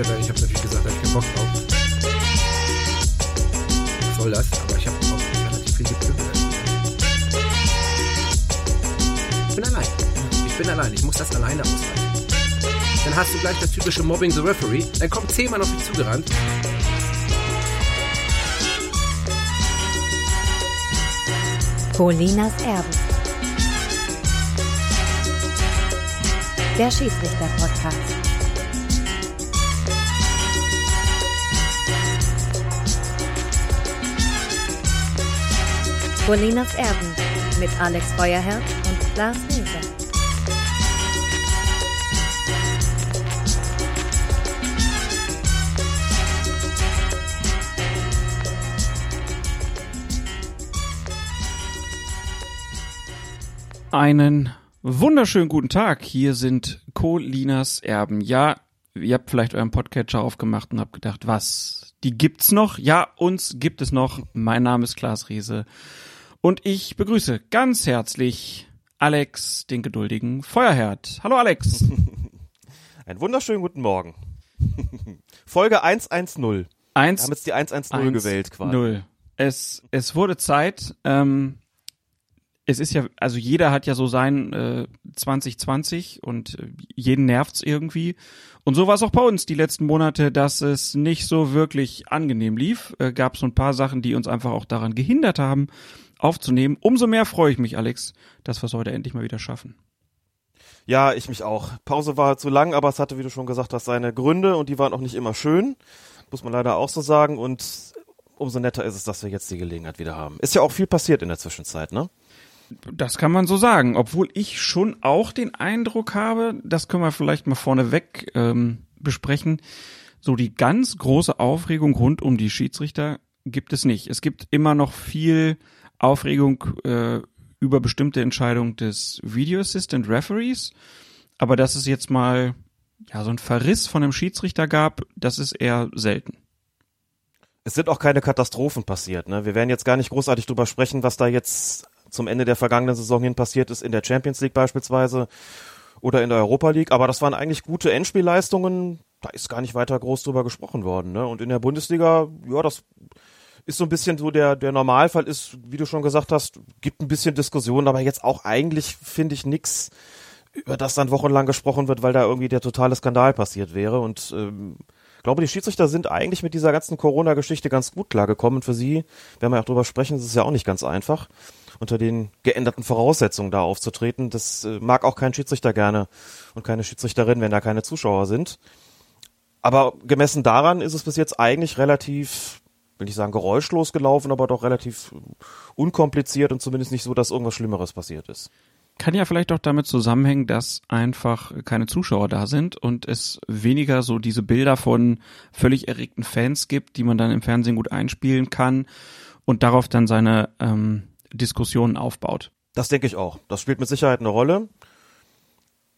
Schiedsrichter? Ich habe natürlich gesagt, da ich keinen Bock drauf. Soll das? Aber ich habe auch relativ viel gezögert. Ich bin allein. Ich bin allein. Ich muss das alleine aushalten. Dann hast du gleich das typische Mobbing the Referee. Dann kommt zehnmal auf mich zugerannt. Colinas Erben. Der Schiedsrichter-Podcast. Colinas Erben mit Alex Feuerherr und Lars Winter. Einen wunderschönen guten Tag. Hier sind Colinas Erben. Ja, ihr habt vielleicht euren Podcatcher aufgemacht und habt gedacht, was? Die gibt's noch? Ja, uns gibt es noch. Mein Name ist Klaas Riese. Und ich begrüße ganz herzlich Alex, den geduldigen Feuerherd. Hallo Alex. Einen wunderschönen guten Morgen. Folge 110. Eins, Wir haben jetzt die 110 eins, gewählt quasi. Null. Es, es wurde Zeit. Ähm, es ist ja, also jeder hat ja so sein äh, 2020 und äh, jeden nervt's irgendwie. Und so war es auch bei uns die letzten Monate, dass es nicht so wirklich angenehm lief. Äh, Gab so ein paar Sachen, die uns einfach auch daran gehindert haben, aufzunehmen. Umso mehr freue ich mich, Alex, dass wir es heute endlich mal wieder schaffen. Ja, ich mich auch. Pause war zu lang, aber es hatte, wie du schon gesagt hast, seine Gründe und die waren auch nicht immer schön. Muss man leider auch so sagen. Und umso netter ist es, dass wir jetzt die Gelegenheit wieder haben. Ist ja auch viel passiert in der Zwischenzeit, ne? Das kann man so sagen, obwohl ich schon auch den Eindruck habe, das können wir vielleicht mal vorneweg ähm, besprechen, so die ganz große Aufregung rund um die Schiedsrichter gibt es nicht. Es gibt immer noch viel Aufregung äh, über bestimmte Entscheidungen des Video Assistant Referees, aber dass es jetzt mal ja so ein Verriss von einem Schiedsrichter gab, das ist eher selten. Es sind auch keine Katastrophen passiert, ne? Wir werden jetzt gar nicht großartig drüber sprechen, was da jetzt zum Ende der vergangenen Saison hin passiert ist in der Champions League beispielsweise oder in der Europa League. Aber das waren eigentlich gute Endspielleistungen. Da ist gar nicht weiter groß drüber gesprochen worden. Ne? Und in der Bundesliga, ja, das ist so ein bisschen so der, der Normalfall ist, wie du schon gesagt hast, gibt ein bisschen Diskussion, aber jetzt auch eigentlich finde ich nix, über das dann wochenlang gesprochen wird, weil da irgendwie der totale Skandal passiert wäre. Und ähm, ich glaube, die Schiedsrichter sind eigentlich mit dieser ganzen Corona-Geschichte ganz gut klargekommen. Für sie, werden wir ja auch drüber sprechen, ist ja auch nicht ganz einfach, unter den geänderten Voraussetzungen da aufzutreten. Das äh, mag auch kein Schiedsrichter gerne und keine Schiedsrichterin, wenn da keine Zuschauer sind. Aber gemessen daran ist es bis jetzt eigentlich relativ, will ich sagen, geräuschlos gelaufen, aber doch relativ unkompliziert und zumindest nicht so, dass irgendwas Schlimmeres passiert ist. Kann ja vielleicht auch damit zusammenhängen, dass einfach keine Zuschauer da sind und es weniger so diese Bilder von völlig erregten Fans gibt, die man dann im Fernsehen gut einspielen kann und darauf dann seine ähm, Diskussionen aufbaut. Das denke ich auch. Das spielt mit Sicherheit eine Rolle.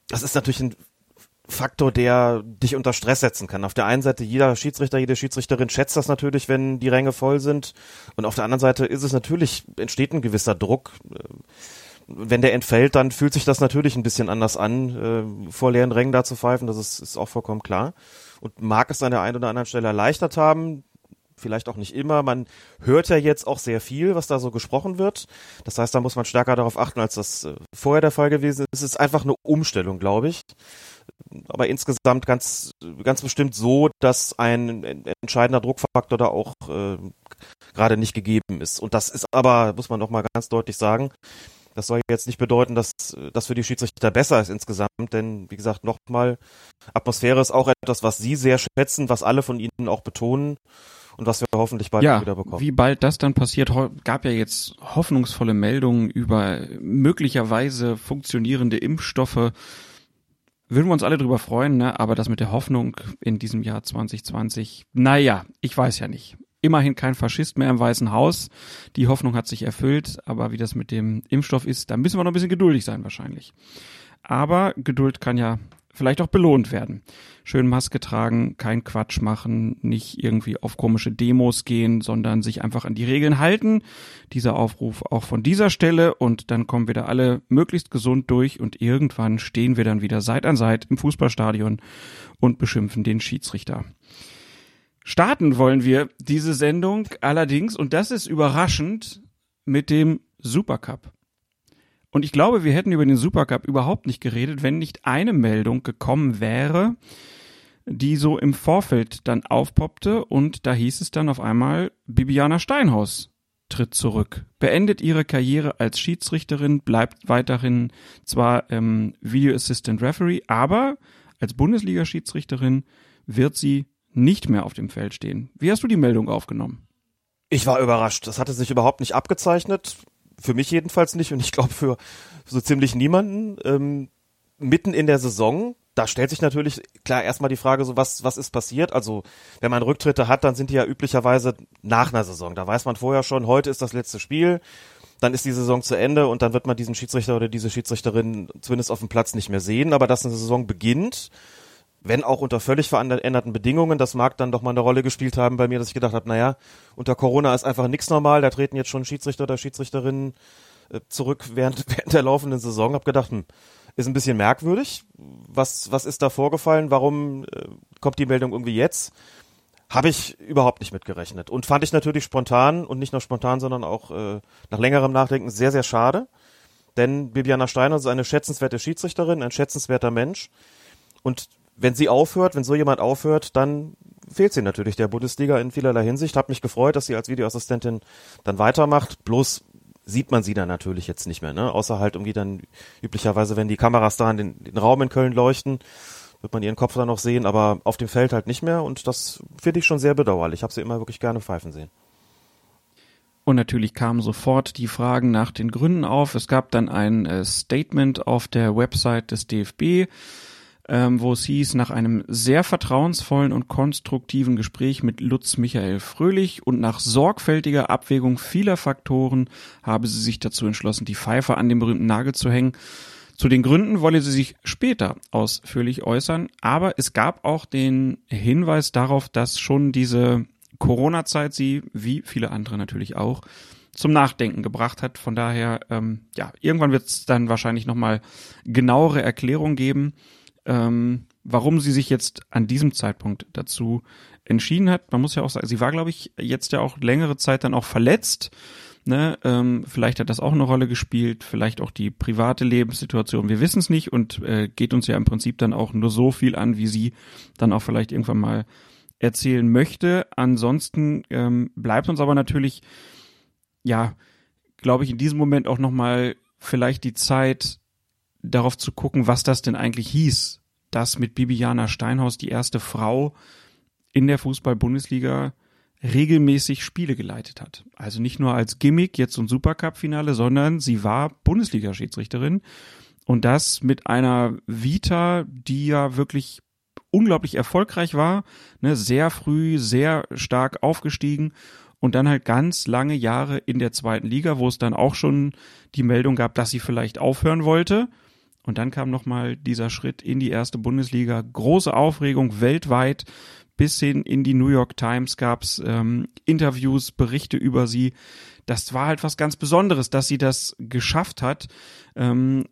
Das ist natürlich ein Faktor, der dich unter Stress setzen kann. Auf der einen Seite jeder Schiedsrichter, jede Schiedsrichterin schätzt das natürlich, wenn die Ränge voll sind. Und auf der anderen Seite ist es natürlich, entsteht ein gewisser Druck. Wenn der entfällt, dann fühlt sich das natürlich ein bisschen anders an, vor leeren Rängen da zu pfeifen. Das ist, ist auch vollkommen klar. Und mag es an der einen oder anderen Stelle erleichtert haben, vielleicht auch nicht immer. Man hört ja jetzt auch sehr viel, was da so gesprochen wird. Das heißt, da muss man stärker darauf achten, als das vorher der Fall gewesen ist. Es ist einfach eine Umstellung, glaube ich. Aber insgesamt ganz, ganz bestimmt so, dass ein entscheidender Druckfaktor da auch äh, gerade nicht gegeben ist. Und das ist aber, muss man doch mal ganz deutlich sagen, das soll jetzt nicht bedeuten, dass das für die Schiedsrichter besser ist insgesamt, denn wie gesagt, nochmal, Atmosphäre ist auch etwas, was sie sehr schätzen, was alle von ihnen auch betonen und was wir hoffentlich bald ja, wieder bekommen. Wie bald das dann passiert, gab ja jetzt hoffnungsvolle Meldungen über möglicherweise funktionierende Impfstoffe. Würden wir uns alle drüber freuen, ne? aber das mit der Hoffnung in diesem Jahr 2020, naja, ich weiß ja nicht. Immerhin kein Faschist mehr im Weißen Haus. Die Hoffnung hat sich erfüllt, aber wie das mit dem Impfstoff ist, da müssen wir noch ein bisschen geduldig sein wahrscheinlich. Aber Geduld kann ja vielleicht auch belohnt werden. Schön Maske tragen, kein Quatsch machen, nicht irgendwie auf komische Demos gehen, sondern sich einfach an die Regeln halten. Dieser Aufruf auch von dieser Stelle und dann kommen wir da alle möglichst gesund durch und irgendwann stehen wir dann wieder Seit an Seit im Fußballstadion und beschimpfen den Schiedsrichter. Starten wollen wir diese Sendung allerdings, und das ist überraschend, mit dem Supercup. Und ich glaube, wir hätten über den Supercup überhaupt nicht geredet, wenn nicht eine Meldung gekommen wäre, die so im Vorfeld dann aufpoppte und da hieß es dann auf einmal, Bibiana Steinhaus tritt zurück, beendet ihre Karriere als Schiedsrichterin, bleibt weiterhin zwar ähm, Video Assistant Referee, aber als Bundesliga-Schiedsrichterin wird sie nicht mehr auf dem Feld stehen. Wie hast du die Meldung aufgenommen? Ich war überrascht. Das hatte sich überhaupt nicht abgezeichnet. Für mich jedenfalls nicht und ich glaube für so ziemlich niemanden. Ähm, mitten in der Saison, da stellt sich natürlich klar erstmal die Frage, so was, was ist passiert? Also, wenn man Rücktritte hat, dann sind die ja üblicherweise nach einer Saison. Da weiß man vorher schon, heute ist das letzte Spiel, dann ist die Saison zu Ende und dann wird man diesen Schiedsrichter oder diese Schiedsrichterin zumindest auf dem Platz nicht mehr sehen. Aber dass eine Saison beginnt, wenn auch unter völlig veränderten Bedingungen. Das mag dann doch mal eine Rolle gespielt haben bei mir, dass ich gedacht habe, naja, unter Corona ist einfach nichts normal, da treten jetzt schon Schiedsrichter oder Schiedsrichterinnen äh, zurück während, während der laufenden Saison. Hab gedacht, hm, ist ein bisschen merkwürdig. Was, was ist da vorgefallen? Warum äh, kommt die Meldung irgendwie jetzt? Habe ich überhaupt nicht mitgerechnet. Und fand ich natürlich spontan und nicht nur spontan, sondern auch äh, nach längerem Nachdenken sehr, sehr schade. Denn Bibiana Steiner ist eine schätzenswerte Schiedsrichterin, ein schätzenswerter Mensch. Und wenn sie aufhört, wenn so jemand aufhört, dann fehlt sie natürlich der Bundesliga in vielerlei Hinsicht. Hab mich gefreut, dass sie als Videoassistentin dann weitermacht. Bloß sieht man sie dann natürlich jetzt nicht mehr, ne? Außer halt irgendwie dann üblicherweise, wenn die Kameras da in den, den Raum in Köln leuchten, wird man ihren Kopf dann noch sehen, aber auf dem Feld halt nicht mehr und das finde ich schon sehr bedauerlich. Ich habe sie immer wirklich gerne pfeifen sehen. Und natürlich kamen sofort die Fragen nach den Gründen auf. Es gab dann ein äh, Statement auf der Website des DFB ähm, wo es hieß, nach einem sehr vertrauensvollen und konstruktiven Gespräch mit Lutz Michael Fröhlich und nach sorgfältiger Abwägung vieler Faktoren habe sie sich dazu entschlossen, die Pfeife an den berühmten Nagel zu hängen. Zu den Gründen wolle sie sich später ausführlich äußern, aber es gab auch den Hinweis darauf, dass schon diese Corona-Zeit sie, wie viele andere natürlich auch, zum Nachdenken gebracht hat. Von daher, ähm, ja, irgendwann wird es dann wahrscheinlich nochmal genauere Erklärungen geben ähm, warum sie sich jetzt an diesem Zeitpunkt dazu entschieden hat. Man muss ja auch sagen, sie war, glaube ich, jetzt ja auch längere Zeit dann auch verletzt. Ne, ähm, vielleicht hat das auch eine Rolle gespielt, vielleicht auch die private Lebenssituation. Wir wissen es nicht und äh, geht uns ja im Prinzip dann auch nur so viel an, wie sie dann auch vielleicht irgendwann mal erzählen möchte. Ansonsten ähm, bleibt uns aber natürlich, ja, glaube ich, in diesem Moment auch nochmal vielleicht die Zeit, darauf zu gucken, was das denn eigentlich hieß, dass mit Bibiana Steinhaus die erste Frau in der Fußball-Bundesliga regelmäßig Spiele geleitet hat. Also nicht nur als Gimmick jetzt so ein Supercup-Finale, sondern sie war Bundesliga-Schiedsrichterin und das mit einer Vita, die ja wirklich unglaublich erfolgreich war, ne, sehr früh, sehr stark aufgestiegen und dann halt ganz lange Jahre in der zweiten Liga, wo es dann auch schon die Meldung gab, dass sie vielleicht aufhören wollte und dann kam nochmal dieser Schritt in die erste Bundesliga. Große Aufregung weltweit. Bis hin in die New York Times gab's ähm, Interviews, Berichte über sie. Das war halt was ganz Besonderes, dass sie das geschafft hat. Ähm,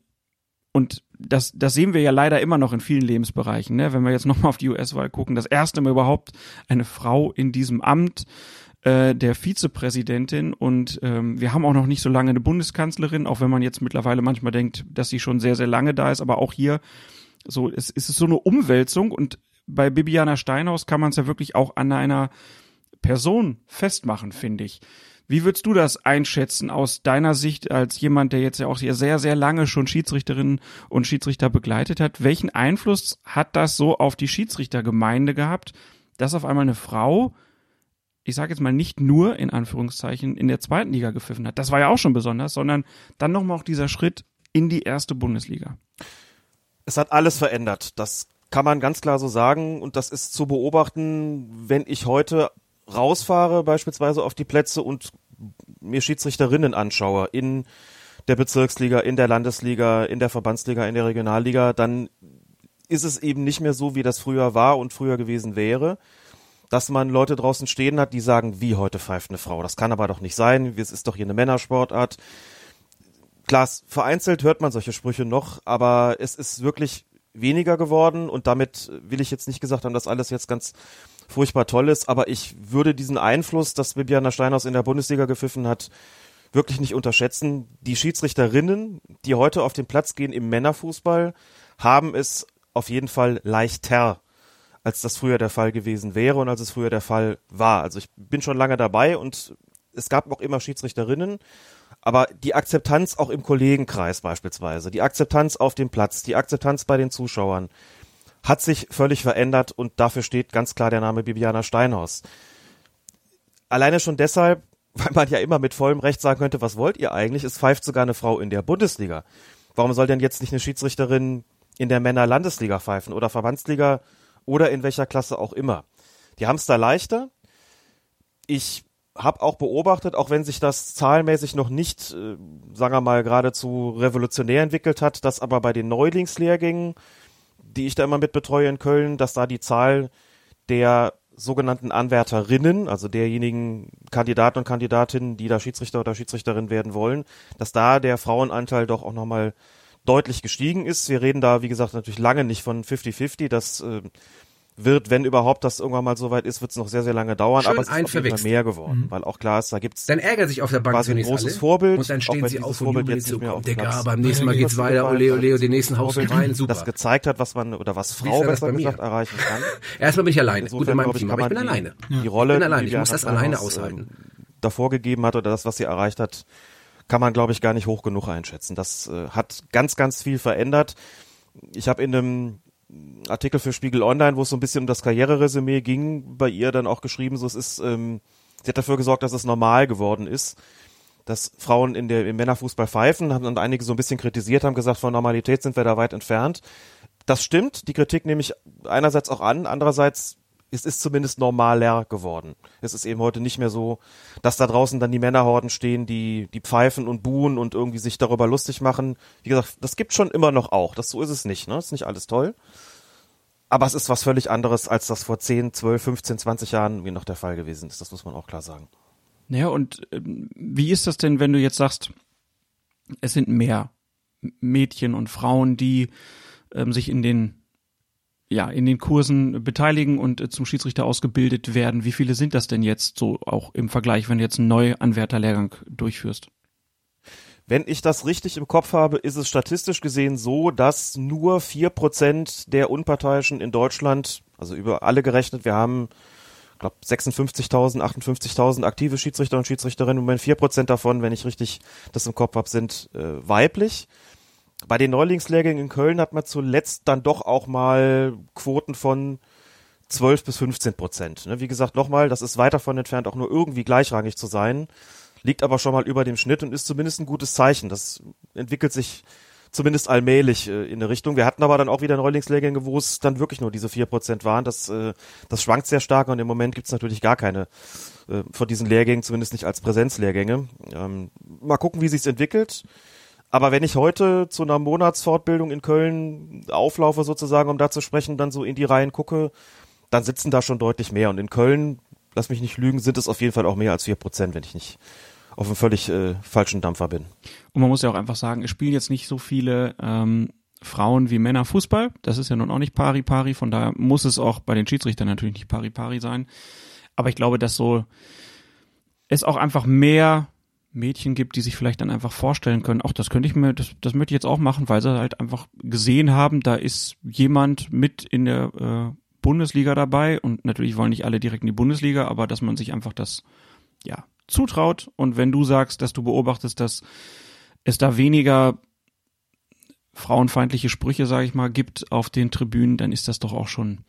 und das, das sehen wir ja leider immer noch in vielen Lebensbereichen. Ne? Wenn wir jetzt nochmal auf die US-Wahl gucken, das erste Mal überhaupt eine Frau in diesem Amt äh, der Vizepräsidentin und ähm, wir haben auch noch nicht so lange eine Bundeskanzlerin, auch wenn man jetzt mittlerweile manchmal denkt, dass sie schon sehr, sehr lange da ist, aber auch hier so es, es ist so eine Umwälzung und bei Bibiana Steinhaus kann man es ja wirklich auch an einer Person festmachen, finde ich. Wie würdest du das einschätzen aus deiner Sicht als jemand, der jetzt ja auch sehr, sehr lange schon Schiedsrichterinnen und Schiedsrichter begleitet hat? Welchen Einfluss hat das so auf die Schiedsrichtergemeinde gehabt, dass auf einmal eine Frau ich sage jetzt mal nicht nur in Anführungszeichen in der zweiten Liga gepfiffen hat. Das war ja auch schon besonders, sondern dann nochmal auch dieser Schritt in die erste Bundesliga. Es hat alles verändert. Das kann man ganz klar so sagen und das ist zu beobachten, wenn ich heute rausfahre, beispielsweise auf die Plätze und mir Schiedsrichterinnen anschaue in der Bezirksliga, in der Landesliga, in der Verbandsliga, in der Regionalliga, dann ist es eben nicht mehr so, wie das früher war und früher gewesen wäre, dass man Leute draußen stehen hat, die sagen, wie heute pfeift eine Frau. Das kann aber doch nicht sein, es ist doch hier eine Männersportart. Klar, vereinzelt hört man solche Sprüche noch, aber es ist wirklich weniger geworden und damit will ich jetzt nicht gesagt haben, dass alles jetzt ganz furchtbar toll ist, aber ich würde diesen Einfluss, dass Bibiana Steinhaus in der Bundesliga gepfiffen hat, wirklich nicht unterschätzen. Die Schiedsrichterinnen, die heute auf den Platz gehen im Männerfußball, haben es auf jeden Fall leichter, als das früher der Fall gewesen wäre und als es früher der Fall war. Also ich bin schon lange dabei und es gab auch immer Schiedsrichterinnen, aber die Akzeptanz auch im Kollegenkreis beispielsweise, die Akzeptanz auf dem Platz, die Akzeptanz bei den Zuschauern hat sich völlig verändert und dafür steht ganz klar der Name Bibiana Steinhaus. Alleine schon deshalb, weil man ja immer mit vollem Recht sagen könnte, was wollt ihr eigentlich? Es pfeift sogar eine Frau in der Bundesliga. Warum soll denn jetzt nicht eine Schiedsrichterin in der Männer-Landesliga pfeifen oder Verbandsliga oder in welcher Klasse auch immer? Die haben es da leichter. Ich habe auch beobachtet, auch wenn sich das zahlenmäßig noch nicht, äh, sagen wir mal, geradezu revolutionär entwickelt hat, dass aber bei den Neulingslehrgängen, die ich da immer mit betreue in Köln, dass da die Zahl der sogenannten Anwärterinnen, also derjenigen Kandidaten und Kandidatinnen, die da Schiedsrichter oder Schiedsrichterin werden wollen, dass da der Frauenanteil doch auch nochmal deutlich gestiegen ist. Wir reden da, wie gesagt, natürlich lange nicht von 50-50. Das äh, wird, wenn überhaupt das irgendwann mal so weit ist, wird es noch sehr, sehr lange dauern, Schön aber es ist auf jeden Fall mehr geworden, mhm. weil auch klar ist, da gibt's dann ärgert sich auf der Bank quasi ein großes alle, Vorbild und dann stehen sie auf und Vorbild jetzt nicht mehr auf Digga, Platz. beim nächsten Mal geht's weiter, ole, ole, und den nächsten Haus rein, super. Das gezeigt hat, was man, oder was Frau besser gesagt erreichen kann. Erstmal bin ich alleine, Insofern, gut in meinem ich, Team, aber ich bin die, alleine. Die Rolle, ich bin alleine, die ich muss das alleine aushalten. Ähm, davor gegeben hat oder das, was sie erreicht hat, kann man, glaube ich, gar nicht hoch genug einschätzen. Das äh, hat ganz, ganz viel verändert. Ich habe in einem Artikel für Spiegel Online, wo es so ein bisschen um das Karriereresümee ging, bei ihr dann auch geschrieben, so es ist, ähm, sie hat dafür gesorgt, dass es normal geworden ist, dass Frauen in der, im Männerfußball pfeifen, haben dann einige so ein bisschen kritisiert, haben gesagt, von Normalität sind wir da weit entfernt. Das stimmt, die Kritik nehme ich einerseits auch an, andererseits es ist zumindest normaler geworden. Es ist eben heute nicht mehr so, dass da draußen dann die Männerhorden stehen, die, die pfeifen und buhen und irgendwie sich darüber lustig machen. Wie gesagt, das gibt schon immer noch auch. Das, so ist es nicht, ne? Ist nicht alles toll. Aber es ist was völlig anderes, als das vor 10, 12, 15, 20 Jahren wie noch der Fall gewesen ist. Das muss man auch klar sagen. Naja, und ähm, wie ist das denn, wenn du jetzt sagst, es sind mehr Mädchen und Frauen, die ähm, sich in den ja, in den Kursen beteiligen und äh, zum Schiedsrichter ausgebildet werden. Wie viele sind das denn jetzt so auch im Vergleich, wenn du jetzt einen Neuanwärterlehrgang durchführst? Wenn ich das richtig im Kopf habe, ist es statistisch gesehen so, dass nur vier Prozent der Unparteiischen in Deutschland, also über alle gerechnet, wir haben, glaube 56.000, 58.000 aktive Schiedsrichter und Schiedsrichterinnen, und vier Prozent davon, wenn ich richtig das im Kopf habe, sind äh, weiblich. Bei den Neulingslehrgängen in Köln hat man zuletzt dann doch auch mal Quoten von 12 bis 15 Prozent. Ne? Wie gesagt, nochmal, das ist weit davon entfernt, auch nur irgendwie gleichrangig zu sein, liegt aber schon mal über dem Schnitt und ist zumindest ein gutes Zeichen. Das entwickelt sich zumindest allmählich äh, in eine Richtung. Wir hatten aber dann auch wieder Neulingslehrgänge, wo es dann wirklich nur diese vier Prozent waren. Das, äh, das schwankt sehr stark und im Moment gibt's natürlich gar keine äh, von diesen Lehrgängen, zumindest nicht als Präsenzlehrgänge. Ähm, mal gucken, wie sich's entwickelt. Aber wenn ich heute zu einer Monatsfortbildung in Köln auflaufe sozusagen, um da zu sprechen, dann so in die Reihen gucke, dann sitzen da schon deutlich mehr. Und in Köln, lass mich nicht lügen, sind es auf jeden Fall auch mehr als vier Prozent, wenn ich nicht auf einem völlig äh, falschen Dampfer bin. Und man muss ja auch einfach sagen, es spielen jetzt nicht so viele ähm, Frauen wie Männer Fußball. Das ist ja nun auch nicht pari pari. Von daher muss es auch bei den Schiedsrichtern natürlich nicht pari pari sein. Aber ich glaube, dass so es auch einfach mehr Mädchen gibt, die sich vielleicht dann einfach vorstellen können, auch das könnte ich mir, das, das möchte ich jetzt auch machen, weil sie halt einfach gesehen haben, da ist jemand mit in der äh, Bundesliga dabei. Und natürlich wollen nicht alle direkt in die Bundesliga, aber dass man sich einfach das ja zutraut. Und wenn du sagst, dass du beobachtest, dass es da weniger frauenfeindliche Sprüche, sage ich mal, gibt auf den Tribünen, dann ist das doch auch schon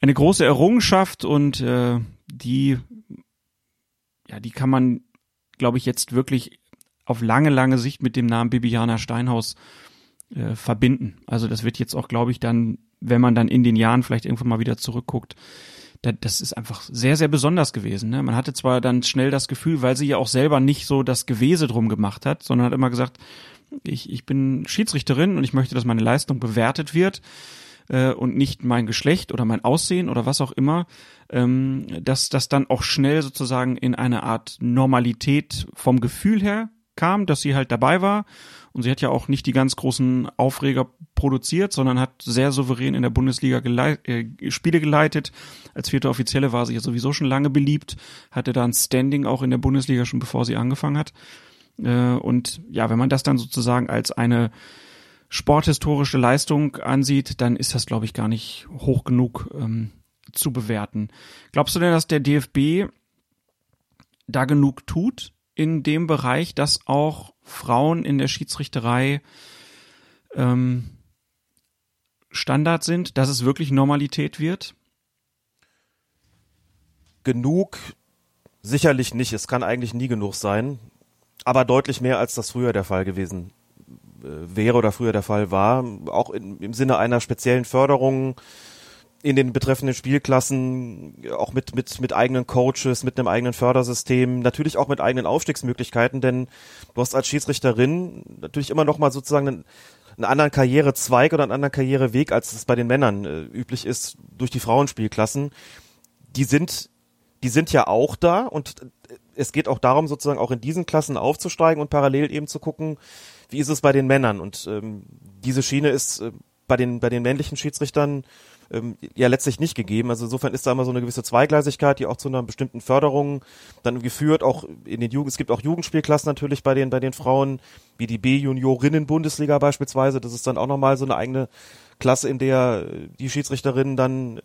eine große Errungenschaft. Und äh, die ja, die kann man glaube ich, jetzt wirklich auf lange, lange Sicht mit dem Namen Bibiana Steinhaus äh, verbinden. Also das wird jetzt auch, glaube ich, dann, wenn man dann in den Jahren vielleicht irgendwann mal wieder zurückguckt, da, das ist einfach sehr, sehr besonders gewesen. Ne? Man hatte zwar dann schnell das Gefühl, weil sie ja auch selber nicht so das Gewese drum gemacht hat, sondern hat immer gesagt, ich, ich bin Schiedsrichterin und ich möchte, dass meine Leistung bewertet wird. Äh, und nicht mein Geschlecht oder mein Aussehen oder was auch immer, ähm, dass das dann auch schnell sozusagen in eine Art Normalität vom Gefühl her kam, dass sie halt dabei war. Und sie hat ja auch nicht die ganz großen Aufreger produziert, sondern hat sehr souverän in der Bundesliga geleit äh, Spiele geleitet. Als vierte Offizielle war sie ja sowieso schon lange beliebt, hatte da ein Standing auch in der Bundesliga schon bevor sie angefangen hat. Äh, und ja, wenn man das dann sozusagen als eine sporthistorische Leistung ansieht, dann ist das, glaube ich, gar nicht hoch genug ähm, zu bewerten. Glaubst du denn, dass der DFB da genug tut in dem Bereich, dass auch Frauen in der Schiedsrichterei ähm, Standard sind, dass es wirklich Normalität wird? Genug sicherlich nicht. Es kann eigentlich nie genug sein. Aber deutlich mehr, als das früher der Fall gewesen wäre oder früher der Fall war. Auch in, im Sinne einer speziellen Förderung in den betreffenden Spielklassen, auch mit, mit, mit eigenen Coaches, mit einem eigenen Fördersystem, natürlich auch mit eigenen Aufstiegsmöglichkeiten, denn du hast als Schiedsrichterin natürlich immer noch mal sozusagen einen, einen anderen Karrierezweig oder einen anderen Karriereweg, als es bei den Männern äh, üblich ist, durch die Frauenspielklassen. Die sind, die sind ja auch da und äh, es geht auch darum, sozusagen auch in diesen Klassen aufzusteigen und parallel eben zu gucken, wie ist es bei den Männern. Und ähm, diese Schiene ist äh, bei den, bei den männlichen Schiedsrichtern ähm, ja letztlich nicht gegeben. Also insofern ist da immer so eine gewisse Zweigleisigkeit, die auch zu einer bestimmten Förderung dann geführt, auch in den Jugend, es gibt auch Jugendspielklassen natürlich bei den, bei den Frauen, wie die B-Juniorinnen-Bundesliga beispielsweise. Das ist dann auch nochmal so eine eigene Klasse, in der die Schiedsrichterinnen dann äh,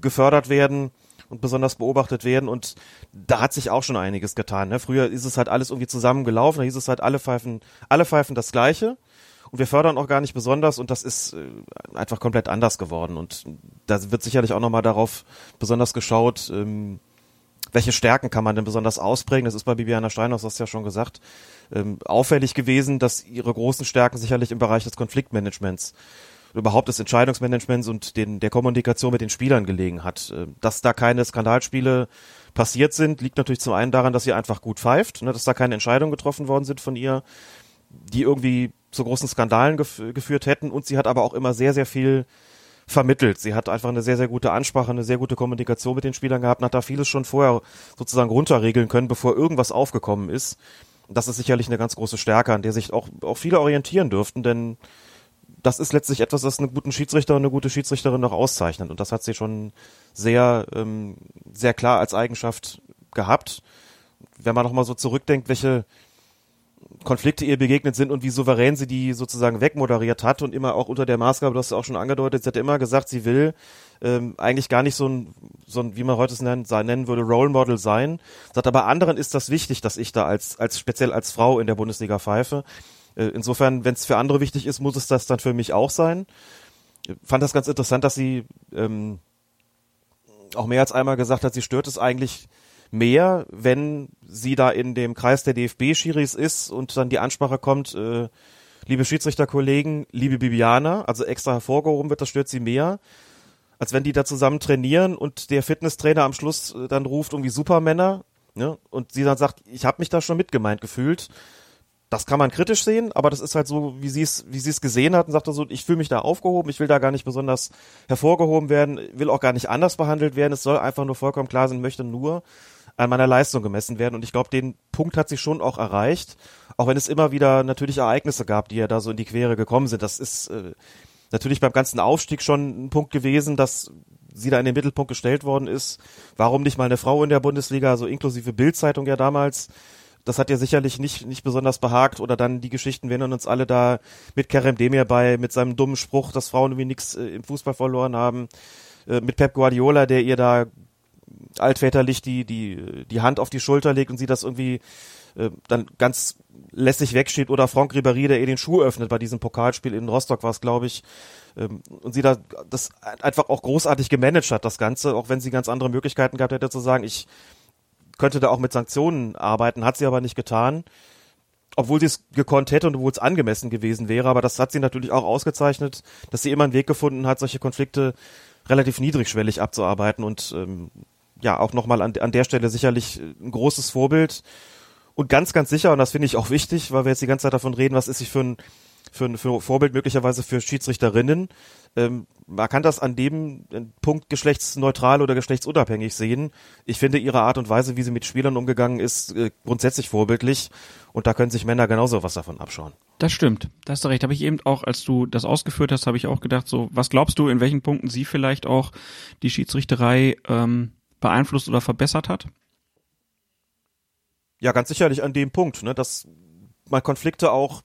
gefördert werden und besonders beobachtet werden und da hat sich auch schon einiges getan. Ne? Früher ist es halt alles irgendwie zusammengelaufen, da hieß es halt alle pfeifen, alle pfeifen das Gleiche und wir fördern auch gar nicht besonders und das ist äh, einfach komplett anders geworden und da wird sicherlich auch nochmal darauf besonders geschaut, ähm, welche Stärken kann man denn besonders ausprägen? Das ist bei Bibiana Steinhaus, das ja schon gesagt, ähm, auffällig gewesen, dass ihre großen Stärken sicherlich im Bereich des Konfliktmanagements überhaupt des Entscheidungsmanagements und den, der Kommunikation mit den Spielern gelegen hat. Äh, dass da keine Skandalspiele passiert sind, liegt natürlich zum einen daran, dass sie einfach gut pfeift, ne, dass da keine Entscheidungen getroffen worden sind von ihr, die irgendwie zu großen Skandalen gef geführt hätten und sie hat aber auch immer sehr, sehr viel vermittelt. Sie hat einfach eine sehr, sehr gute Ansprache, eine sehr gute Kommunikation mit den Spielern gehabt und hat da vieles schon vorher sozusagen runterregeln können, bevor irgendwas aufgekommen ist. Das ist sicherlich eine ganz große Stärke, an der sich auch, auch viele orientieren dürften, denn das ist letztlich etwas, das einen guten Schiedsrichter und eine gute Schiedsrichterin noch auszeichnet. Und das hat sie schon sehr, ähm, sehr klar als Eigenschaft gehabt. Wenn man nochmal so zurückdenkt, welche Konflikte ihr begegnet sind und wie souverän sie die sozusagen wegmoderiert hat und immer auch unter der Maßgabe, du hast ja auch schon angedeutet, sie hat immer gesagt, sie will ähm, eigentlich gar nicht so ein, so ein, wie man heute es nennen, nennen würde, Role Model sein. Sagt aber anderen ist das wichtig, dass ich da als, als speziell als Frau in der Bundesliga pfeife. Äh, insofern, wenn es für andere wichtig ist, muss es das dann für mich auch sein. Ich fand das ganz interessant, dass sie ähm, auch mehr als einmal gesagt hat, sie stört es eigentlich mehr, wenn sie da in dem Kreis der DFB-Schiris ist und dann die Ansprache kommt, äh, liebe Schiedsrichterkollegen, liebe Bibiana, also extra hervorgehoben wird, das stört sie mehr, als wenn die da zusammen trainieren und der Fitnesstrainer am Schluss äh, dann ruft irgendwie Supermänner ne, und sie dann sagt, ich habe mich da schon mitgemeint gefühlt. Das kann man kritisch sehen, aber das ist halt so, wie sie es, wie sie es gesehen hat und sagt so, ich fühle mich da aufgehoben, ich will da gar nicht besonders hervorgehoben werden, will auch gar nicht anders behandelt werden, es soll einfach nur vollkommen klar sein, möchte nur an meiner Leistung gemessen werden. Und ich glaube, den Punkt hat sie schon auch erreicht, auch wenn es immer wieder natürlich Ereignisse gab, die ja da so in die Quere gekommen sind. Das ist äh, natürlich beim ganzen Aufstieg schon ein Punkt gewesen, dass sie da in den Mittelpunkt gestellt worden ist. Warum nicht mal eine Frau in der Bundesliga, so inklusive Bildzeitung ja damals. Das hat ja sicherlich nicht, nicht besonders behagt. Oder dann die Geschichten, wir erinnern uns alle da mit Kerem Demir bei, mit seinem dummen Spruch, dass Frauen irgendwie nichts äh, im Fußball verloren haben, äh, mit Pep Guardiola, der ihr da altväterlich die, die, die Hand auf die Schulter legt und sie das irgendwie äh, dann ganz lässig wegschiebt. Oder Franck Ribéry, der ihr den Schuh öffnet bei diesem Pokalspiel in Rostock war es, glaube ich, ähm, und sie da das einfach auch großartig gemanagt hat, das Ganze, auch wenn sie ganz andere Möglichkeiten gehabt hätte zu sagen, ich könnte da auch mit Sanktionen arbeiten, hat sie aber nicht getan, obwohl sie es gekonnt hätte und obwohl es angemessen gewesen wäre, aber das hat sie natürlich auch ausgezeichnet, dass sie immer einen Weg gefunden hat, solche Konflikte relativ niedrigschwellig abzuarbeiten und ähm, ja, auch nochmal an, an der Stelle sicherlich ein großes Vorbild. Und ganz, ganz sicher, und das finde ich auch wichtig, weil wir jetzt die ganze Zeit davon reden, was ist sie für ein für, für Vorbild möglicherweise für Schiedsrichterinnen. Ähm, man kann das an dem äh, Punkt geschlechtsneutral oder geschlechtsunabhängig sehen. Ich finde ihre Art und Weise, wie sie mit Spielern umgegangen ist, äh, grundsätzlich vorbildlich. Und da können sich Männer genauso was davon abschauen. Das stimmt. Da hast du recht. Habe ich eben auch, als du das ausgeführt hast, habe ich auch gedacht, so, was glaubst du, in welchen Punkten sie vielleicht auch die Schiedsrichterei ähm, beeinflusst oder verbessert hat? Ja, ganz sicherlich an dem Punkt, ne, dass man Konflikte auch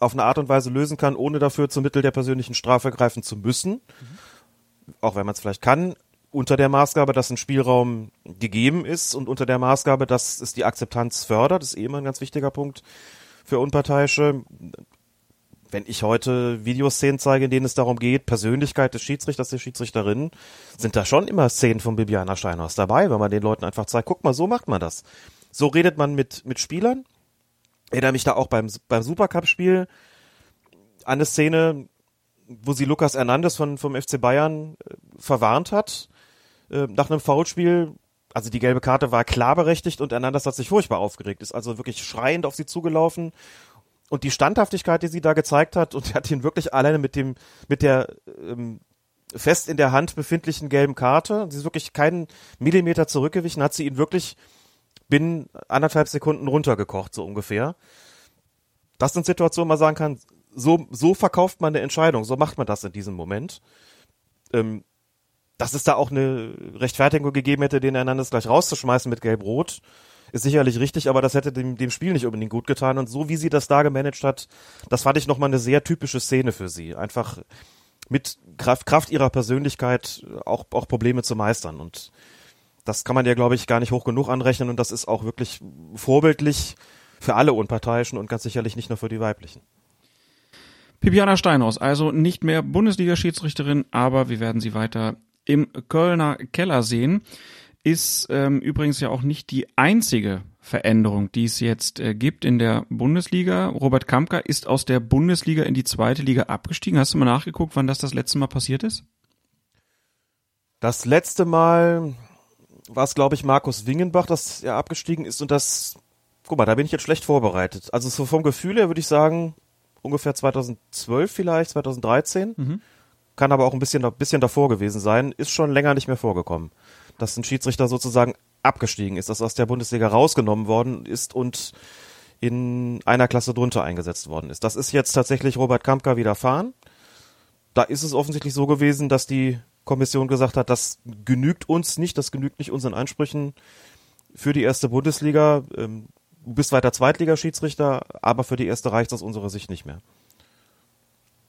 auf eine Art und Weise lösen kann, ohne dafür zum Mittel der persönlichen Strafe greifen zu müssen. Mhm. Auch wenn man es vielleicht kann, unter der Maßgabe, dass ein Spielraum gegeben ist und unter der Maßgabe, dass es die Akzeptanz fördert, das ist eh immer ein ganz wichtiger Punkt für Unparteiische. Wenn ich heute Videoszenen zeige, in denen es darum geht, Persönlichkeit des Schiedsrichters, der Schiedsrichterin, sind da schon immer Szenen von Bibiana Steinhaus dabei, wenn man den Leuten einfach zeigt, guck mal, so macht man das. So redet man mit, mit Spielern. Erinnere mich da auch beim, beim Supercup-Spiel an eine Szene, wo sie Lukas Hernandez von, vom FC Bayern äh, verwarnt hat äh, nach einem Foulspiel, also die gelbe Karte war klar berechtigt und Hernandez hat sich furchtbar aufgeregt, ist also wirklich schreiend auf sie zugelaufen. Und die Standhaftigkeit, die sie da gezeigt hat und hat ihn wirklich alleine mit dem mit der ähm, fest in der Hand befindlichen gelben Karte, sie ist wirklich keinen Millimeter zurückgewichen, hat sie ihn wirklich binnen anderthalb Sekunden runtergekocht, so ungefähr. Das sind Situationen, wo man sagen kann, so, so verkauft man eine Entscheidung, so macht man das in diesem Moment. Ähm, dass es da auch eine Rechtfertigung gegeben hätte, den Hernandez gleich rauszuschmeißen mit Gelb-Rot, ist sicherlich richtig, aber das hätte dem, dem Spiel nicht unbedingt gut getan. Und so wie sie das da gemanagt hat, das fand ich nochmal eine sehr typische Szene für sie. Einfach mit Kraft, Kraft ihrer Persönlichkeit auch, auch Probleme zu meistern. Und das kann man ja, glaube ich, gar nicht hoch genug anrechnen. Und das ist auch wirklich vorbildlich für alle Unparteiischen und ganz sicherlich nicht nur für die Weiblichen. Bibiana Steinhaus, also nicht mehr Bundesliga-Schiedsrichterin, aber wir werden sie weiter im Kölner Keller sehen, ist ähm, übrigens ja auch nicht die einzige Veränderung, die es jetzt äh, gibt in der Bundesliga. Robert Kampka ist aus der Bundesliga in die zweite Liga abgestiegen. Hast du mal nachgeguckt, wann das das letzte Mal passiert ist? Das letzte Mal war es, glaube ich, Markus Wingenbach, dass er abgestiegen ist und das, guck mal, da bin ich jetzt schlecht vorbereitet. Also so vom Gefühl her würde ich sagen, ungefähr 2012 vielleicht, 2013. Mhm kann aber auch ein bisschen, ein bisschen davor gewesen sein, ist schon länger nicht mehr vorgekommen. Dass ein Schiedsrichter sozusagen abgestiegen ist, dass aus der Bundesliga rausgenommen worden ist und in einer Klasse drunter eingesetzt worden ist. Das ist jetzt tatsächlich Robert Kampka widerfahren. Da ist es offensichtlich so gewesen, dass die Kommission gesagt hat, das genügt uns nicht, das genügt nicht unseren Ansprüchen für die erste Bundesliga. Ähm, du bist weiter Zweitligaschiedsrichter, aber für die erste reicht es aus unserer Sicht nicht mehr.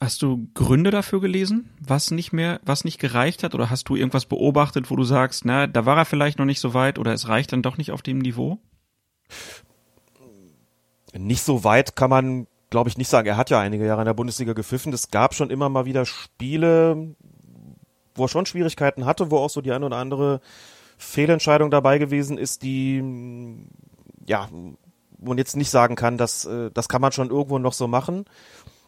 Hast du Gründe dafür gelesen, was nicht mehr, was nicht gereicht hat? Oder hast du irgendwas beobachtet, wo du sagst, na, da war er vielleicht noch nicht so weit oder es reicht dann doch nicht auf dem Niveau? Nicht so weit kann man, glaube ich, nicht sagen. Er hat ja einige Jahre in der Bundesliga gepfiffen. Es gab schon immer mal wieder Spiele, wo er schon Schwierigkeiten hatte, wo auch so die eine oder andere Fehlentscheidung dabei gewesen ist, die, ja, wo man jetzt nicht sagen kann, dass, äh, das kann man schon irgendwo noch so machen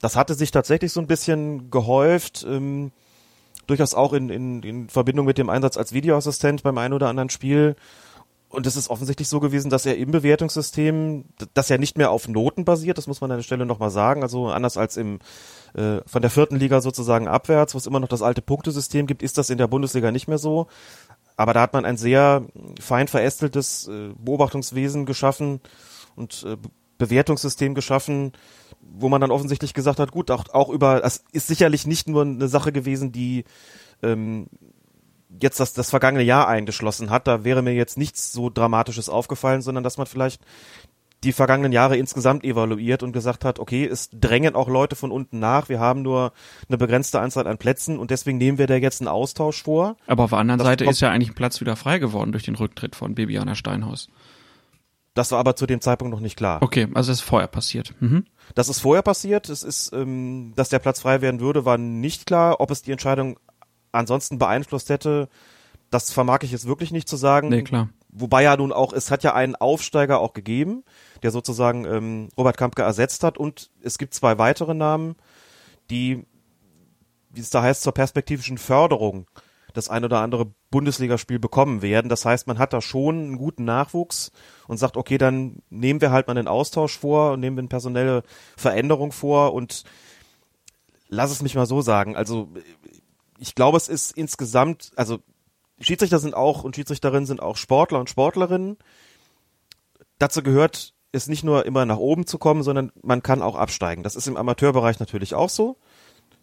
das hatte sich tatsächlich so ein bisschen gehäuft, ähm, durchaus auch in, in, in Verbindung mit dem Einsatz als Videoassistent beim einen oder anderen Spiel. Und es ist offensichtlich so gewesen, dass er im Bewertungssystem, dass er nicht mehr auf Noten basiert, das muss man an der Stelle nochmal sagen, also anders als im äh, von der vierten Liga sozusagen abwärts, wo es immer noch das alte Punktesystem gibt, ist das in der Bundesliga nicht mehr so. Aber da hat man ein sehr fein verästeltes äh, Beobachtungswesen geschaffen und äh, Bewertungssystem geschaffen, wo man dann offensichtlich gesagt hat, gut, auch, auch über, das ist sicherlich nicht nur eine Sache gewesen, die ähm, jetzt das, das vergangene Jahr eingeschlossen hat. Da wäre mir jetzt nichts so Dramatisches aufgefallen, sondern dass man vielleicht die vergangenen Jahre insgesamt evaluiert und gesagt hat, okay, es drängen auch Leute von unten nach, wir haben nur eine begrenzte Anzahl an Plätzen und deswegen nehmen wir da jetzt einen Austausch vor. Aber auf der anderen das Seite ist ja eigentlich ein Platz wieder frei geworden durch den Rücktritt von Bibiana Steinhaus. Das war aber zu dem Zeitpunkt noch nicht klar. Okay, also es ist vorher passiert. Mhm. Das ist vorher passiert. Es ist, ähm, dass der Platz frei werden würde, war nicht klar. Ob es die Entscheidung ansonsten beeinflusst hätte, das vermag ich jetzt wirklich nicht zu sagen. Nee, klar. Wobei ja nun auch, es hat ja einen Aufsteiger auch gegeben, der sozusagen ähm, Robert Kampke ersetzt hat und es gibt zwei weitere Namen, die, wie es da heißt, zur perspektivischen Förderung das ein oder andere Bundesligaspiel bekommen werden. Das heißt, man hat da schon einen guten Nachwuchs und sagt, okay, dann nehmen wir halt mal einen Austausch vor und nehmen wir eine personelle Veränderung vor und lass es mich mal so sagen. Also ich glaube, es ist insgesamt, also Schiedsrichter sind auch und Schiedsrichterinnen sind auch Sportler und Sportlerinnen. Dazu gehört es nicht nur immer nach oben zu kommen, sondern man kann auch absteigen. Das ist im Amateurbereich natürlich auch so.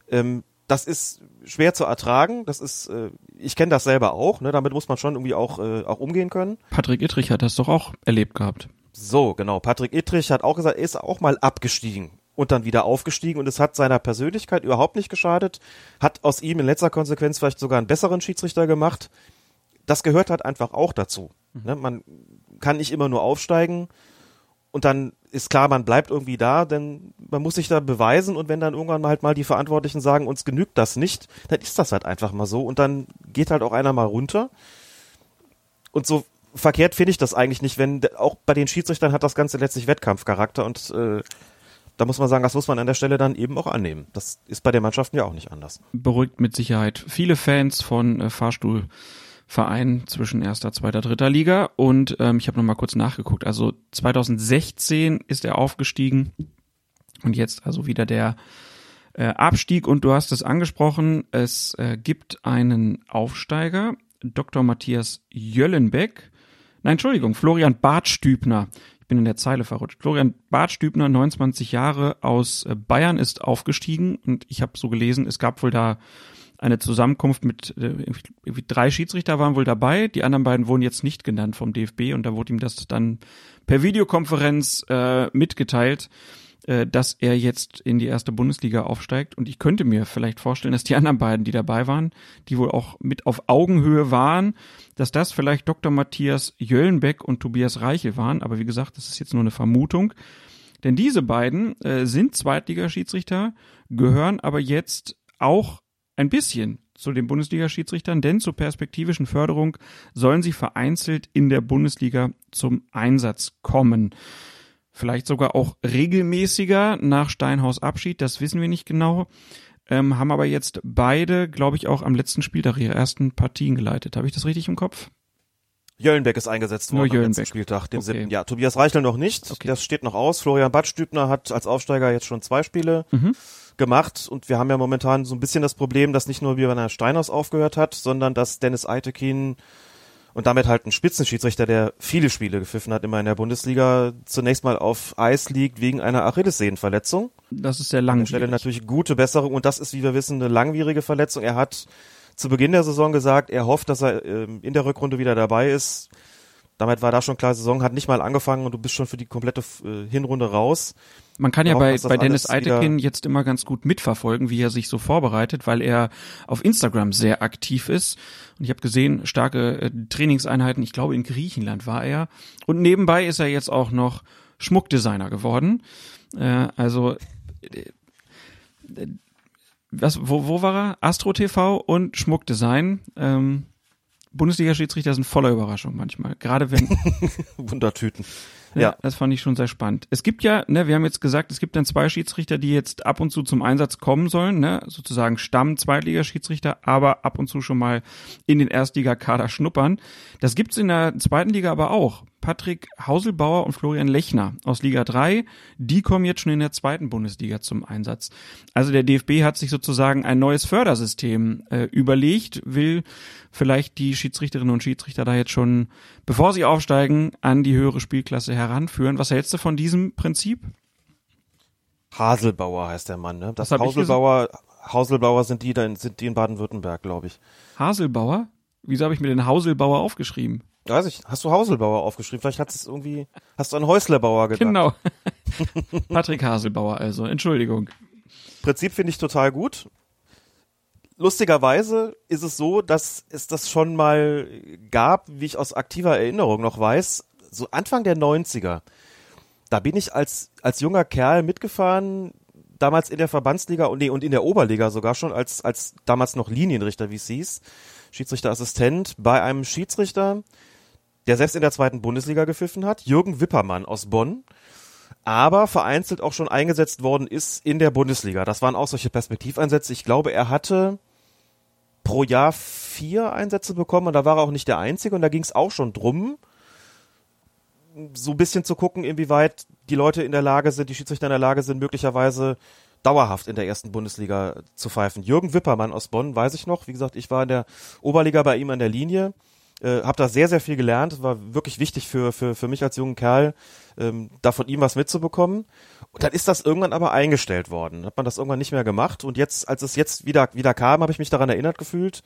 Ähm, das ist schwer zu ertragen. Das ist, äh, ich kenne das selber auch. Ne? Damit muss man schon irgendwie auch äh, auch umgehen können. Patrick Ittrich hat das doch auch erlebt gehabt. So, genau. Patrick Ittrich hat auch gesagt, er ist auch mal abgestiegen und dann wieder aufgestiegen und es hat seiner Persönlichkeit überhaupt nicht geschadet, hat aus ihm in letzter Konsequenz vielleicht sogar einen besseren Schiedsrichter gemacht. Das gehört halt einfach auch dazu. Ne? Man kann nicht immer nur aufsteigen und dann ist klar, man bleibt irgendwie da, denn man muss sich da beweisen und wenn dann irgendwann halt mal die Verantwortlichen sagen, uns genügt das nicht, dann ist das halt einfach mal so und dann geht halt auch einer mal runter. Und so verkehrt finde ich das eigentlich nicht, wenn auch bei den Schiedsrichtern hat das Ganze letztlich Wettkampfcharakter und äh, da muss man sagen, das muss man an der Stelle dann eben auch annehmen. Das ist bei den Mannschaften ja auch nicht anders. Beruhigt mit Sicherheit viele Fans von äh, Fahrstuhlvereinen zwischen erster, zweiter, dritter Liga. Und ähm, ich habe nochmal kurz nachgeguckt. Also 2016 ist er aufgestiegen und jetzt also wieder der äh, Abstieg. Und du hast es angesprochen, es äh, gibt einen Aufsteiger, Dr. Matthias Jöllenbeck. Nein, Entschuldigung, Florian Bartstübner ich bin in der Zeile verrutscht. Florian Bartstübner, 29 Jahre aus äh, Bayern, ist aufgestiegen und ich habe so gelesen, es gab wohl da eine Zusammenkunft mit äh, irgendwie drei Schiedsrichter waren wohl dabei, die anderen beiden wurden jetzt nicht genannt vom DFB und da wurde ihm das dann per Videokonferenz äh, mitgeteilt äh, dass er jetzt in die erste Bundesliga aufsteigt. Und ich könnte mir vielleicht vorstellen, dass die anderen beiden, die dabei waren, die wohl auch mit auf Augenhöhe waren, dass das vielleicht Dr. Matthias Jöllenbeck und Tobias Reichel waren. Aber wie gesagt, das ist jetzt nur eine Vermutung. Denn diese beiden äh, sind Zweitligaschiedsrichter, gehören aber jetzt auch ein bisschen zu den Bundesliga-Schiedsrichtern, denn zur perspektivischen Förderung sollen sie vereinzelt in der Bundesliga zum Einsatz kommen vielleicht sogar auch regelmäßiger nach Steinhaus Abschied, das wissen wir nicht genau. Ähm, haben aber jetzt beide, glaube ich, auch am letzten Spieltag ihre ersten Partien geleitet. Habe ich das richtig im Kopf? Jöllenbeck ist eingesetzt worden Nur am letzten Spieltag, dem Okay. siebten. Ja, Tobias Reichel noch nicht. Okay. Das steht noch aus. Florian Badstübner hat als Aufsteiger jetzt schon zwei Spiele Mhm. gemacht und wir haben ja momentan so ein bisschen das Problem, dass nicht nur er Steinhaus aufgehört hat, sondern dass Dennis Eitekin und damit halt ein Spitzenschiedsrichter, der viele Spiele gepfiffen hat, immer in der Bundesliga, zunächst mal auf Eis liegt wegen einer Achillessehnenverletzung. Das ist sehr An der Stelle langwierig. natürlich gute Besserung und das ist, wie wir wissen, eine langwierige Verletzung. Er hat zu Beginn der Saison gesagt, er hofft, dass er ähm, in der Rückrunde wieder dabei ist. Damit war da schon klar, Saison hat nicht mal angefangen und du bist schon für die komplette äh, Hinrunde raus. Man kann ja bei, bei Dennis Eitekin jetzt immer ganz gut mitverfolgen, wie er sich so vorbereitet, weil er auf Instagram sehr aktiv ist. Und ich habe gesehen, starke äh, Trainingseinheiten, ich glaube in Griechenland war er. Und nebenbei ist er jetzt auch noch Schmuckdesigner geworden. Äh, also äh, äh, was, wo, wo war er? Astro TV und Schmuckdesign. Ähm, Bundesliga-Schiedsrichter sind voller Überraschung manchmal. Gerade wenn, Wundertüten. Ja. Das fand ich schon sehr spannend. Es gibt ja, ne, wir haben jetzt gesagt, es gibt dann zwei Schiedsrichter, die jetzt ab und zu zum Einsatz kommen sollen, ne, sozusagen Stamm-Zweitligaschiedsrichter, aber ab und zu schon mal in den Erstligakader schnuppern. Das gibt's in der zweiten Liga aber auch. Patrick Hauselbauer und Florian Lechner aus Liga 3, die kommen jetzt schon in der zweiten Bundesliga zum Einsatz. Also der DFB hat sich sozusagen ein neues Fördersystem äh, überlegt, will vielleicht die Schiedsrichterinnen und Schiedsrichter da jetzt schon, bevor sie aufsteigen, an die höhere Spielklasse heranführen. Was hältst du von diesem Prinzip? Haselbauer heißt der Mann, ne? Das Hauselbauer, Hauselbauer sind die, da in- sind die in Baden-Württemberg, glaube ich. Haselbauer? Wieso habe ich mir den Hauselbauer aufgeschrieben? Weiß ich, hast du Hauselbauer aufgeschrieben? Vielleicht hat es irgendwie, hast du an Häuslerbauer gedacht? Genau. Patrick Haselbauer also, Entschuldigung. Prinzip finde ich total gut. Lustigerweise ist es so, dass es das schon mal gab, wie ich aus aktiver Erinnerung noch weiß, so Anfang der 90er. Da bin ich als, als junger Kerl mitgefahren, damals in der Verbandsliga und, nee, und in der Oberliga sogar schon, als, als damals noch Linienrichter, wie es hieß, Schiedsrichterassistent, bei einem Schiedsrichter, der selbst in der zweiten Bundesliga gepfiffen hat, Jürgen Wippermann aus Bonn, aber vereinzelt auch schon eingesetzt worden ist in der Bundesliga. Das waren auch solche Perspektiveinsätze. Ich glaube, er hatte pro Jahr vier Einsätze bekommen und da war er auch nicht der Einzige und da ging es auch schon drum, so ein bisschen zu gucken, inwieweit die Leute in der Lage sind, die Schiedsrichter in der Lage sind, möglicherweise dauerhaft in der ersten Bundesliga zu pfeifen. Jürgen Wippermann aus Bonn, weiß ich noch. Wie gesagt, ich war in der Oberliga bei ihm an der Linie, äh, habe da sehr, sehr viel gelernt. War wirklich wichtig für, für, für mich als jungen Kerl, ähm, da von ihm was mitzubekommen. Und dann ist das irgendwann aber eingestellt worden. Hat man das irgendwann nicht mehr gemacht. Und jetzt, als es jetzt wieder, wieder kam, habe ich mich daran erinnert gefühlt,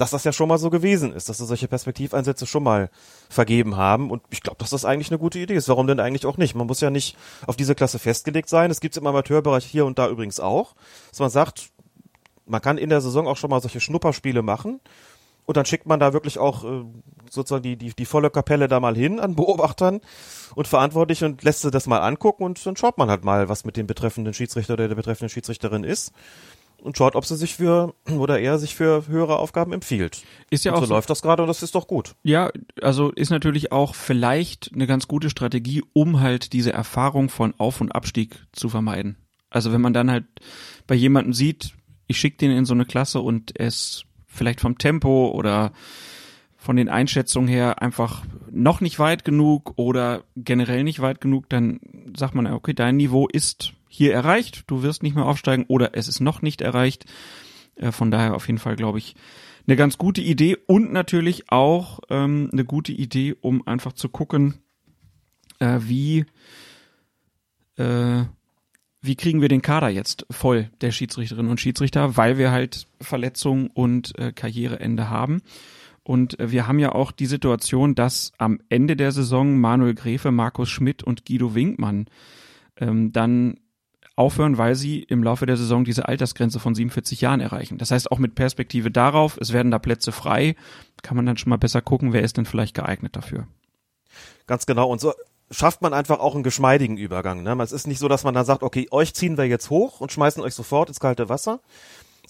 dass das ja schon mal so gewesen ist, dass sie solche Perspektiveinsätze schon mal vergeben haben. Und ich glaube, dass das eigentlich eine gute Idee ist. Warum denn eigentlich auch nicht? Man muss ja nicht auf diese Klasse festgelegt sein. Es gibt im Amateurbereich hier und da übrigens auch, dass man sagt, man kann in der Saison auch schon mal solche Schnupperspiele machen. Und dann schickt man da wirklich auch äh, sozusagen die, die, die volle Kapelle da mal hin an Beobachtern und Verantwortliche und lässt sie das mal angucken und dann schaut man halt mal, was mit dem betreffenden Schiedsrichter oder der betreffenden Schiedsrichterin ist und schaut, ob sie sich für oder er sich für höhere Aufgaben empfiehlt. Ist ja und auch so, so, läuft das gerade und das ist doch gut. Ja, also ist natürlich auch vielleicht eine ganz gute Strategie, um halt diese Erfahrung von Auf- und Abstieg zu vermeiden. Also wenn man dann halt bei jemandem sieht, ich schicke den in so eine Klasse und es vielleicht vom Tempo oder von den Einschätzungen her einfach noch nicht weit genug oder generell nicht weit genug, dann sagt man, okay, dein Niveau ist hier erreicht, du wirst nicht mehr aufsteigen oder es ist noch nicht erreicht. Äh, von daher auf jeden Fall, glaube ich, eine ganz gute Idee und natürlich auch ähm, eine gute Idee, um einfach zu gucken, äh, wie äh, wie kriegen wir den Kader jetzt voll der Schiedsrichterinnen und Schiedsrichter, weil wir halt Verletzungen und äh, Karriereende haben. Und äh, wir haben ja auch die Situation, dass am Ende der Saison Manuel Gräfe, Markus Schmidt und Guido Winkmann ähm, dann aufhören, weil sie im Laufe der Saison diese Altersgrenze von 47 Jahren erreichen. Das heißt auch mit Perspektive darauf, es werden da Plätze frei, kann man dann schon mal besser gucken, wer ist denn vielleicht geeignet dafür. Ganz genau. Und so schafft man einfach auch einen geschmeidigen Übergang. Ne? Es ist nicht so, dass man dann sagt, okay, euch ziehen wir jetzt hoch und schmeißen euch sofort ins kalte Wasser,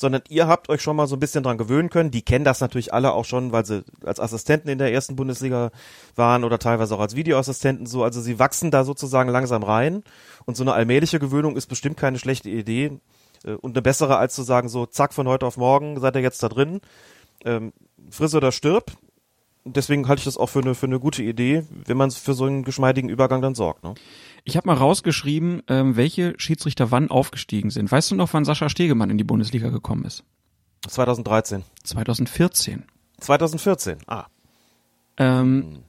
sondern ihr habt euch schon mal so ein bisschen dran gewöhnen können. Die kennen das natürlich alle auch schon, weil sie als Assistenten in der ersten Bundesliga waren oder teilweise auch als Videoassistenten so. Also sie wachsen da sozusagen langsam rein und so eine allmähliche Gewöhnung ist bestimmt keine schlechte Idee äh, und eine bessere als zu sagen so, zack, von heute auf morgen seid ihr jetzt da drin. Ähm, friss oder stirb, deswegen halte ich das auch für eine, für eine gute Idee, wenn man für so einen geschmeidigen Übergang dann sorgt. Ne? Ich habe mal rausgeschrieben, ähm, welche Schiedsrichter wann aufgestiegen sind. Weißt du noch, wann Sascha Stegemann in die Bundesliga gekommen ist? 2013. 2014. 2014, ah. Ähm,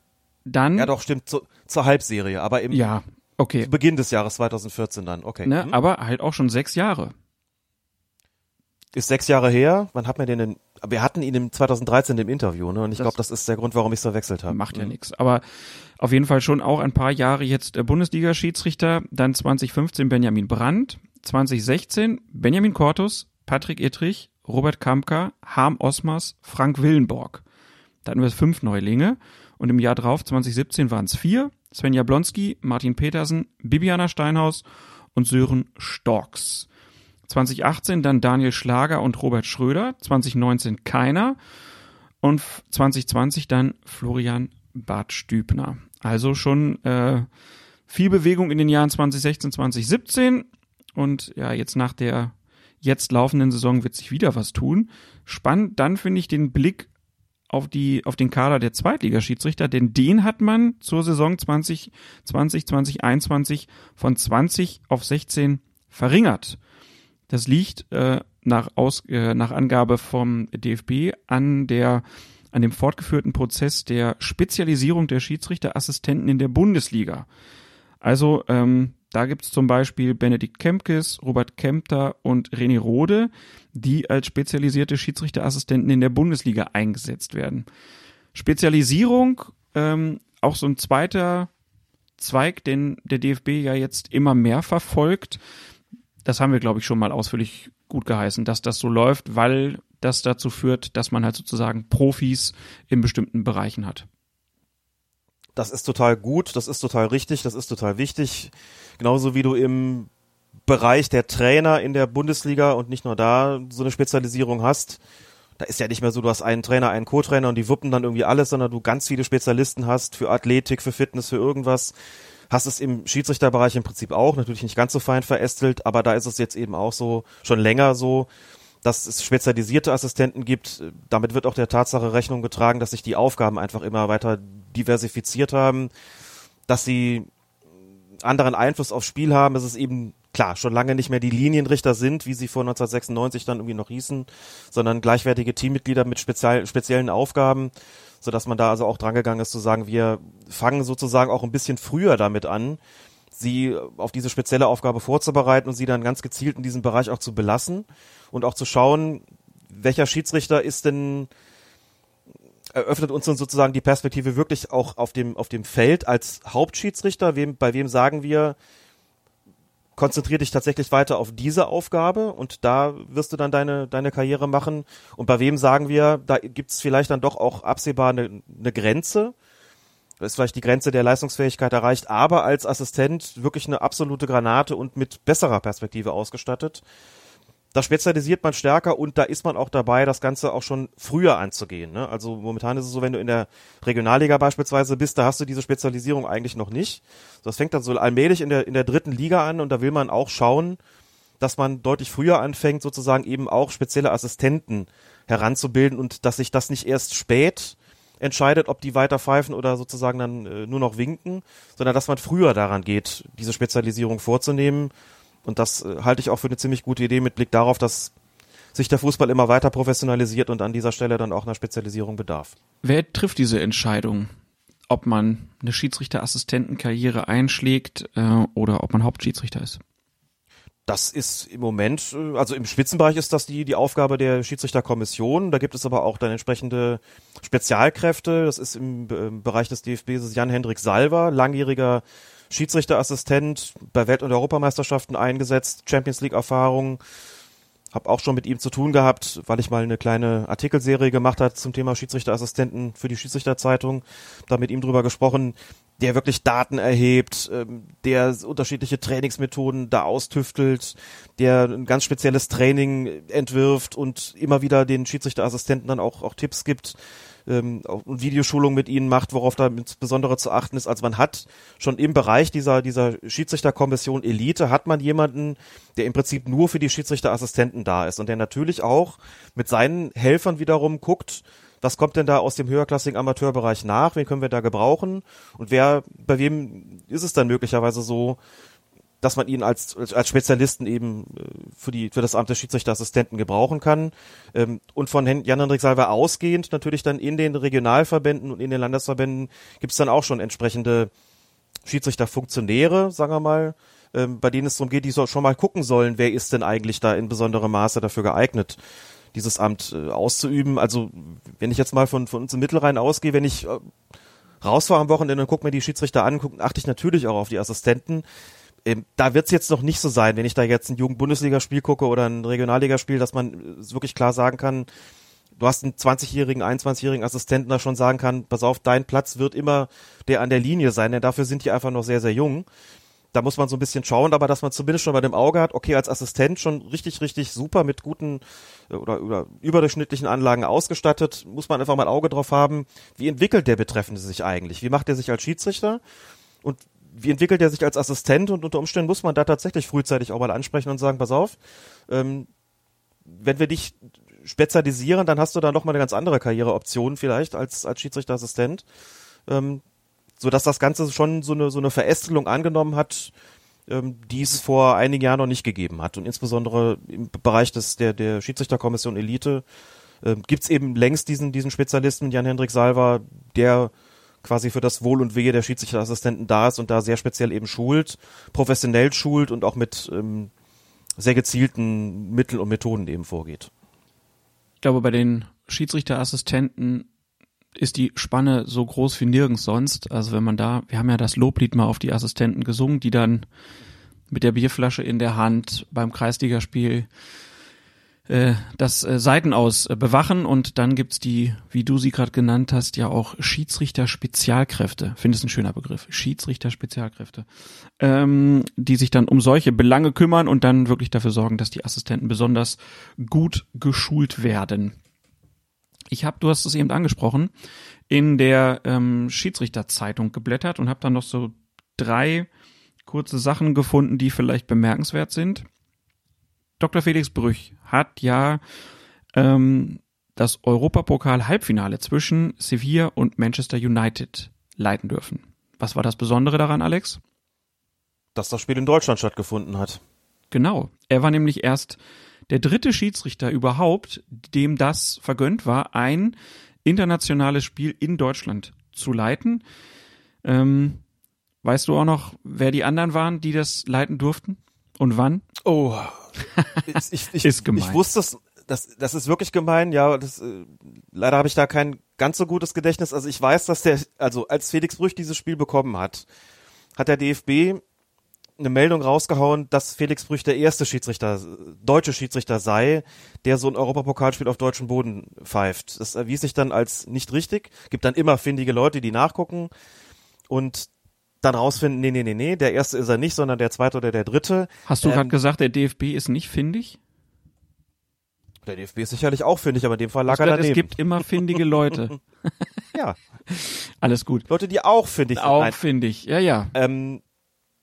dann. Ja doch, stimmt, zu, zur Halbserie, aber im Ja, okay. Beginn des Jahres 2014 dann, okay. Ne, Hm. aber halt auch schon sechs Jahre. Ist sechs Jahre her, wann hat man den denn, wir hatten ihn im 2013 im Interview, ne? Und ich glaube, das ist der Grund, warum ich es verwechselt habe. Macht ja Hm. nichts. Aber auf jeden Fall schon auch ein paar Jahre jetzt äh, Bundesliga-Schiedsrichter. Dann 2015 Benjamin Brandt, 2016 Benjamin Kortus, Patrick Ittrich, Robert Kampka, Harm Osmers, Frank Willenborg. Da hatten wir fünf Neulinge. Und im Jahr drauf, 2017, waren es vier. Sven Jablonski, Martin Petersen, Bibiana Steinhaus und Sören Storks. 2018 dann Daniel Schlager und Robert Schröder. 2019 keiner. Und f- 2020 dann Florian Bart Stübner. Also schon äh, viel Bewegung in den Jahren 2016, 2017. Und ja, jetzt nach der jetzt laufenden Saison wird sich wieder was tun. Spannend dann finde ich den Blick auf die auf den Kader der Zweitligaschiedsrichter, denn den hat man zur Saison 2020 2021 von 20 auf 16 verringert. Das liegt äh, nach, Aus, äh, nach Angabe vom DFB an der an dem fortgeführten Prozess der Spezialisierung der Schiedsrichterassistenten in der Bundesliga. Also ähm, da gibt's zum Beispiel Benedikt Kempkes, Robert Kempter und René Rode, die als spezialisierte Schiedsrichterassistenten in der Bundesliga eingesetzt werden. Spezialisierung, ähm, auch so ein zweiter Zweig, den der DFB ja jetzt immer mehr verfolgt. Das haben wir, glaube ich, schon mal ausführlich gut geheißen, dass das so läuft, weil das dazu führt, dass man halt sozusagen Profis in bestimmten Bereichen hat. Das ist total gut, das ist total richtig, das ist total wichtig. Genauso wie du im Bereich der Trainer in der Bundesliga und nicht nur da so eine Spezialisierung hast. Da ist ja nicht mehr so, du hast einen Trainer, einen Co-Trainer und die wuppen dann irgendwie alles, sondern du ganz viele Spezialisten hast für Athletik, für Fitness, für irgendwas. Hast es im Schiedsrichterbereich im Prinzip auch, natürlich nicht ganz so fein verästelt, aber da ist es jetzt eben auch so, schon länger so, dass es spezialisierte Assistenten gibt. Damit wird auch der Tatsache Rechnung getragen, dass sich die Aufgaben einfach immer weiter diversifiziert haben, dass sie anderen Einfluss aufs Spiel haben. Es ist eben klar, schon lange nicht mehr die Linienrichter sind, wie sie vor 1996 dann irgendwie noch hießen, sondern gleichwertige Teammitglieder mit speziell, speziellen Aufgaben, so dass man da also auch drangegangen ist zu sagen, wir fangen sozusagen auch ein bisschen früher damit an, sie auf diese spezielle Aufgabe vorzubereiten und sie dann ganz gezielt in diesem Bereich auch zu belassen und auch zu schauen, welcher Schiedsrichter ist denn eröffnet uns dann sozusagen die Perspektive wirklich auch auf dem auf dem Feld als Hauptschiedsrichter, wem bei wem sagen wir konzentrier dich tatsächlich weiter auf diese Aufgabe und da wirst du dann deine, deine Karriere machen. Und bei wem sagen wir, da gibt es vielleicht dann doch auch absehbar eine, eine Grenze. Da ist vielleicht die Grenze der Leistungsfähigkeit erreicht, aber als Assistent wirklich eine absolute Granate und mit besserer Perspektive ausgestattet da spezialisiert man stärker und da ist man auch dabei, das Ganze auch schon früher anzugehen. Ne? Also momentan ist es so, wenn du in der Regionalliga beispielsweise bist, da hast du diese Spezialisierung eigentlich noch nicht. Das fängt dann so allmählich in der, in der dritten Liga an und da will man auch schauen, dass man deutlich früher anfängt, sozusagen eben auch spezielle Assistenten heranzubilden und dass sich das nicht erst spät entscheidet, ob die weiter pfeifen oder sozusagen dann äh, nur noch winken, sondern dass man früher daran geht, diese Spezialisierung vorzunehmen und das äh, halte ich auch für eine ziemlich gute Idee mit Blick darauf, dass sich der Fußball immer weiter professionalisiert und an dieser Stelle dann auch einer Spezialisierung bedarf. Wer trifft diese Entscheidung? Ob man eine Schiedsrichterassistentenkarriere einschlägt äh, oder ob man Hauptschiedsrichter ist? Das ist im Moment, äh, also im Spitzenbereich ist das die, die Aufgabe der Schiedsrichterkommission. Da gibt es aber auch dann entsprechende Spezialkräfte. Das ist im, im Bereich des DFB Jan-Hendrik Salver, langjähriger Schiedsrichterassistent bei Welt- und Europameisterschaften eingesetzt, Champions League Erfahrung. Hab auch schon mit ihm zu tun gehabt, weil ich mal eine kleine Artikelserie gemacht hat zum Thema Schiedsrichterassistenten für die Schiedsrichterzeitung. Da mit ihm drüber gesprochen, der wirklich Daten erhebt, ähm, der unterschiedliche Trainingsmethoden da austüftelt, der ein ganz spezielles Training entwirft und immer wieder den Schiedsrichterassistenten dann auch, auch Tipps gibt ähm, Videoschulung mit ihnen macht, worauf da insbesondere zu achten ist. Also man hat schon im Bereich dieser, dieser Schiedsrichterkommission Elite hat man jemanden, der im Prinzip nur für die Schiedsrichterassistenten da ist und der natürlich auch mit seinen Helfern wiederum guckt, was kommt denn da aus dem höherklassigen Amateurbereich nach, wen können wir da gebrauchen und wer, bei wem ist es dann möglicherweise so, dass man ihn als, als Spezialisten eben äh, für, die, für das Amt des Schiedsrichterassistenten gebrauchen kann. Ähm, und von Jan-Hendrik Salver ausgehend natürlich dann in den Regionalverbänden und in den Landesverbänden gibt es dann auch schon entsprechende Schiedsrichterfunktionäre, sagen wir mal, ähm, bei denen es darum geht, die schon mal gucken sollen, wer ist denn eigentlich da in besonderem Maße dafür geeignet, dieses Amt äh, auszuüben. Also wenn ich jetzt mal von, von uns im Mittelrhein ausgehe, wenn ich äh, rausfahre am Wochenende und gucke mir die Schiedsrichter an, guck, achte ich natürlich auch auf die Assistenten ähm, da wird es jetzt noch nicht so sein, wenn ich da jetzt ein Jugend-Bundesligaspiel gucke oder ein Regionalligaspiel, dass man wirklich klar sagen kann, du hast einen 20-jährigen, 21-jährigen Assistenten, da schon sagen kann, pass auf, dein Platz wird immer der an der Linie sein, denn dafür sind die einfach noch sehr, sehr jung. Da muss man so ein bisschen schauen, aber dass man zumindest schon bei dem Auge hat, okay, als Assistent schon richtig, richtig super mit guten äh, oder, oder überdurchschnittlichen Anlagen ausgestattet, muss man einfach mal ein Auge drauf haben, wie entwickelt der Betreffende sich eigentlich? Wie macht er sich als Schiedsrichter? Und wie entwickelt er sich als Assistent und unter Umständen muss man da tatsächlich frühzeitig auch mal ansprechen und sagen, pass auf, ähm, wenn wir dich spezialisieren, dann hast du da noch mal eine ganz andere Karriereoption vielleicht als, als Schiedsrichterassistent. Ähm, so dass das Ganze schon so eine, so eine Verästelung angenommen hat, ähm, die es vor einigen Jahren noch nicht gegeben hat. Und insbesondere im Bereich des, der, der Schiedsrichterkommission Elite ähm, gibt es eben längst diesen, diesen Spezialisten, Jan-Hendrik Salva, der quasi für das Wohl und Wehe der Schiedsrichterassistenten da ist und da sehr speziell eben schult, professionell schult und auch mit ähm, sehr gezielten Mitteln und Methoden eben vorgeht. Ich glaube, bei den Schiedsrichterassistenten ist die Spanne so groß wie nirgends sonst. Also wenn man da, wir haben ja das Loblied mal auf die Assistenten gesungen, die dann mit der Bierflasche in der Hand beim Kreisligaspiel das äh, Seitenaus äh, bewachen und dann gibt's die, wie du sie gerade genannt hast, ja auch Schiedsrichter-Spezialkräfte. Findest ein schöner Begriff. Schiedsrichter-Spezialkräfte. Ähm, die sich dann um solche Belange kümmern und dann wirklich dafür sorgen, dass die Assistenten besonders gut geschult werden. Ich habe, du hast es eben angesprochen, in der ähm, Schiedsrichterzeitung geblättert und habe dann noch so drei kurze Sachen gefunden, die vielleicht bemerkenswert sind. Dr. Felix Brüch hat ja ähm, das Europapokal-Halbfinale zwischen Sevilla und Manchester United leiten dürfen. Was war das Besondere daran, Alex? Dass das Spiel in Deutschland stattgefunden hat. Genau. Er war nämlich erst der dritte Schiedsrichter überhaupt, dem das vergönnt war, ein internationales Spiel in Deutschland zu leiten. Ähm, weißt du auch noch, wer die anderen waren, die das leiten durften und wann? Oh, ich, ich, Ist gemein. ich wusste es, das, das ist wirklich gemein, ja, das, äh, leider habe ich da kein ganz so gutes Gedächtnis. Also ich weiß, dass der, also als Felix Brüch dieses Spiel bekommen hat, hat der DFB eine Meldung rausgehauen, dass Felix Brüch der erste Schiedsrichter, deutsche Schiedsrichter sei, der so ein Europapokalspiel auf deutschem Boden pfeift. Das erwies sich dann als nicht richtig. Gibt dann immer findige Leute, die nachgucken und dann rausfinden, nee, nee, nee, nee, der erste ist er nicht, sondern der zweite oder der dritte. Hast du Ähm, gerade gesagt, der DFB ist nicht findig? Der DFB ist sicherlich auch findig, aber in dem Fall lag er daneben. es gibt immer findige Leute. ja, Alles gut. Leute, die auch findig sind. Auch Nein, findig. Ja, ja. Ähm,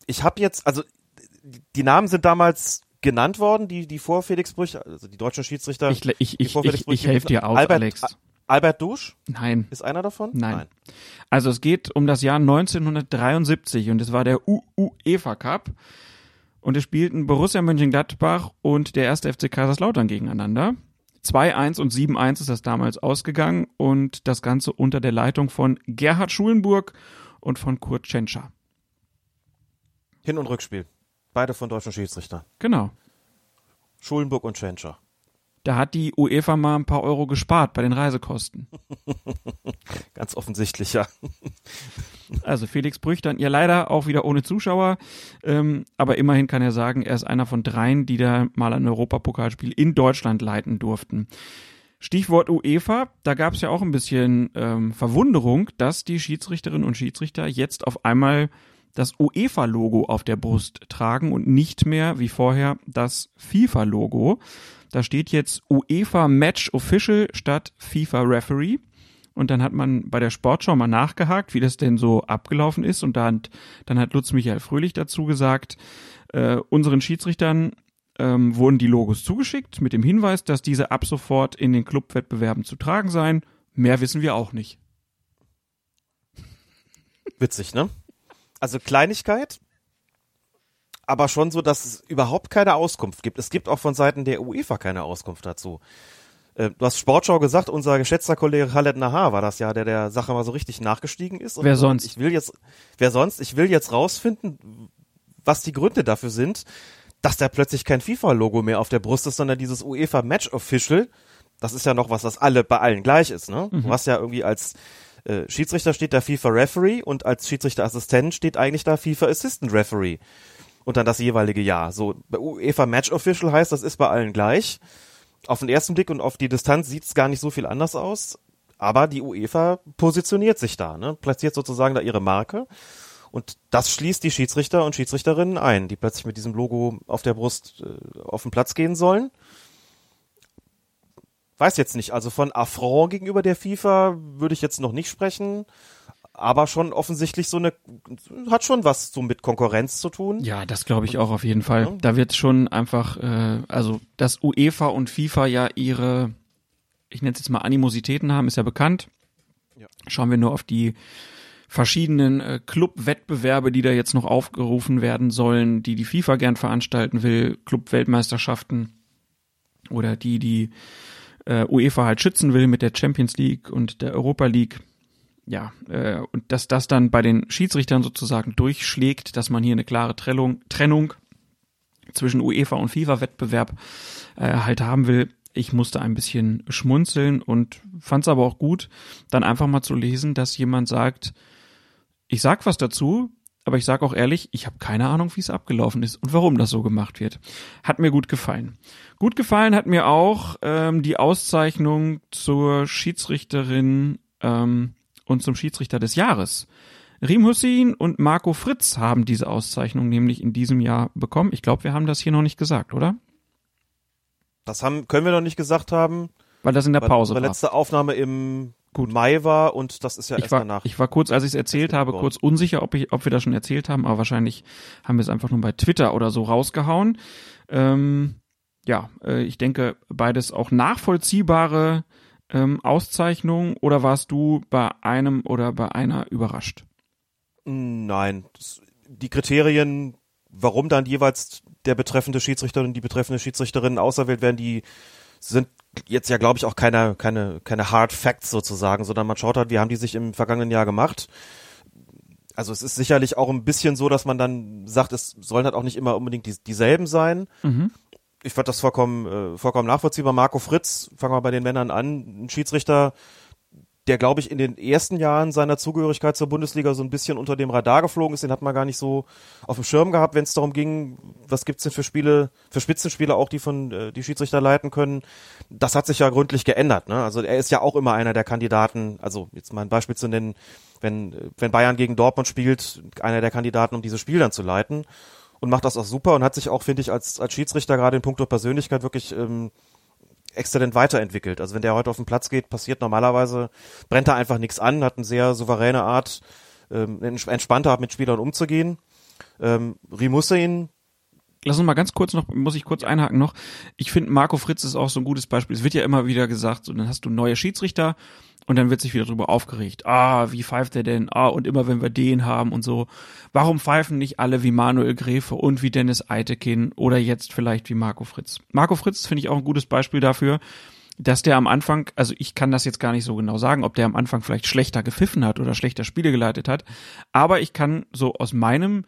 ich habe jetzt, also die Namen sind damals genannt worden, die die vor Felix Brüch, also die deutschen Schiedsrichter. Ich, ich, ich, ich, ich helfe dir aus, Albert, Alex. Albert Dusch Nein. ist einer davon? Nein. Also es geht um das Jahr 1973 und es war der UEFA Cup und es spielten Borussia Mönchengladbach und der erste FC Kaiserslautern gegeneinander. 2-1 und 7-1 ist das damals ausgegangen und das Ganze unter der Leitung von Gerhard Schulenburg und von Kurt Tschentscher. Hin- und Rückspiel. Beide von deutschen Schiedsrichtern. Genau. Schulenburg und Tschentscher. Da hat die UEFA mal ein paar Euro gespart bei den Reisekosten. Ganz offensichtlich, ja. Also Felix Brüch dann ja leider auch wieder ohne Zuschauer, ähm, aber immerhin kann er sagen, er ist einer von dreien, die da mal ein Europapokalspiel in Deutschland leiten durften. Stichwort UEFA, da gab es ja auch ein bisschen ähm, Verwunderung, dass die Schiedsrichterinnen und Schiedsrichter jetzt auf einmal das UEFA-Logo auf der Brust tragen und nicht mehr wie vorher das FIFA-Logo. Da steht jetzt UEFA Match Official statt FIFA Referee. Und dann hat man bei der Sportschau mal nachgehakt, wie das denn so abgelaufen ist. Und dann, dann hat Lutz Michael Fröhlich dazu gesagt, äh, unseren Schiedsrichtern ähm, wurden die Logos zugeschickt mit dem Hinweis, dass diese ab sofort in den Clubwettbewerben zu tragen seien. Mehr wissen wir auch nicht. Witzig, ne? Also Kleinigkeit, aber schon so, dass es überhaupt keine Auskunft gibt. Es gibt auch von Seiten der UEFA keine Auskunft dazu. Äh, Du hast Sportschau gesagt, unser geschätzter Kollege Khaled Nahar war das ja, der der Sache mal so richtig nachgestiegen ist. Wer sonst? Ich will jetzt, wer sonst? Ich will jetzt rausfinden, was die Gründe dafür sind, dass da plötzlich kein FIFA-Logo mehr auf der Brust ist, sondern dieses UEFA Match Official. Das ist ja noch was, das alle bei allen gleich ist, ne? Du hast ja irgendwie als äh, Schiedsrichter steht da FIFA Referee und als Schiedsrichterassistent steht eigentlich da FIFA Assistant Referee. Und dann das jeweilige Jahr. So, bei UEFA Match Official heißt, das ist bei allen gleich. Auf den ersten Blick und auf die Distanz sieht es gar nicht so viel anders aus. Aber die UEFA positioniert sich da, ne? platziert sozusagen da ihre Marke. Und das schließt die Schiedsrichter und Schiedsrichterinnen ein, die plötzlich mit diesem Logo auf der Brust äh, auf den Platz gehen sollen. Weiß jetzt nicht, also von Affront gegenüber der FIFA würde ich jetzt noch nicht sprechen, aber schon offensichtlich so eine, hat schon was so mit Konkurrenz zu tun. Ja, das glaube ich auch auf jeden Fall. Ja. Da wird schon einfach, äh, also dass UEFA und FIFA ja ihre, ich nenne es jetzt mal Animositäten haben, ist ja bekannt. Ja. Schauen wir nur auf die verschiedenen äh, Club-Wettbewerbe, die da jetzt noch aufgerufen werden sollen, die die FIFA gern veranstalten will, Club-Weltmeisterschaften oder die die äh, UEFA halt schützen will mit der Champions League und der Europa League. Ja, äh, und dass das dann bei den Schiedsrichtern sozusagen durchschlägt, dass man hier eine klare Trennung, Trennung zwischen UEFA und FIFA-Wettbewerb äh, halt haben will. Ich musste ein bisschen schmunzeln und fand es aber auch gut, dann einfach mal zu lesen, dass jemand sagt, ich sag was dazu, aber ich sag auch ehrlich, ich habe keine Ahnung, wie es abgelaufen ist und warum das so gemacht wird. Hat mir gut gefallen. Gut gefallen hat mir auch ähm, die Auszeichnung zur Schiedsrichterin ähm, und zum Schiedsrichter des Jahres. Rim Hussein und Marco Fritz haben diese Auszeichnung nämlich in diesem Jahr bekommen. Ich glaube, wir haben das hier noch nicht gesagt, oder? Das haben, können wir noch nicht gesagt haben, Weil das in der weil Pause unsere war. letzte Aufnahme im Mai war und das ist ja Ich erst war, danach. ich war kurz, als ich es erzählt habe, kurz unsicher, ob, ich, ob wir das schon erzählt haben, aber wahrscheinlich haben wir es einfach nur bei Twitter oder so rausgehauen. Ähm, ja, äh, ich denke, beides auch nachvollziehbare ähm, Auszeichnungen oder warst du bei einem oder bei einer überrascht? Nein, das, die Kriterien, warum dann jeweils der betreffende Schiedsrichter und die betreffende Schiedsrichterin auserwählt werden, die sind jetzt ja, glaube ich, auch keine, keine, keine Hard Facts sozusagen, sondern man schaut halt, wie haben die sich im vergangenen Jahr gemacht. Also es ist sicherlich auch ein bisschen so, dass man dann sagt, es sollen halt auch nicht immer unbedingt die, dieselben sein. Mhm. Ich fand das vollkommen, äh, vollkommen nachvollziehbar. Marco Fritz, fangen wir bei den Männern an, ein Schiedsrichter, der, glaube ich, in den ersten Jahren seiner Zugehörigkeit zur Bundesliga so ein bisschen unter dem Radar geflogen ist. Den hat man gar nicht so auf dem Schirm gehabt, wenn es darum ging, was gibt's denn für Spiele, für Spitzenspiele auch, die von äh, die Schiedsrichter leiten können. Das hat sich ja gründlich geändert. Ne? Also er ist ja auch immer einer der Kandidaten. Also jetzt mal ein Beispiel zu nennen, wenn wenn Bayern gegen Dortmund spielt, einer der Kandidaten, um dieses Spiel dann zu leiten und macht das auch super und hat sich auch, finde ich, als als Schiedsrichter gerade in puncto Persönlichkeit wirklich ähm, exzellent weiterentwickelt. Also wenn der heute auf den Platz geht, passiert normalerweise, brennt er einfach nichts an, hat eine sehr souveräne Art, ähm, entspannte Art mit Spielern umzugehen. Ähm, Rimussein Lass uns mal ganz kurz noch, muss ich kurz einhaken noch. Ich finde, Marco Fritz ist auch so ein gutes Beispiel. Es wird ja immer wieder gesagt, so, dann hast du neue Schiedsrichter und dann wird sich wieder drüber aufgeregt. Ah, wie pfeift der denn? Ah, und immer wenn wir den haben und so. Warum pfeifen nicht alle wie Manuel Gräfe und wie Dennis Eitekin oder jetzt vielleicht wie Marco Fritz? Marco Fritz finde ich auch ein gutes Beispiel dafür, dass der am Anfang, also ich kann das jetzt gar nicht so genau sagen, ob der am Anfang vielleicht schlechter gepfiffen hat oder schlechter Spiele geleitet hat, aber ich kann so aus meinem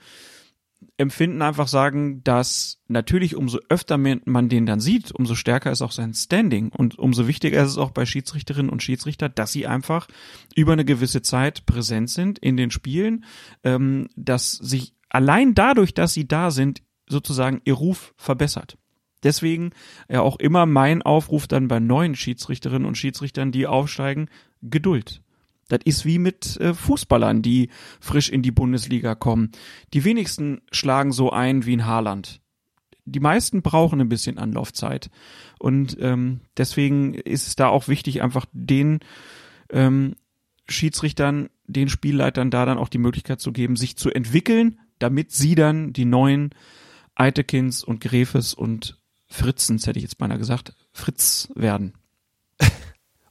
Empfinden einfach sagen, dass natürlich umso öfter man den dann sieht, umso stärker ist auch sein Standing und umso wichtiger ist es auch bei Schiedsrichterinnen und Schiedsrichter, dass sie einfach über eine gewisse Zeit präsent sind in den Spielen, ähm, dass sich allein dadurch, dass sie da sind, sozusagen ihr Ruf verbessert. Deswegen ja auch immer mein Aufruf dann bei neuen Schiedsrichterinnen und Schiedsrichtern, die aufsteigen, Geduld. Das ist wie mit äh, Fußballern, die frisch in die Bundesliga kommen. Die wenigsten schlagen so ein wie in Haaland. Die meisten brauchen ein bisschen Anlaufzeit. Und ähm, deswegen ist es da auch wichtig, einfach den ähm, Schiedsrichtern, den Spielleitern da dann auch die Möglichkeit zu geben, sich zu entwickeln, damit sie dann die neuen Eitekins und Gräfes und Fritzens, hätte ich jetzt beinahe gesagt, Fritz werden.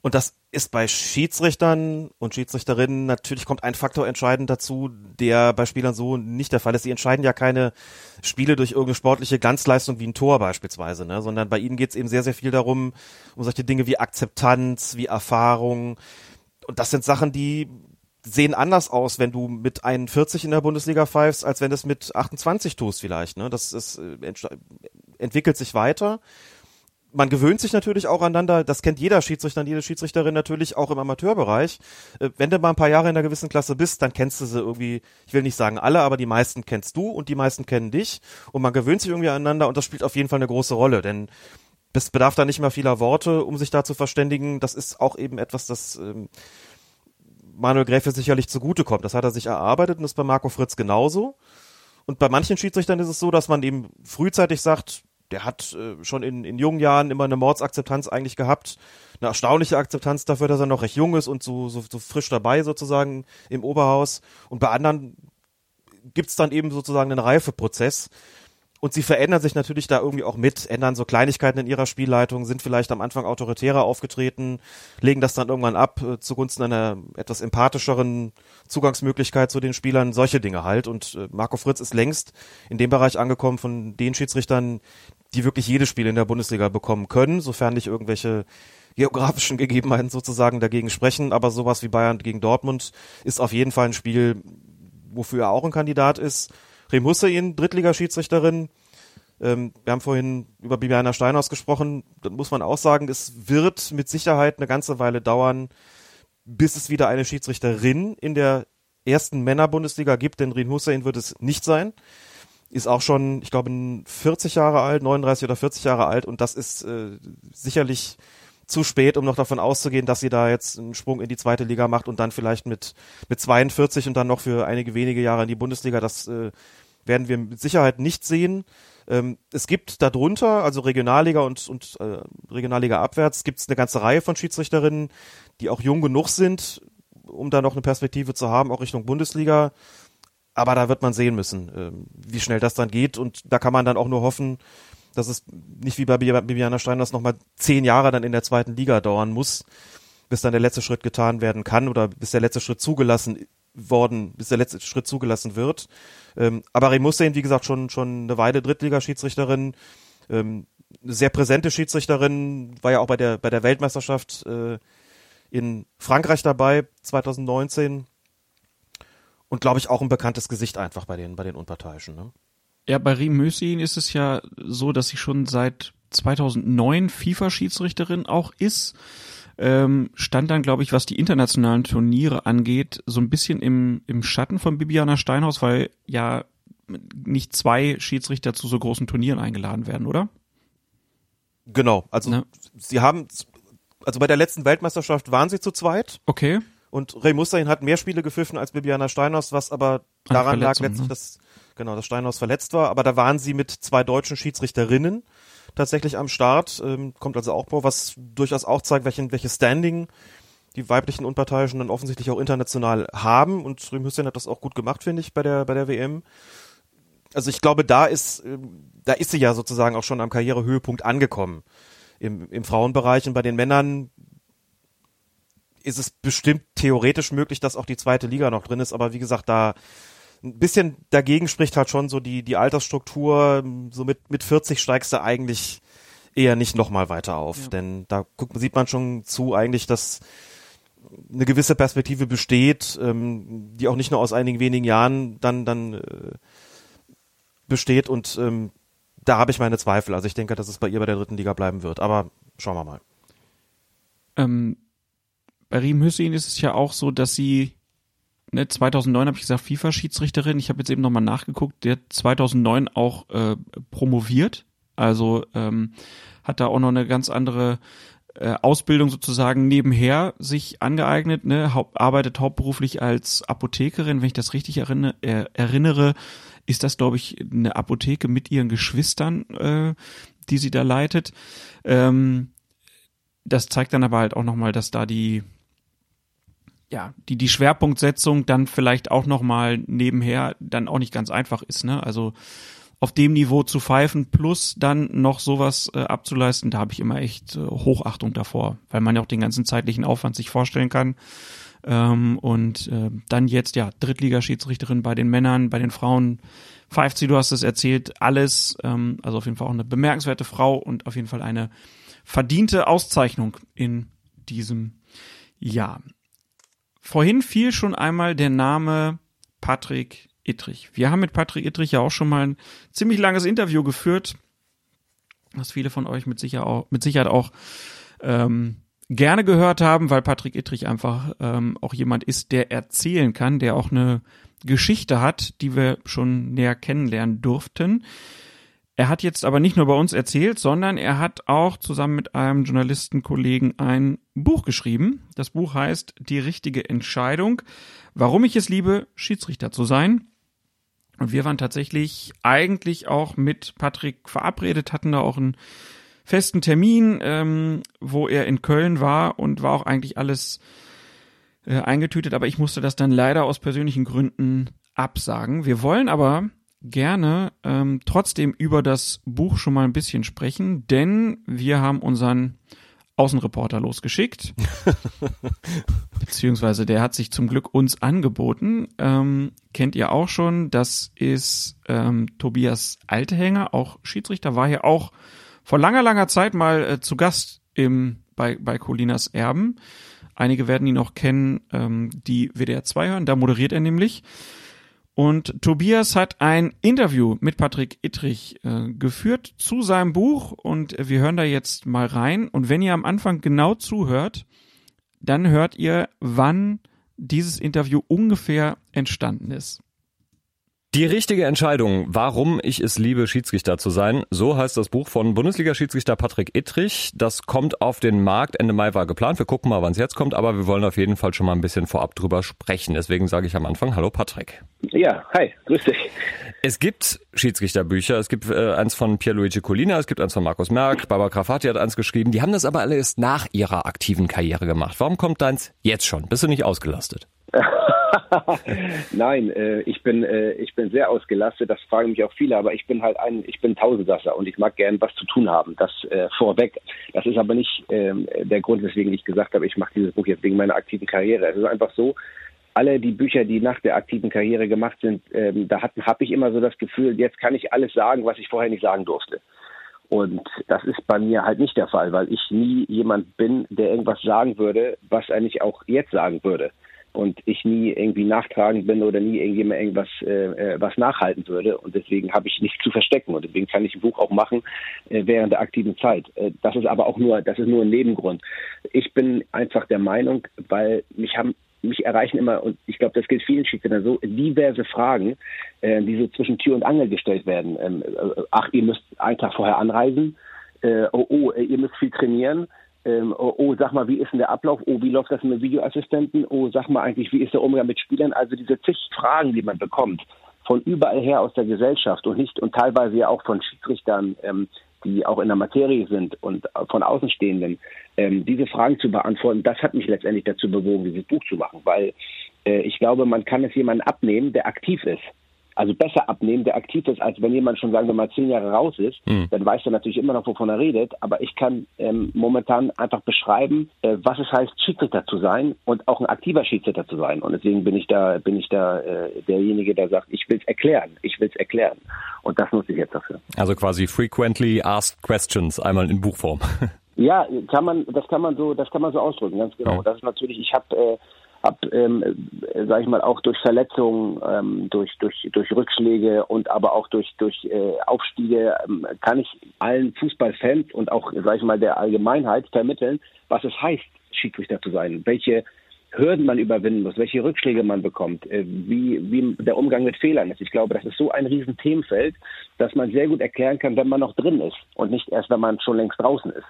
Und das ist bei Schiedsrichtern und Schiedsrichterinnen natürlich kommt ein Faktor entscheidend dazu, der bei Spielern so nicht der Fall ist. Sie entscheiden ja keine Spiele durch irgendeine sportliche Glanzleistung wie ein Tor beispielsweise, ne? sondern bei ihnen geht es eben sehr, sehr viel darum, um solche Dinge wie Akzeptanz, wie Erfahrung. Und das sind Sachen, die sehen anders aus, wenn du mit 41 in der Bundesliga pfeifst, als wenn du es mit 28 tust vielleicht. Ne? Das ist, äh, entwickelt sich weiter man gewöhnt sich natürlich auch aneinander, das kennt jeder Schiedsrichter und jede Schiedsrichterin natürlich auch im Amateurbereich. Äh, wenn du mal ein paar Jahre in einer gewissen Klasse bist, dann kennst du sie irgendwie, ich will nicht sagen alle, aber die meisten kennst du und die meisten kennen dich und man gewöhnt sich irgendwie aneinander und das spielt auf jeden Fall eine große Rolle, denn es bedarf da nicht mehr vieler Worte, um sich da zu verständigen. Das ist auch eben etwas, das ähm, Manuel Gräfe sicherlich zugutekommt. Das hat er sich erarbeitet und ist bei Marco Fritz genauso. Und bei manchen Schiedsrichtern ist es so, dass man eben frühzeitig sagt, der hat äh, schon in, in jungen Jahren immer eine Mordsakzeptanz eigentlich gehabt. Eine erstaunliche Akzeptanz dafür, dass er noch recht jung ist und so, so, so frisch dabei sozusagen im Oberhaus. Und bei anderen gibt's dann eben sozusagen einen Reifeprozess. Und sie verändern sich natürlich da irgendwie auch mit, ändern so Kleinigkeiten in ihrer Spielleitung, sind vielleicht am Anfang autoritärer aufgetreten, legen das dann irgendwann ab äh, zugunsten einer etwas empathischeren Zugangsmöglichkeit zu den Spielern, solche Dinge halt. Und äh, Marco Fritz ist längst in dem Bereich angekommen von den Schiedsrichtern, die wirklich jedes Spiel in der Bundesliga bekommen können, sofern nicht irgendwelche geografischen Gegebenheiten sozusagen dagegen sprechen. Aber sowas wie Bayern gegen Dortmund ist auf jeden Fall ein Spiel, wofür er auch ein Kandidat ist. Rem Hussein, Drittligaschiedsrichterin. Ähm, wir haben vorhin über Bibiana Steinhaus gesprochen. Da muss man auch sagen, es wird mit Sicherheit eine ganze Weile dauern, bis es wieder eine Schiedsrichterin in der ersten Männerbundesliga gibt, denn Rin Hussein wird es nicht sein ist auch schon, ich glaube, 40 Jahre alt, 39 oder 40 Jahre alt und das ist äh, sicherlich zu spät, um noch davon auszugehen, dass sie da jetzt einen Sprung in die zweite Liga macht und dann vielleicht mit, mit 42 und dann noch für einige wenige Jahre in die Bundesliga. Das äh, werden wir mit Sicherheit nicht sehen. Ähm, es gibt darunter, also Regionalliga und, und äh, Regionalliga abwärts, gibt es eine ganze Reihe von Schiedsrichterinnen, die auch jung genug sind, um da noch eine Perspektive zu haben, auch Richtung Bundesliga. Aber da wird man sehen müssen, ähm, wie schnell das dann geht. Und da kann man dann auch nur hoffen, dass es nicht wie bei Bibiana Steiners nochmal zehn Jahre dann in der zweiten Liga dauern muss, bis dann der letzte Schritt getan werden kann oder bis der letzte Schritt zugelassen worden, bis der letzte Schritt zugelassen wird. Ähm, aber Ray Hussein, wie gesagt, schon, schon eine Weile Drittligaschiedsrichterin, ähm, eine sehr präsente Schiedsrichterin, war ja auch bei der, bei der Weltmeisterschaft äh, in Frankreich dabei, 2019. Und glaube ich auch ein bekanntes Gesicht einfach bei den, bei den Unparteiischen. Ne? Ja, bei Riem Mösin ist es ja so, dass sie schon seit 2009 FIFA-Schiedsrichterin auch ist. Ähm, stand dann, glaube ich, was die internationalen Turniere angeht, so ein bisschen im, im Schatten von Bibiana Steinhaus, weil ja nicht zwei Schiedsrichter zu so großen Turnieren eingeladen werden, oder? Genau, also ja. sie haben, also bei der letzten Weltmeisterschaft waren sie zu zweit. Okay. Und Ray Mustahin hat mehr Spiele gepfiffen als Bibiana Steinhaus, was aber daran lag letztlich, ne? dass genau, dass Steinhaus verletzt war. Aber da waren sie mit zwei deutschen Schiedsrichterinnen tatsächlich am Start. Ähm, kommt also auch vor, was durchaus auch zeigt, welchen, welches Standing die weiblichen Unparteiischen dann offensichtlich auch international haben. Und Riem Hussein hat das auch gut gemacht, finde ich, bei der, bei der WM. Also ich glaube, da ist, ähm, da ist sie ja sozusagen auch schon am Karrierehöhepunkt angekommen. Im, im Frauenbereich und bei den Männern ist es bestimmt theoretisch möglich, dass auch die zweite Liga noch drin ist, aber wie gesagt, da ein bisschen dagegen spricht halt schon so die, die Altersstruktur, so mit, mit 40 steigst du eigentlich eher nicht nochmal weiter auf, ja. denn da guckt, sieht man schon zu eigentlich, dass eine gewisse Perspektive besteht, ähm, die auch nicht nur aus einigen wenigen Jahren dann, dann äh, besteht und ähm, da habe ich meine Zweifel. Also ich denke, dass es bei ihr bei der dritten Liga bleiben wird, aber schauen wir mal. Ähm, bei Riem Hüssein ist es ja auch so, dass sie ne, 2009 habe ich gesagt FIFA-Schiedsrichterin. Ich habe jetzt eben nochmal nachgeguckt. Der 2009 auch äh, promoviert, also ähm, hat da auch noch eine ganz andere äh, Ausbildung sozusagen nebenher sich angeeignet. Ne, Haupt, arbeitet hauptberuflich als Apothekerin, wenn ich das richtig erinnere. Äh, erinnere ist das, glaube ich, eine Apotheke mit ihren Geschwistern, äh, die sie da leitet. Ähm, das zeigt dann aber halt auch nochmal, dass da die ja, die, die Schwerpunktsetzung dann vielleicht auch nochmal nebenher dann auch nicht ganz einfach ist, ne? Also auf dem Niveau zu pfeifen plus dann noch sowas äh, abzuleisten, da habe ich immer echt äh, Hochachtung davor, weil man ja auch den ganzen zeitlichen Aufwand sich vorstellen kann. Ähm, und äh, dann jetzt ja Drittligaschiedsrichterin bei den Männern, bei den Frauen pfeift sie, du hast es erzählt, alles. Ähm, also auf jeden Fall auch eine bemerkenswerte Frau und auf jeden Fall eine verdiente Auszeichnung in diesem Jahr. Vorhin fiel schon einmal der Name Patrick Ittrich. Wir haben mit Patrick Ittrich ja auch schon mal ein ziemlich langes Interview geführt, was viele von euch mit, sicher auch, mit Sicherheit auch ähm, gerne gehört haben, weil Patrick Ittrich einfach ähm, auch jemand ist, der erzählen kann, der auch eine Geschichte hat, die wir schon näher kennenlernen durften. Er hat jetzt aber nicht nur bei uns erzählt, sondern er hat auch zusammen mit einem Journalistenkollegen ein Buch geschrieben. Das Buch heißt Die richtige Entscheidung, warum ich es liebe, Schiedsrichter zu sein. Und wir waren tatsächlich eigentlich auch mit Patrick verabredet, hatten da auch einen festen Termin, ähm, wo er in Köln war und war auch eigentlich alles äh, eingetütet, aber ich musste das dann leider aus persönlichen Gründen absagen. Wir wollen aber gerne ähm, trotzdem über das Buch schon mal ein bisschen sprechen, denn wir haben unseren Außenreporter losgeschickt. Beziehungsweise der hat sich zum Glück uns angeboten. Ähm, kennt ihr auch schon. Das ist ähm, Tobias Altehänger, auch Schiedsrichter, war hier auch vor langer, langer Zeit mal äh, zu Gast im, bei, bei Colinas Erben. Einige werden ihn auch kennen, ähm, die WDR 2 hören. Da moderiert er nämlich. Und Tobias hat ein Interview mit Patrick Ittrich äh, geführt zu seinem Buch und wir hören da jetzt mal rein. Und wenn ihr am Anfang genau zuhört, dann hört ihr, wann dieses Interview ungefähr entstanden ist. Die richtige Entscheidung, warum ich es liebe, Schiedsrichter zu sein. So heißt das Buch von Bundesliga-Schiedsrichter Patrick Ittrich. Das kommt auf den Markt. Ende Mai war geplant. Wir gucken mal, wann es jetzt kommt, aber wir wollen auf jeden Fall schon mal ein bisschen vorab drüber sprechen. Deswegen sage ich am Anfang Hallo Patrick. Ja, hi, grüß dich. Es gibt Schiedsrichterbücher. Es gibt äh, eins von Pierluigi Colina, es gibt eins von Markus Merck, Barbara Grafati hat eins geschrieben. Die haben das aber alle erst nach ihrer aktiven Karriere gemacht. Warum kommt deins jetzt schon? Bist du nicht ausgelastet? Nein, äh, ich bin äh, ich bin sehr ausgelastet. Das fragen mich auch viele, aber ich bin halt ein ich bin Tausendsasser und ich mag gern was zu tun haben. Das äh, vorweg. Das ist aber nicht ähm, der Grund, weswegen ich gesagt habe, ich mache dieses Buch jetzt wegen meiner aktiven Karriere. Es ist einfach so. Alle die Bücher, die nach der aktiven Karriere gemacht sind, ähm, da habe ich immer so das Gefühl, jetzt kann ich alles sagen, was ich vorher nicht sagen durfte. Und das ist bei mir halt nicht der Fall, weil ich nie jemand bin, der irgendwas sagen würde, was er nicht auch jetzt sagen würde. Und ich nie irgendwie nachtragend bin oder nie irgendjemand irgendwas äh, äh was nachhalten würde. Und deswegen habe ich nichts zu verstecken. Und deswegen kann ich ein Buch auch machen äh, während der aktiven Zeit. Äh, das ist aber auch nur, das ist nur ein Nebengrund. Ich bin einfach der Meinung, weil mich haben mich erreichen immer, und ich glaube, das gilt vielen Schiedsrichtern so, diverse Fragen, äh, die so zwischen Tür und Angel gestellt werden. Ähm, äh, ach, ihr müsst einen Tag vorher anreisen. Äh, oh, oh, ihr müsst viel trainieren. Ähm, oh, oh, sag mal, wie ist denn der Ablauf? Oh, wie läuft das mit Videoassistenten? Oh, sag mal eigentlich, wie ist der Umgang mit Spielern? Also diese zig Fragen, die man bekommt, von überall her aus der Gesellschaft und nicht und teilweise ja auch von Schiedsrichtern, ähm, die auch in der Materie sind und von Außenstehenden, ähm, diese Fragen zu beantworten, das hat mich letztendlich dazu bewogen, dieses Buch zu machen, weil äh, ich glaube, man kann es jemandem abnehmen, der aktiv ist. Also besser abnehmen, der aktiv ist, als wenn jemand schon, sagen wir mal, zehn Jahre raus ist, mhm. dann weiß er natürlich immer noch, wovon er redet. Aber ich kann ähm, momentan einfach beschreiben, äh, was es heißt, Schiedsrichter zu sein und auch ein aktiver Schiedsrichter zu sein. Und deswegen bin ich da, bin ich da äh, derjenige, der sagt, ich will es erklären, ich will es erklären. Und das nutze ich jetzt dafür. Also quasi frequently asked questions, einmal in Buchform. Ja, kann man, das kann man so, das kann man so ausdrücken, ganz genau. Ja. Das ist natürlich, ich habe, äh, ähm, äh, sag ich mal, auch durch Verletzungen, ähm, durch, durch, durch Rückschläge und aber auch durch, durch äh, Aufstiege ähm, kann ich allen Fußballfans und auch, sag ich mal, der Allgemeinheit vermitteln, was es heißt, Schiedsrichter zu sein, welche Hürden man überwinden muss, welche Rückschläge man bekommt, äh, wie, wie der Umgang mit Fehlern ist. Ich glaube, das ist so ein riesen Themenfeld, dass man sehr gut erklären kann, wenn man noch drin ist und nicht erst, wenn man schon längst draußen ist.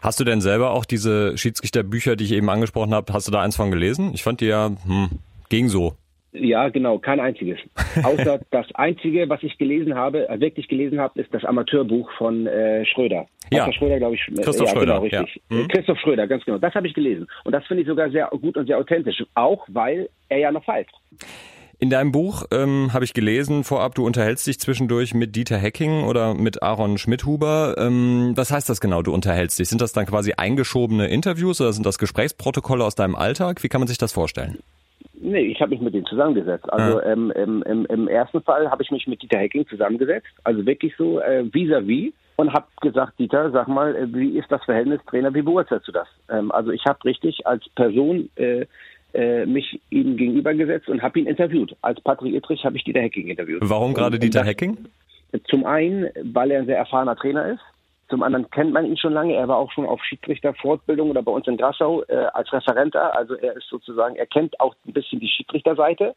Hast du denn selber auch diese Schiedsrichterbücher, die ich eben angesprochen habe, hast du da eins von gelesen? Ich fand die ja, hm, ging so. Ja, genau, kein einziges. Außer das einzige, was ich gelesen habe, äh, wirklich gelesen habe, ist das Amateurbuch von äh, Schröder. Ja. Schröder, glaube ich. Äh, Christoph ja, Schröder, genau, richtig. Ja. Mhm. Christoph Schröder, ganz genau. Das habe ich gelesen. Und das finde ich sogar sehr gut und sehr authentisch. Auch weil er ja noch pfeift. In deinem Buch ähm, habe ich gelesen, vorab, du unterhältst dich zwischendurch mit Dieter Hecking oder mit Aaron Schmidhuber. Ähm, was heißt das genau, du unterhältst dich? Sind das dann quasi eingeschobene Interviews oder sind das Gesprächsprotokolle aus deinem Alltag? Wie kann man sich das vorstellen? Nee, ich habe mich mit denen zusammengesetzt. Also ja. ähm, im, im, im ersten Fall habe ich mich mit Dieter Hecking zusammengesetzt, also wirklich so äh, vis-à-vis und habe gesagt, Dieter, sag mal, äh, wie ist das Verhältnis Trainer, wie beurteilst du das? Ähm, also ich habe richtig als Person äh, äh, mich ihm gegenübergesetzt und habe ihn interviewt. Als Patrick Ittrich habe ich Dieter Hecking interviewt. Warum gerade Dieter Hecking? Zum einen, weil er ein sehr erfahrener Trainer ist. Zum anderen kennt man ihn schon lange. Er war auch schon auf Schiedsrichterfortbildung oder bei uns in Grassau äh, als Referenter. Also er ist sozusagen, er kennt auch ein bisschen die Schiedsrichterseite.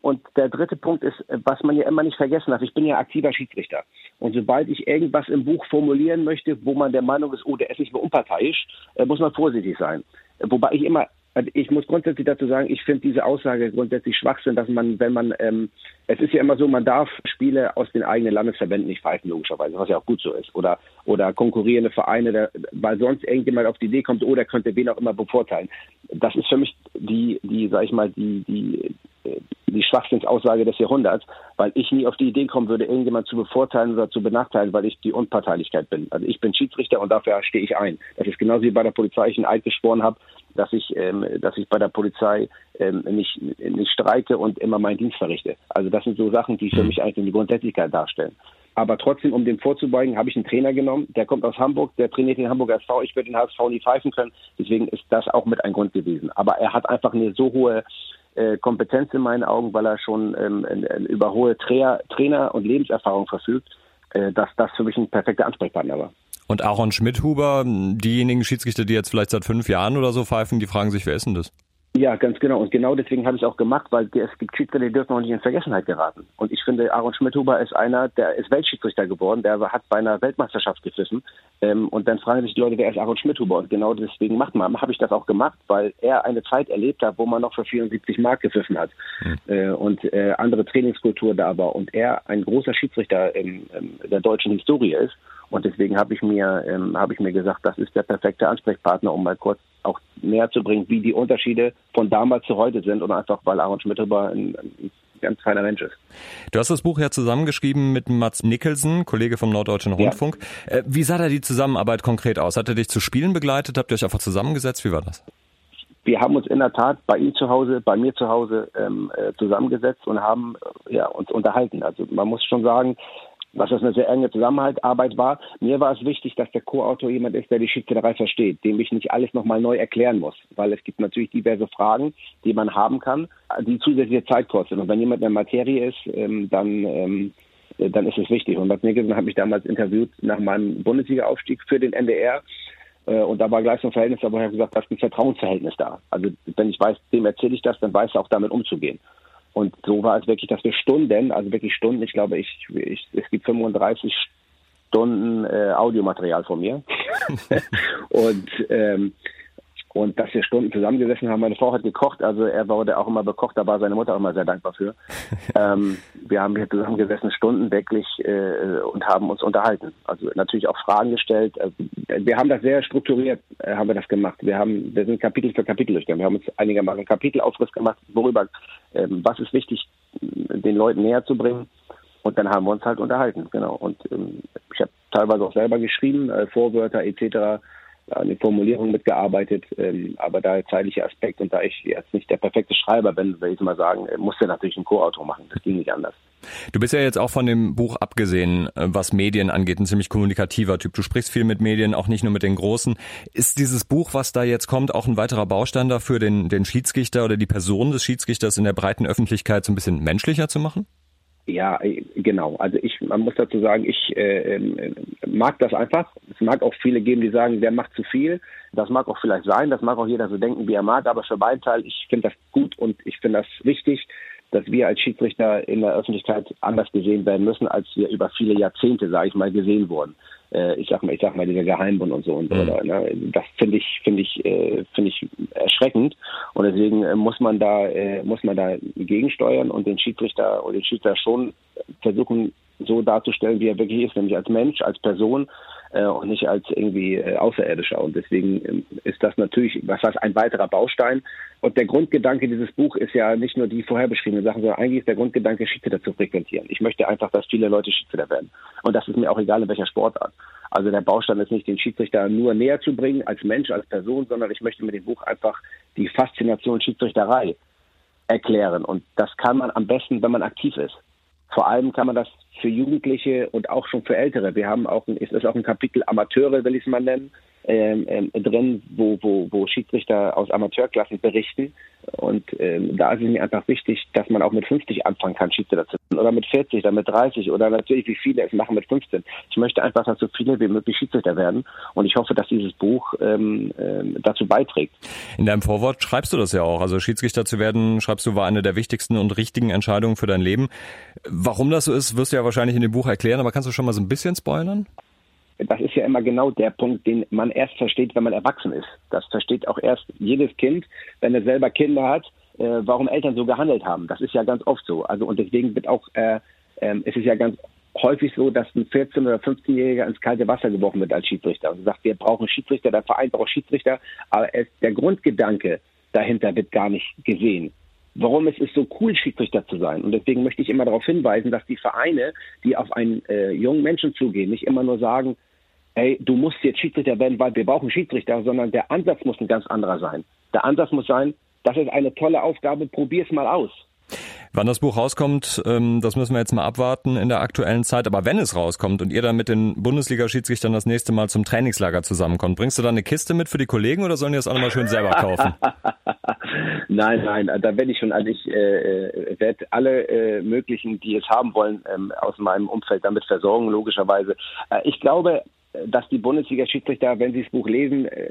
Und der dritte Punkt ist, was man ja immer nicht vergessen darf. Ich bin ja aktiver Schiedsrichter. Und sobald ich irgendwas im Buch formulieren möchte, wo man der Meinung ist, oh, der ist nicht mehr unparteiisch, äh, muss man vorsichtig sein. Wobei ich immer also ich muss grundsätzlich dazu sagen, ich finde diese Aussage grundsätzlich Schwachsinn, dass man, wenn man, ähm, es ist ja immer so, man darf Spiele aus den eigenen Landesverbänden nicht pfeifen, logischerweise, was ja auch gut so ist. Oder, oder konkurrierende Vereine, der, weil sonst irgendjemand auf die Idee kommt, oh, der könnte wen auch immer bevorteilen. Das ist für mich die, die, sag ich mal, die, die, die Schwachsinnsaussage des Jahrhunderts, weil ich nie auf die Idee kommen würde, irgendjemand zu bevorteilen oder zu benachteilen, weil ich die Unparteilichkeit bin. Also ich bin Schiedsrichter und dafür stehe ich ein. Das ist genauso wie bei der Polizei ich einen Eid geschworen habe, dass ich, ähm, dass ich bei der Polizei ähm, nicht, nicht streike und immer meinen Dienst verrichte. Also das sind so Sachen, die für mhm. mich eigentlich die Grundsätzlichkeit darstellen. Aber trotzdem, um dem vorzubeugen, habe ich einen Trainer genommen, der kommt aus Hamburg, der trainiert den Hamburger SV. Ich würde den HSV nie pfeifen können. Deswegen ist das auch mit ein Grund gewesen. Aber er hat einfach eine so hohe äh, Kompetenz in meinen Augen, weil er schon ähm, über hohe Trainer, Trainer und Lebenserfahrung verfügt, äh, dass das für mich ein perfekter Ansprechpartner war. Und Aaron Schmidhuber, diejenigen Schiedsrichter, die jetzt vielleicht seit fünf Jahren oder so pfeifen, die fragen sich, wer ist denn das? Ja, ganz genau. Und genau deswegen habe ich es auch gemacht, weil es gibt Schiedsrichter, die dürfen auch nicht in Vergessenheit geraten. Und ich finde, Aaron Schmidhuber ist einer, der ist Weltschiedsrichter geworden, der hat bei einer Weltmeisterschaft gepfiffen. Ähm, und dann fragen sich die Leute, wer ist Aaron Schmidhuber? Und genau deswegen macht man, habe ich das auch gemacht, weil er eine Zeit erlebt hat, wo man noch für 74 Mark gepfiffen hat. Mhm. Äh, und äh, andere Trainingskultur da war. Und er ein großer Schiedsrichter in, in der deutschen Historie ist. Und deswegen habe ich mir ähm, habe ich mir gesagt, das ist der perfekte Ansprechpartner, um mal kurz auch näher zu bringen, wie die Unterschiede von damals zu heute sind und einfach weil Aaron Schmittelber ein, ein ganz feiner Mensch ist. Du hast das Buch ja zusammengeschrieben mit Mats Nicholson, Kollege vom Norddeutschen Rundfunk. Ja. Äh, wie sah da die Zusammenarbeit konkret aus? Hat er dich zu Spielen begleitet? Habt ihr euch einfach zusammengesetzt? Wie war das? Wir haben uns in der Tat bei ihm zu Hause, bei mir zu Hause ähm, äh, zusammengesetzt und haben äh, ja, uns unterhalten. Also man muss schon sagen, was das eine sehr enge Zusammenarbeit war. Mir war es wichtig, dass der Co-Autor jemand ist, der die Schiedsrichterei versteht, dem ich nicht alles nochmal neu erklären muss, weil es gibt natürlich diverse Fragen, die man haben kann, die zusätzliche Zeit kosten. Und wenn jemand in der Materie ist, ähm, dann ähm, dann ist es wichtig. Und Bad Nicholson hat mich damals interviewt nach meinem Bundesliga-Aufstieg für den NDR. Äh, und da war gleich so ein Verhältnis, da wo er gesagt, da ist ein Vertrauensverhältnis da. Also wenn ich weiß, dem erzähle ich das, dann weiß er auch damit umzugehen. Und so war es wirklich, dass wir Stunden, also wirklich Stunden, ich glaube, ich, ich es gibt 35 Stunden äh, Audiomaterial von mir. und ähm, und dass wir Stunden zusammengesessen haben. Meine Frau hat gekocht, also er wurde auch immer bekocht, da war seine Mutter auch immer sehr dankbar für. ähm, wir haben hier zusammengesessen, Stunden wirklich äh, und haben uns unterhalten. Also natürlich auch Fragen gestellt. Also, wir haben das sehr strukturiert, äh, haben wir das gemacht. Wir haben, wir sind Kapitel für Kapitel durchgegangen. Wir haben uns einigermaßen einen Kapitelaufriss gemacht, worüber, ähm, was ist wichtig, den Leuten näher zu bringen. Und dann haben wir uns halt unterhalten, genau. Und ähm, ich habe teilweise auch selber geschrieben, äh, Vorwörter etc an den mitgearbeitet, ähm, aber da der zeitliche Aspekt und da ich jetzt nicht der perfekte Schreiber bin, will ich mal sagen, äh, musste natürlich ein Co-Autor machen. Das ging nicht anders. Du bist ja jetzt auch von dem Buch abgesehen, äh, was Medien angeht, ein ziemlich kommunikativer Typ. Du sprichst viel mit Medien, auch nicht nur mit den Großen. Ist dieses Buch, was da jetzt kommt, auch ein weiterer Baustein dafür, den, den Schiedsrichter oder die Person des Schiedsrichters in der breiten Öffentlichkeit so ein bisschen menschlicher zu machen? Ja, äh, genau. Also ich, man muss dazu sagen, ich äh, äh, mag das einfach. Es mag auch viele geben, die sagen, der macht zu viel. Das mag auch vielleicht sein. Das mag auch jeder so denken, wie er mag. Aber für meinen Teil, ich finde das gut und ich finde das wichtig, dass wir als Schiedsrichter in der Öffentlichkeit anders gesehen werden müssen, als wir über viele Jahrzehnte, sage ich mal, gesehen wurden. Äh, ich sag mal, ich sag mal, dieser Geheimbund und so und mhm. oder, ne? das finde ich, finde ich, äh, finde ich erschreckend und deswegen äh, muss man da, äh, muss man da gegensteuern und den Schiedsrichter oder den Schiedsrichter schon versuchen, so darzustellen, wie er wirklich ist, nämlich als Mensch, als Person äh, und nicht als irgendwie äh, Außerirdischer. Und deswegen ähm, ist das natürlich, was heißt, ein weiterer Baustein. Und der Grundgedanke dieses Buch ist ja nicht nur die vorher beschriebenen Sachen, sondern eigentlich ist der Grundgedanke, Schiedsrichter zu frequentieren. Ich möchte einfach, dass viele Leute Schiedsrichter werden. Und das ist mir auch egal, in welcher Sportart. Also der Baustein ist nicht, den Schiedsrichter nur näher zu bringen als Mensch, als Person, sondern ich möchte mit dem Buch einfach die Faszination Schiedsrichterei erklären. Und das kann man am besten, wenn man aktiv ist. Vor allem kann man das für Jugendliche und auch schon für Ältere. Wir haben auch, ein, ist auch ein Kapitel Amateure, will ich es mal nennen, ähm, ähm, drin, wo, wo, wo Schiedsrichter aus Amateurklassen berichten. Und ähm, da ist es mir einfach wichtig, dass man auch mit 50 anfangen kann, Schiedsrichter zu werden. Oder mit 40 oder mit 30 oder natürlich, wie viele es machen mit 15. Ich möchte einfach, dass so viele wie möglich Schiedsrichter werden. Und ich hoffe, dass dieses Buch ähm, ähm, dazu beiträgt. In deinem Vorwort schreibst du das ja auch. Also Schiedsrichter zu werden, schreibst du, war eine der wichtigsten und richtigen Entscheidungen für dein Leben. Warum das so ist, wirst du ja wahrscheinlich in dem Buch erklären, aber kannst du schon mal so ein bisschen spoilern? Das ist ja immer genau der Punkt, den man erst versteht, wenn man erwachsen ist. Das versteht auch erst jedes Kind, wenn er selber Kinder hat, äh, warum Eltern so gehandelt haben. Das ist ja ganz oft so. Also und deswegen wird auch, äh, äh, es ist ja ganz häufig so, dass ein 14- oder 15-Jähriger ins kalte Wasser geworfen wird als Schiedsrichter und sagt, wir brauchen Schiedsrichter, der Verein braucht Schiedsrichter, aber es, der Grundgedanke dahinter wird gar nicht gesehen warum es ist so cool, Schiedsrichter zu sein. Und deswegen möchte ich immer darauf hinweisen, dass die Vereine, die auf einen äh, jungen Menschen zugehen, nicht immer nur sagen, ey, du musst jetzt Schiedsrichter werden, weil wir brauchen Schiedsrichter, sondern der Ansatz muss ein ganz anderer sein. Der Ansatz muss sein, das ist eine tolle Aufgabe, probier's mal aus. Wann das Buch rauskommt, ähm, das müssen wir jetzt mal abwarten in der aktuellen Zeit. Aber wenn es rauskommt und ihr dann mit den Bundesliga-Schiedsrichtern das nächste Mal zum Trainingslager zusammenkommt, bringst du dann eine Kiste mit für die Kollegen oder sollen die das auch nochmal schön selber kaufen? nein, nein, da werde ich schon, also ich äh, werde alle äh, möglichen, die es haben wollen, ähm, aus meinem Umfeld damit versorgen, logischerweise. Äh, ich glaube, dass die Bundesliga-Schiedsrichter, wenn sie das Buch lesen, äh,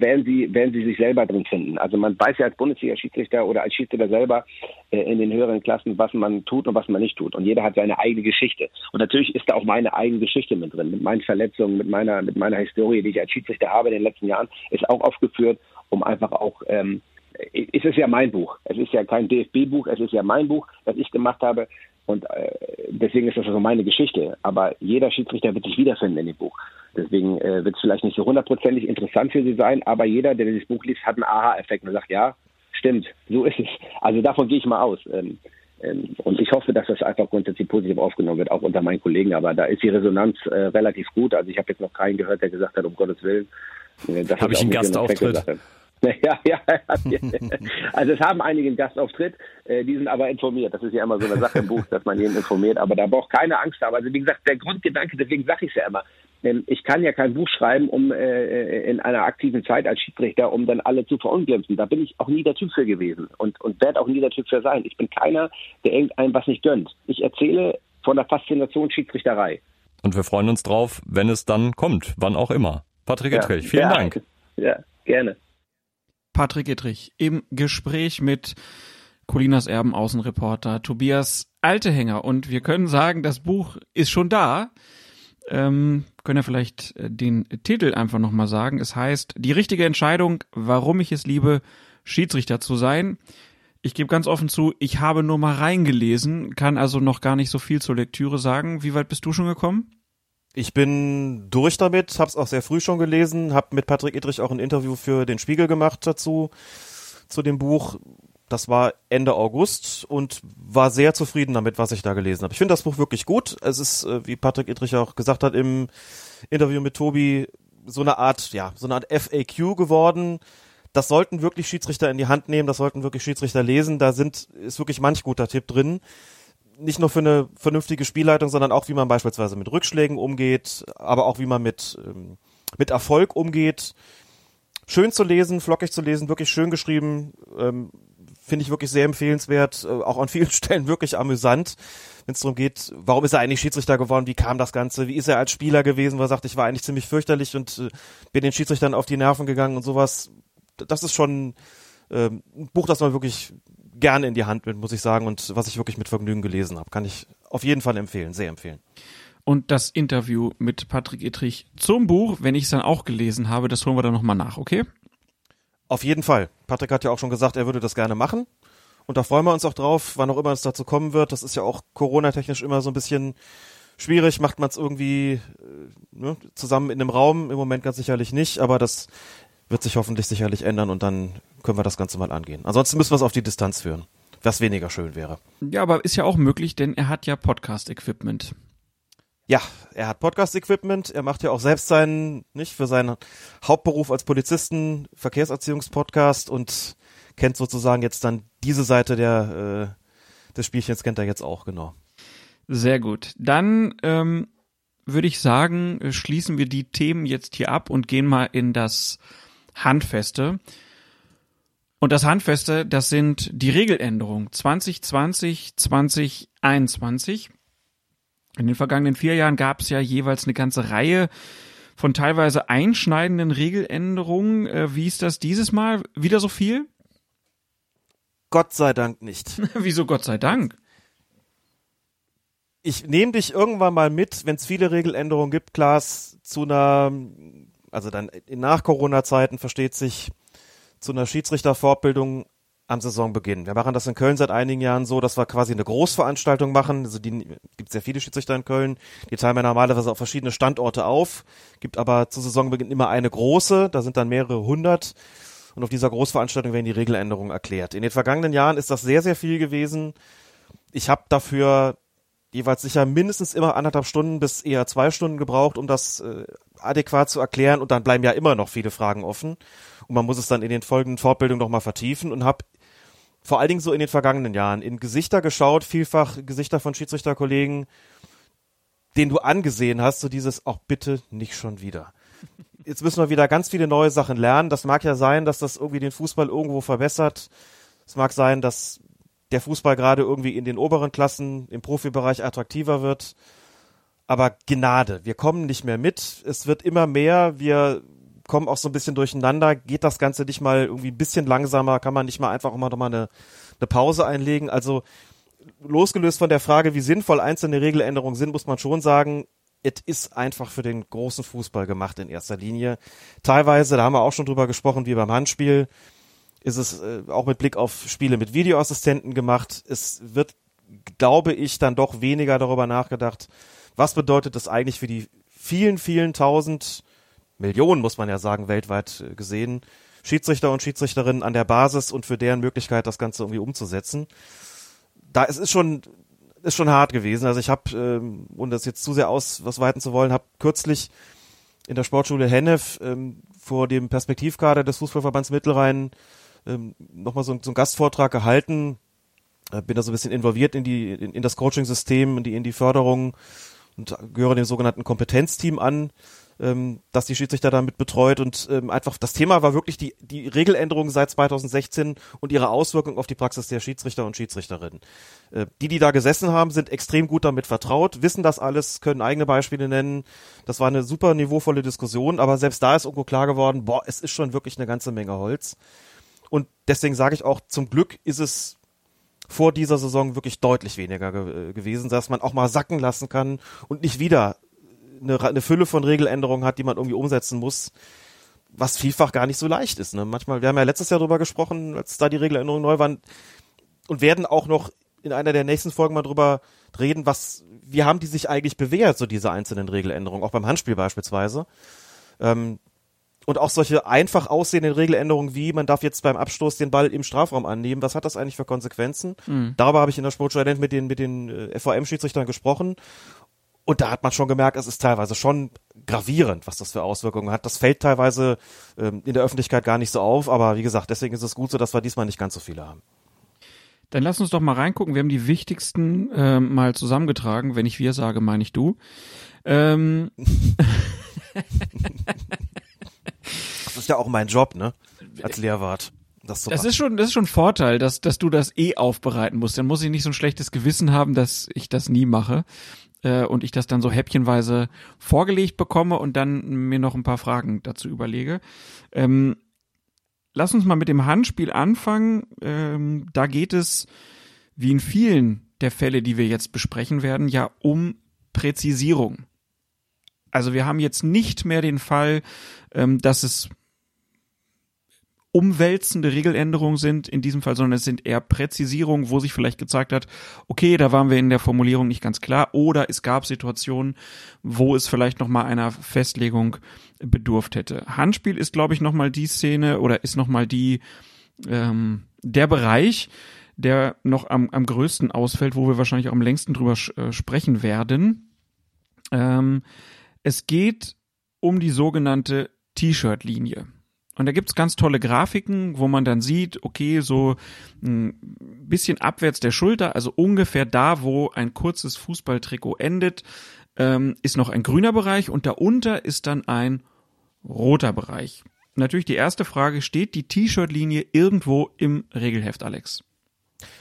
werden sie, werden sie sich selber drin finden. Also man weiß ja als Bundesliga-Schiedsrichter oder als Schiedsrichter selber äh, in den höheren Klassen, was man tut und was man nicht tut. Und jeder hat seine eigene Geschichte. Und natürlich ist da auch meine eigene Geschichte mit drin, mit meinen Verletzungen, mit meiner, mit meiner Historie, die ich als Schiedsrichter habe in den letzten Jahren, ist auch aufgeführt, um einfach auch ähm, es ist ja mein Buch. Es ist ja kein DFB-Buch, es ist ja mein Buch, das ich gemacht habe. Und äh, deswegen ist das also meine Geschichte. Aber jeder Schiedsrichter wird sich wiederfinden in dem Buch. Deswegen äh, wird es vielleicht nicht so hundertprozentig interessant für Sie sein, aber jeder, der dieses Buch liest, hat einen Aha-Effekt und sagt, ja, stimmt, so ist es. Also davon gehe ich mal aus. Ähm, ähm, und ich hoffe, dass das einfach grundsätzlich positiv aufgenommen wird, auch unter meinen Kollegen. Aber da ist die Resonanz äh, relativ gut. Also ich habe jetzt noch keinen gehört, der gesagt hat, um Gottes Willen. Äh, habe ich einen Gastauftritt? Ja, ja, also es haben einige einen Gastauftritt, äh, die sind aber informiert. Das ist ja immer so eine Sache im Buch, dass man jeden informiert, aber da braucht keine Angst haben. Also wie gesagt, der Grundgedanke, deswegen sage ich es ja immer, ähm, ich kann ja kein Buch schreiben, um äh, in einer aktiven Zeit als Schiedsrichter, um dann alle zu verunglimpfen. Da bin ich auch nie der Typ für gewesen und, und werde auch nie der Typ für sein. Ich bin keiner, der irgendeinem was nicht gönnt. Ich erzähle von der Faszination Schiedsrichterei. Und wir freuen uns drauf, wenn es dann kommt, wann auch immer. Patrick Ettrich, vielen ja, Dank. Ja, gerne. Patrick Ettrich im Gespräch mit Colinas Erben Außenreporter Tobias Altehänger. Und wir können sagen, das Buch ist schon da. Ähm, können ja vielleicht äh, den Titel einfach nochmal sagen. Es heißt Die richtige Entscheidung, warum ich es liebe, Schiedsrichter zu sein. Ich gebe ganz offen zu, ich habe nur mal reingelesen, kann also noch gar nicht so viel zur Lektüre sagen. Wie weit bist du schon gekommen? Ich bin durch damit, hab's auch sehr früh schon gelesen, hab mit Patrick Idrich auch ein Interview für den Spiegel gemacht dazu, zu dem Buch. Das war Ende August und war sehr zufrieden damit, was ich da gelesen habe. Ich finde das Buch wirklich gut. Es ist, äh, wie Patrick Idrich auch gesagt hat im Interview mit Tobi, so eine Art, ja, so eine Art FAQ geworden. Das sollten wirklich Schiedsrichter in die Hand nehmen, das sollten wirklich Schiedsrichter lesen. Da sind, ist wirklich manch guter Tipp drin nicht nur für eine vernünftige Spielleitung, sondern auch, wie man beispielsweise mit Rückschlägen umgeht, aber auch wie man mit, ähm, mit Erfolg umgeht. Schön zu lesen, flockig zu lesen, wirklich schön geschrieben, ähm, finde ich wirklich sehr empfehlenswert, äh, auch an vielen Stellen wirklich amüsant, wenn es darum geht, warum ist er eigentlich Schiedsrichter geworden, wie kam das Ganze, wie ist er als Spieler gewesen, wo er sagt, ich war eigentlich ziemlich fürchterlich und äh, bin den Schiedsrichtern auf die Nerven gegangen und sowas. Das ist schon äh, ein Buch, das man wirklich gerne in die Hand mit, muss ich sagen, und was ich wirklich mit Vergnügen gelesen habe. Kann ich auf jeden Fall empfehlen, sehr empfehlen. Und das Interview mit Patrick Ittrich zum Buch, wenn ich es dann auch gelesen habe, das holen wir dann nochmal nach, okay? Auf jeden Fall. Patrick hat ja auch schon gesagt, er würde das gerne machen. Und da freuen wir uns auch drauf, wann auch immer es dazu kommen wird. Das ist ja auch Corona-technisch immer so ein bisschen schwierig. Macht man es irgendwie äh, ne, zusammen in einem Raum? Im Moment ganz sicherlich nicht, aber das wird sich hoffentlich sicherlich ändern und dann können wir das Ganze mal angehen. Ansonsten müssen wir es auf die Distanz führen, was weniger schön wäre. Ja, aber ist ja auch möglich, denn er hat ja Podcast-Equipment. Ja, er hat Podcast-Equipment. Er macht ja auch selbst seinen, nicht, für seinen Hauptberuf als Polizisten Verkehrserziehungspodcast und kennt sozusagen jetzt dann diese Seite der, äh, des Spielchens kennt er jetzt auch, genau. Sehr gut. Dann ähm, würde ich sagen, schließen wir die Themen jetzt hier ab und gehen mal in das Handfeste. Und das Handfeste, das sind die Regeländerungen 2020, 2021. In den vergangenen vier Jahren gab es ja jeweils eine ganze Reihe von teilweise einschneidenden Regeländerungen. Äh, wie ist das dieses Mal? Wieder so viel? Gott sei Dank nicht. Wieso Gott sei Dank? Ich nehme dich irgendwann mal mit, wenn es viele Regeländerungen gibt, Klaas, zu einer also dann in Nach-Corona-Zeiten versteht sich zu einer Schiedsrichterfortbildung am Saisonbeginn. Wir machen das in Köln seit einigen Jahren so, dass wir quasi eine Großveranstaltung machen. Also die gibt sehr viele Schiedsrichter in Köln. Die teilen wir normalerweise auf verschiedene Standorte auf, gibt aber zu Saisonbeginn immer eine große. Da sind dann mehrere hundert. Und auf dieser Großveranstaltung werden die Regeländerungen erklärt. In den vergangenen Jahren ist das sehr, sehr viel gewesen. Ich habe dafür jeweils sicher mindestens immer anderthalb Stunden bis eher zwei Stunden gebraucht, um das äh, adäquat zu erklären und dann bleiben ja immer noch viele Fragen offen und man muss es dann in den folgenden Fortbildungen nochmal vertiefen und habe vor allen Dingen so in den vergangenen Jahren in Gesichter geschaut, vielfach Gesichter von Schiedsrichterkollegen, denen du angesehen hast, so dieses auch bitte nicht schon wieder. Jetzt müssen wir wieder ganz viele neue Sachen lernen. Das mag ja sein, dass das irgendwie den Fußball irgendwo verbessert. Es mag sein, dass der Fußball gerade irgendwie in den oberen Klassen im Profibereich attraktiver wird. Aber Gnade, wir kommen nicht mehr mit. Es wird immer mehr. Wir kommen auch so ein bisschen durcheinander. Geht das Ganze nicht mal irgendwie ein bisschen langsamer? Kann man nicht mal einfach immer noch mal eine, eine Pause einlegen? Also losgelöst von der Frage, wie sinnvoll einzelne Regeländerungen sind, muss man schon sagen, es ist einfach für den großen Fußball gemacht in erster Linie. Teilweise, da haben wir auch schon drüber gesprochen, wie beim Handspiel, ist es äh, auch mit Blick auf Spiele mit Videoassistenten gemacht. Es wird glaube ich, dann doch weniger darüber nachgedacht, was bedeutet das eigentlich für die vielen, vielen tausend Millionen, muss man ja sagen, weltweit äh, gesehen, Schiedsrichter und Schiedsrichterinnen an der Basis und für deren Möglichkeit, das Ganze irgendwie umzusetzen. Da es ist schon ist schon hart gewesen. Also ich habe, ähm, ohne das jetzt zu sehr aus was weiten zu wollen, habe kürzlich in der Sportschule Hennef ähm, vor dem Perspektivkader des Fußballverbands Mittelrhein ähm, nochmal so, so einen Gastvortrag gehalten. Äh, bin da so ein bisschen involviert in die in, in das Coaching-System, in die in die Förderung und gehöre dem sogenannten Kompetenzteam an ähm, dass die Schiedsrichter damit betreut und ähm, einfach das Thema war wirklich die, die Regeländerung seit 2016 und ihre Auswirkung auf die Praxis der Schiedsrichter und Schiedsrichterinnen. Äh, die, die da gesessen haben, sind extrem gut damit vertraut, wissen das alles, können eigene Beispiele nennen. Das war eine super niveauvolle Diskussion, aber selbst da ist irgendwo klar geworden, boah, es ist schon wirklich eine ganze Menge Holz. Und deswegen sage ich auch, zum Glück ist es vor dieser Saison wirklich deutlich weniger ge gewesen, dass man auch mal sacken lassen kann und nicht wieder eine, eine Fülle von Regeländerungen hat, die man irgendwie umsetzen muss, was vielfach gar nicht so leicht ist. Ne? Manchmal, wir haben ja letztes Jahr drüber gesprochen, als da die Regeländerungen neu waren und werden auch noch in einer der nächsten Folgen mal drüber reden, was, wie haben die sich eigentlich bewährt, so diese einzelnen Regeländerungen, auch beim Handspiel beispielsweise. Ähm, und auch solche einfach aussehenden Regeländerungen wie, man darf jetzt beim Abstoß den Ball im Strafraum annehmen, was hat das eigentlich für Konsequenzen? Mhm. Darüber habe ich in der Sportschule mit den, mit den äh, VM-Schiedsrichtern gesprochen und da hat man schon gemerkt, es ist teilweise schon gravierend, was das für Auswirkungen hat. Das fällt teilweise ähm, in der Öffentlichkeit gar nicht so auf, aber wie gesagt, deswegen ist es gut so, dass wir diesmal nicht ganz so viele haben. Dann lass uns doch mal reingucken. Wir haben die wichtigsten äh, mal zusammengetragen. Wenn ich wir sage, meine ich du. Ähm. das ist ja auch mein Job, ne? Als Lehrwart. Das, das ist schon, das ist schon ein Vorteil, dass, dass du das eh aufbereiten musst. Dann muss ich nicht so ein schlechtes Gewissen haben, dass ich das nie mache äh, und ich das dann so häppchenweise vorgelegt bekomme und dann mir noch ein paar Fragen dazu überlege. Ähm, lass uns mal mit dem Handspiel anfangen. Ähm, da geht es, wie in vielen der Fälle, die wir jetzt besprechen werden, ja um Präzisierung. Also wir haben jetzt nicht mehr den Fall, ähm, dass es umwälzende Regeländerungen sind in diesem Fall, sondern es sind eher Präzisierungen, wo sich vielleicht gezeigt hat, okay, da waren wir in der Formulierung nicht ganz klar oder es gab Situationen, wo es vielleicht nochmal einer Festlegung bedurft hätte. Handspiel ist, glaube ich, nochmal die Szene oder ist nochmal die, ähm, der Bereich, der noch am, am größten ausfällt, wo wir wahrscheinlich auch am längsten drüber äh, sprechen werden. Ähm, es geht um die sogenannte T-Shirt-Linie. Und da gibt's ganz tolle Grafiken, wo man dann sieht, okay, so ein bisschen abwärts der Schulter, also ungefähr da, wo ein kurzes Fußballtrikot endet, ähm, ist noch ein grüner Bereich und darunter ist dann ein roter Bereich. Natürlich die erste Frage, steht die T-Shirt-Linie irgendwo im Regelheft, Alex?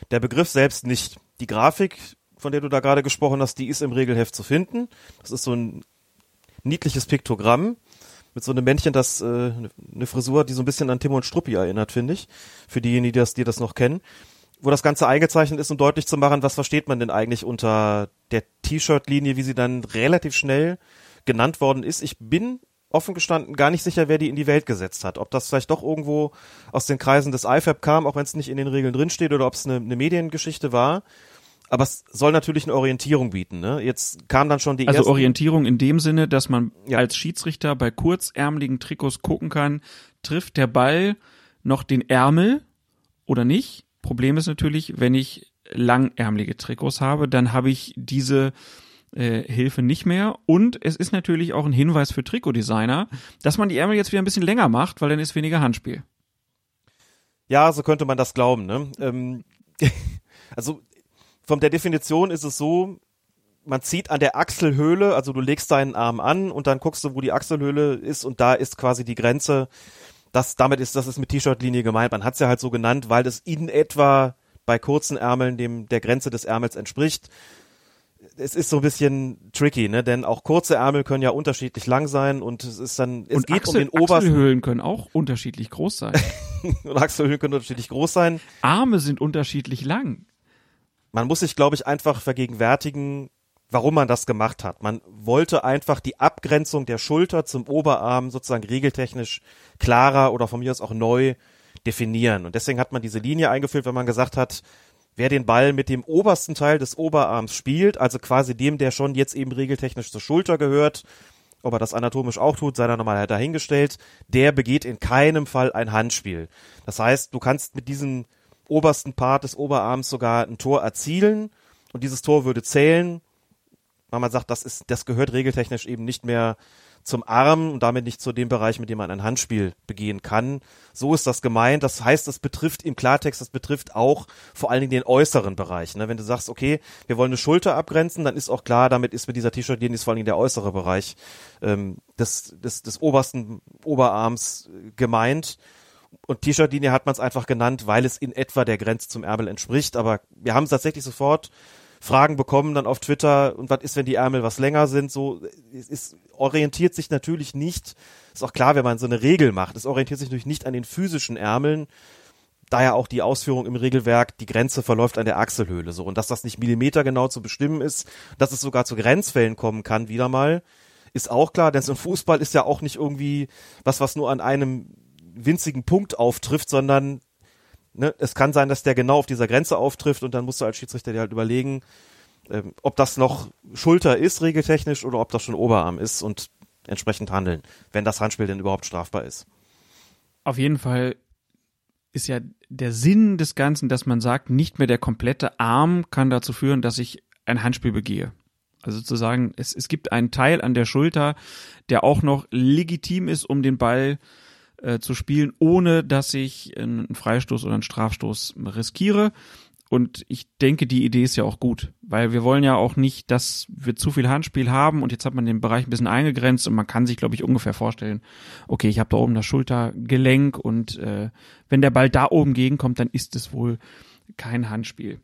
Der Begriff selbst nicht. Die Grafik, von der du da gerade gesprochen hast, die ist im Regelheft zu finden. Das ist so ein niedliches Piktogramm mit so einem Männchen, das äh, eine Frisur, die so ein bisschen an Tim und Struppi erinnert, finde ich. Für diejenigen, die das, die das noch kennen. Wo das Ganze eingezeichnet ist, um deutlich zu machen, was versteht man denn eigentlich unter der T-Shirt-Linie, wie sie dann relativ schnell genannt worden ist. Ich bin offen gestanden gar nicht sicher, wer die in die Welt gesetzt hat. Ob das vielleicht doch irgendwo aus den Kreisen des IFAB kam, auch wenn es nicht in den Regeln drinsteht, oder ob es eine, eine Mediengeschichte war aber es soll natürlich eine Orientierung bieten. Ne? Jetzt kam dann schon die also Orientierung in dem Sinne, dass man ja. als Schiedsrichter bei kurzärmeligen Trikots gucken kann, trifft der Ball noch den Ärmel oder nicht. Problem ist natürlich, wenn ich langärmelige Trikots habe, dann habe ich diese äh, Hilfe nicht mehr. Und es ist natürlich auch ein Hinweis für Trikotdesigner, dass man die Ärmel jetzt wieder ein bisschen länger macht, weil dann ist weniger Handspiel. Ja, so könnte man das glauben. Ne? Ähm, also von der Definition ist es so, man zieht an der Achselhöhle, also du legst deinen Arm an und dann guckst du, wo die Achselhöhle ist und da ist quasi die Grenze. Das, damit ist, das ist mit T-Shirt-Linie gemeint. Man hat es ja halt so genannt, weil es in etwa bei kurzen Ärmeln dem, der Grenze des Ärmels entspricht. Es ist so ein bisschen tricky, ne? Denn auch kurze Ärmel können ja unterschiedlich lang sein und es ist dann, es und geht Achsel, um den obersten. Achselhöhlen können auch unterschiedlich groß sein. und Achselhöhlen können unterschiedlich groß sein. Arme sind unterschiedlich lang man muss sich, glaube ich, einfach vergegenwärtigen, warum man das gemacht hat. Man wollte einfach die Abgrenzung der Schulter zum Oberarm sozusagen regeltechnisch klarer oder von mir aus auch neu definieren. Und deswegen hat man diese Linie eingeführt, wenn man gesagt hat, wer den Ball mit dem obersten Teil des Oberarms spielt, also quasi dem, der schon jetzt eben regeltechnisch zur Schulter gehört, ob er das anatomisch auch tut, sei da nochmal dahingestellt, der begeht in keinem Fall ein Handspiel. Das heißt, du kannst mit diesem obersten Part des Oberarms sogar ein Tor erzielen und dieses Tor würde zählen, weil man sagt, das ist, das gehört regeltechnisch eben nicht mehr zum Arm und damit nicht zu dem Bereich, mit dem man ein Handspiel begehen kann. So ist das gemeint. Das heißt, das betrifft im Klartext, das betrifft auch vor allen Dingen den äußeren Bereich. Ne? Wenn du sagst, okay, wir wollen eine Schulter abgrenzen, dann ist auch klar, damit ist mit dieser T-Shirt-Linie vor allen Dingen der äußere Bereich ähm, des, des, des obersten Oberarms gemeint. Und T-Shirt-Linie hat man es einfach genannt, weil es in etwa der Grenze zum Ärmel entspricht. Aber wir haben es tatsächlich sofort Fragen bekommen dann auf Twitter und was ist, wenn die Ärmel was länger sind, so, es ist, orientiert sich natürlich nicht, ist auch klar, wenn man so eine Regel macht, es orientiert sich natürlich nicht an den physischen Ärmeln, daher auch die Ausführung im Regelwerk, die Grenze verläuft an der Achselhöhle, so, und dass das nicht millimetergenau zu bestimmen ist, dass es sogar zu Grenzfällen kommen kann, wieder mal, ist auch klar, denn so ein Fußball ist ja auch nicht irgendwie was, was nur an einem winzigen Punkt auftrifft, sondern ne, es kann sein, dass der genau auf dieser Grenze auftrifft und dann musst du als Schiedsrichter dir halt überlegen, ähm, ob das noch Schulter ist, regeltechnisch, oder ob das schon Oberarm ist und entsprechend handeln, wenn das Handspiel denn überhaupt strafbar ist. Auf jeden Fall ist ja der Sinn des Ganzen, dass man sagt, nicht mehr der komplette Arm kann dazu führen, dass ich ein Handspiel begehe. Also zu sagen, es, es gibt einen Teil an der Schulter, der auch noch legitim ist, um den Ball äh, zu spielen, ohne dass ich einen Freistoß oder einen Strafstoß riskiere. Und ich denke, die Idee ist ja auch gut, weil wir wollen ja auch nicht, dass wir zu viel Handspiel haben und jetzt hat man den Bereich ein bisschen eingegrenzt und man kann sich, glaube ich, ungefähr vorstellen, okay, ich habe da oben das Schultergelenk und äh, wenn der Ball da oben gegenkommt, dann ist es wohl kein Handspiel.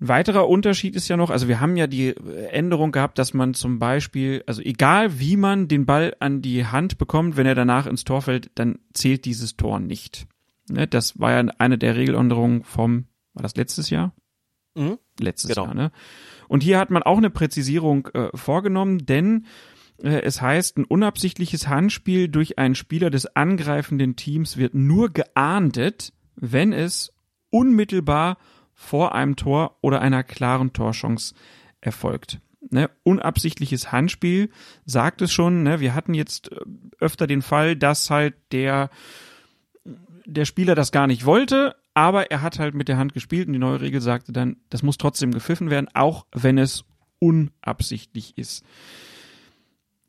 Ein weiterer Unterschied ist ja noch, also wir haben ja die Änderung gehabt, dass man zum Beispiel, also egal wie man den Ball an die Hand bekommt, wenn er danach ins Tor fällt, dann zählt dieses Tor nicht. Ne, das war ja eine der Regeländerungen vom, war das letztes Jahr? Mhm. Letztes genau. Jahr, ne? Und hier hat man auch eine Präzisierung äh, vorgenommen, denn äh, es heißt, ein unabsichtliches Handspiel durch einen Spieler des angreifenden Teams wird nur geahndet, wenn es unmittelbar vor einem Tor oder einer klaren Torchance erfolgt. Ne, unabsichtliches Handspiel sagt es schon. Ne, wir hatten jetzt äh, öfter den Fall, dass halt der der Spieler das gar nicht wollte, aber er hat halt mit der Hand gespielt und die neue Regel sagte dann, das muss trotzdem gepfiffen werden, auch wenn es unabsichtlich ist.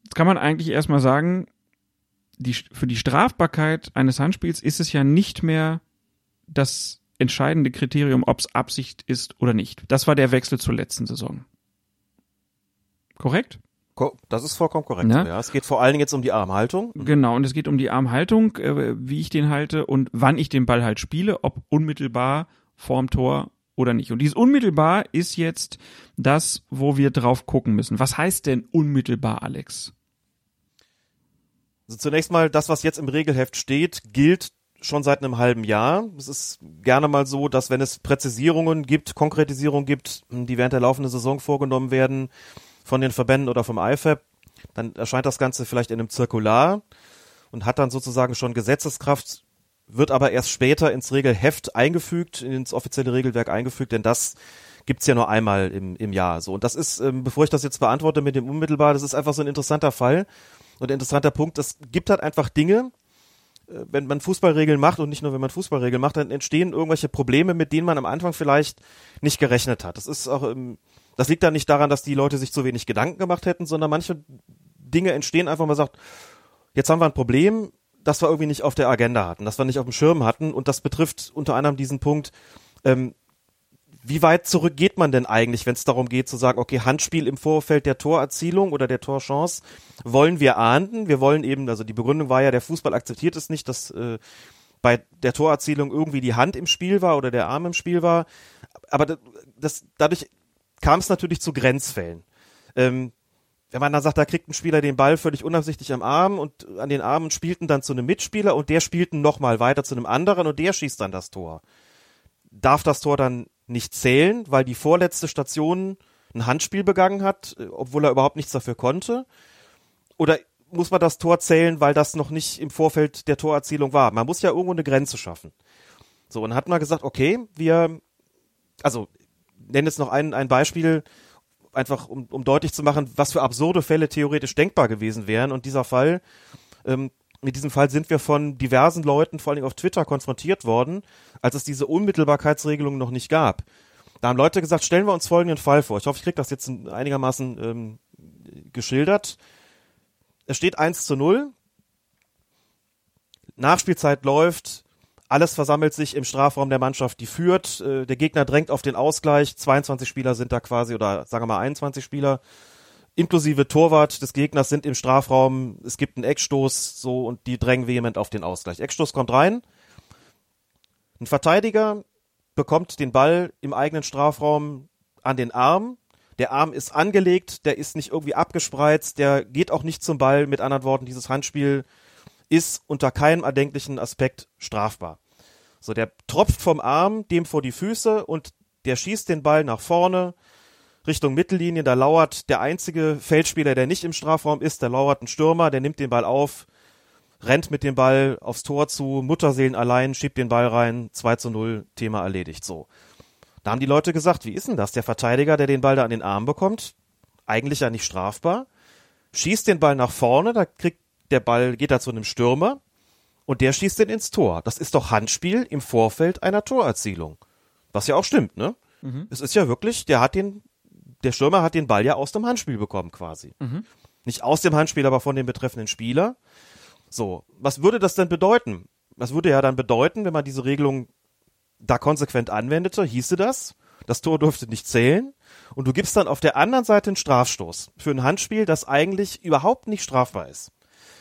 Jetzt kann man eigentlich erstmal sagen, die, für die Strafbarkeit eines Handspiels ist es ja nicht mehr das entscheidende Kriterium, ob es Absicht ist oder nicht. Das war der Wechsel zur letzten Saison. Korrekt? Das ist vollkommen korrekt. Ja. ja. Es geht vor allen Dingen jetzt um die Armhaltung. Genau, und es geht um die Armhaltung, äh, wie ich den halte und wann ich den Ball halt spiele, ob unmittelbar vorm Tor oder nicht. Und dieses unmittelbar ist jetzt das, wo wir drauf gucken müssen. Was heißt denn unmittelbar, Alex? Also zunächst mal, das, was jetzt im Regelheft steht, gilt schon seit einem halben Jahr. Es ist gerne mal so, dass wenn es Präzisierungen gibt, Konkretisierungen gibt, die während der laufenden Saison vorgenommen werden von den Verbänden oder vom IFAB, dann erscheint das Ganze vielleicht in einem Zirkular und hat dann sozusagen schon Gesetzeskraft, wird aber erst später ins Regelheft eingefügt, ins offizielle Regelwerk eingefügt, denn das gibt's ja nur einmal im, im Jahr. So und das ist, ähm, bevor ich das jetzt beantworte mit dem unmittelbar, das ist einfach so ein interessanter Fall und ein interessanter Punkt. Es gibt halt einfach Dinge, wenn man Fußballregeln macht und nicht nur wenn man Fußballregeln macht, dann entstehen irgendwelche Probleme, mit denen man am Anfang vielleicht nicht gerechnet hat. Das ist auch, das liegt dann nicht daran, dass die Leute sich zu wenig Gedanken gemacht hätten, sondern manche Dinge entstehen einfach, man sagt, jetzt haben wir ein Problem, das wir irgendwie nicht auf der Agenda hatten, das wir nicht auf dem Schirm hatten und das betrifft unter anderem diesen Punkt, ähm, wie weit zurück geht man denn eigentlich, wenn es darum geht zu sagen, okay, Handspiel im Vorfeld der Torerzielung oder der Torchance wollen wir ahnden. Wir wollen eben, also die Begründung war ja, der Fußball akzeptiert es nicht, dass äh, bei der Torerzielung irgendwie die Hand im Spiel war oder der Arm im Spiel war. Aber das, dadurch kam es natürlich zu Grenzfällen. Ähm, wenn man dann sagt, da kriegt ein Spieler den Ball völlig unabsichtlich am Arm und an den Armen spielten dann zu einem Mitspieler und der spielten nochmal weiter zu einem anderen und der schießt dann das Tor. Darf das Tor dann nicht zählen, weil die vorletzte Station ein Handspiel begangen hat, äh, obwohl er überhaupt nichts dafür konnte? Oder muss man das Tor zählen, weil das noch nicht im Vorfeld der Torerzielung war? Man muss ja irgendwo eine Grenze schaffen. So, und hat man gesagt, okay, wir also nenne jetzt noch ein, ein Beispiel, einfach um, um deutlich zu machen, was für absurde Fälle theoretisch denkbar gewesen wären. Und dieser Fall, ähm, mit diesem Fall sind wir von diversen Leuten, vor allem auf Twitter, konfrontiert worden, als es diese Unmittelbarkeitsregelung noch nicht gab. Da haben Leute gesagt, stellen wir uns folgenden Fall vor. Ich hoffe, ich kriege das jetzt einigermaßen ähm, geschildert. Es steht 1 zu 0. Nachspielzeit läuft. Alles versammelt sich im Strafraum der Mannschaft, die führt. Äh, der Gegner drängt auf den Ausgleich. 22 Spieler sind da quasi, oder sagen wir mal 21 Spieler inklusive Torwart des Gegners sind im Strafraum, es gibt einen Eckstoß, so, und die drängen vehement auf den Ausgleich. Eckstoß kommt rein. Ein Verteidiger bekommt den Ball im eigenen Strafraum an den Arm. Der Arm ist angelegt, der ist nicht irgendwie abgespreizt, der geht auch nicht zum Ball. Mit anderen Worten, dieses Handspiel ist unter keinem erdenklichen Aspekt strafbar. So, der tropft vom Arm dem vor die Füße und der schießt den Ball nach vorne Richtung Mittellinie, da lauert der einzige Feldspieler, der nicht im Strafraum ist, da lauert ein Stürmer, der nimmt den Ball auf, rennt mit dem Ball aufs Tor zu, Mutterseelen allein, schiebt den Ball rein, 2 zu 0, Thema erledigt, so. Da haben die Leute gesagt, wie ist denn das? Der Verteidiger, der den Ball da an den Arm bekommt, eigentlich ja nicht strafbar, schießt den Ball nach vorne, da kriegt der Ball, geht da zu einem Stürmer und der schießt den ins Tor. Das ist doch Handspiel im Vorfeld einer Torerzielung. Was ja auch stimmt, ne? Mhm. Es ist ja wirklich, der hat den der Stürmer hat den Ball ja aus dem Handspiel bekommen quasi. Mhm. Nicht aus dem Handspiel, aber von dem betreffenden Spieler. So, was würde das denn bedeuten? Was würde ja dann bedeuten, wenn man diese Regelung da konsequent anwendete, hieße das, das Tor durfte nicht zählen und du gibst dann auf der anderen Seite einen Strafstoß für ein Handspiel, das eigentlich überhaupt nicht strafbar ist.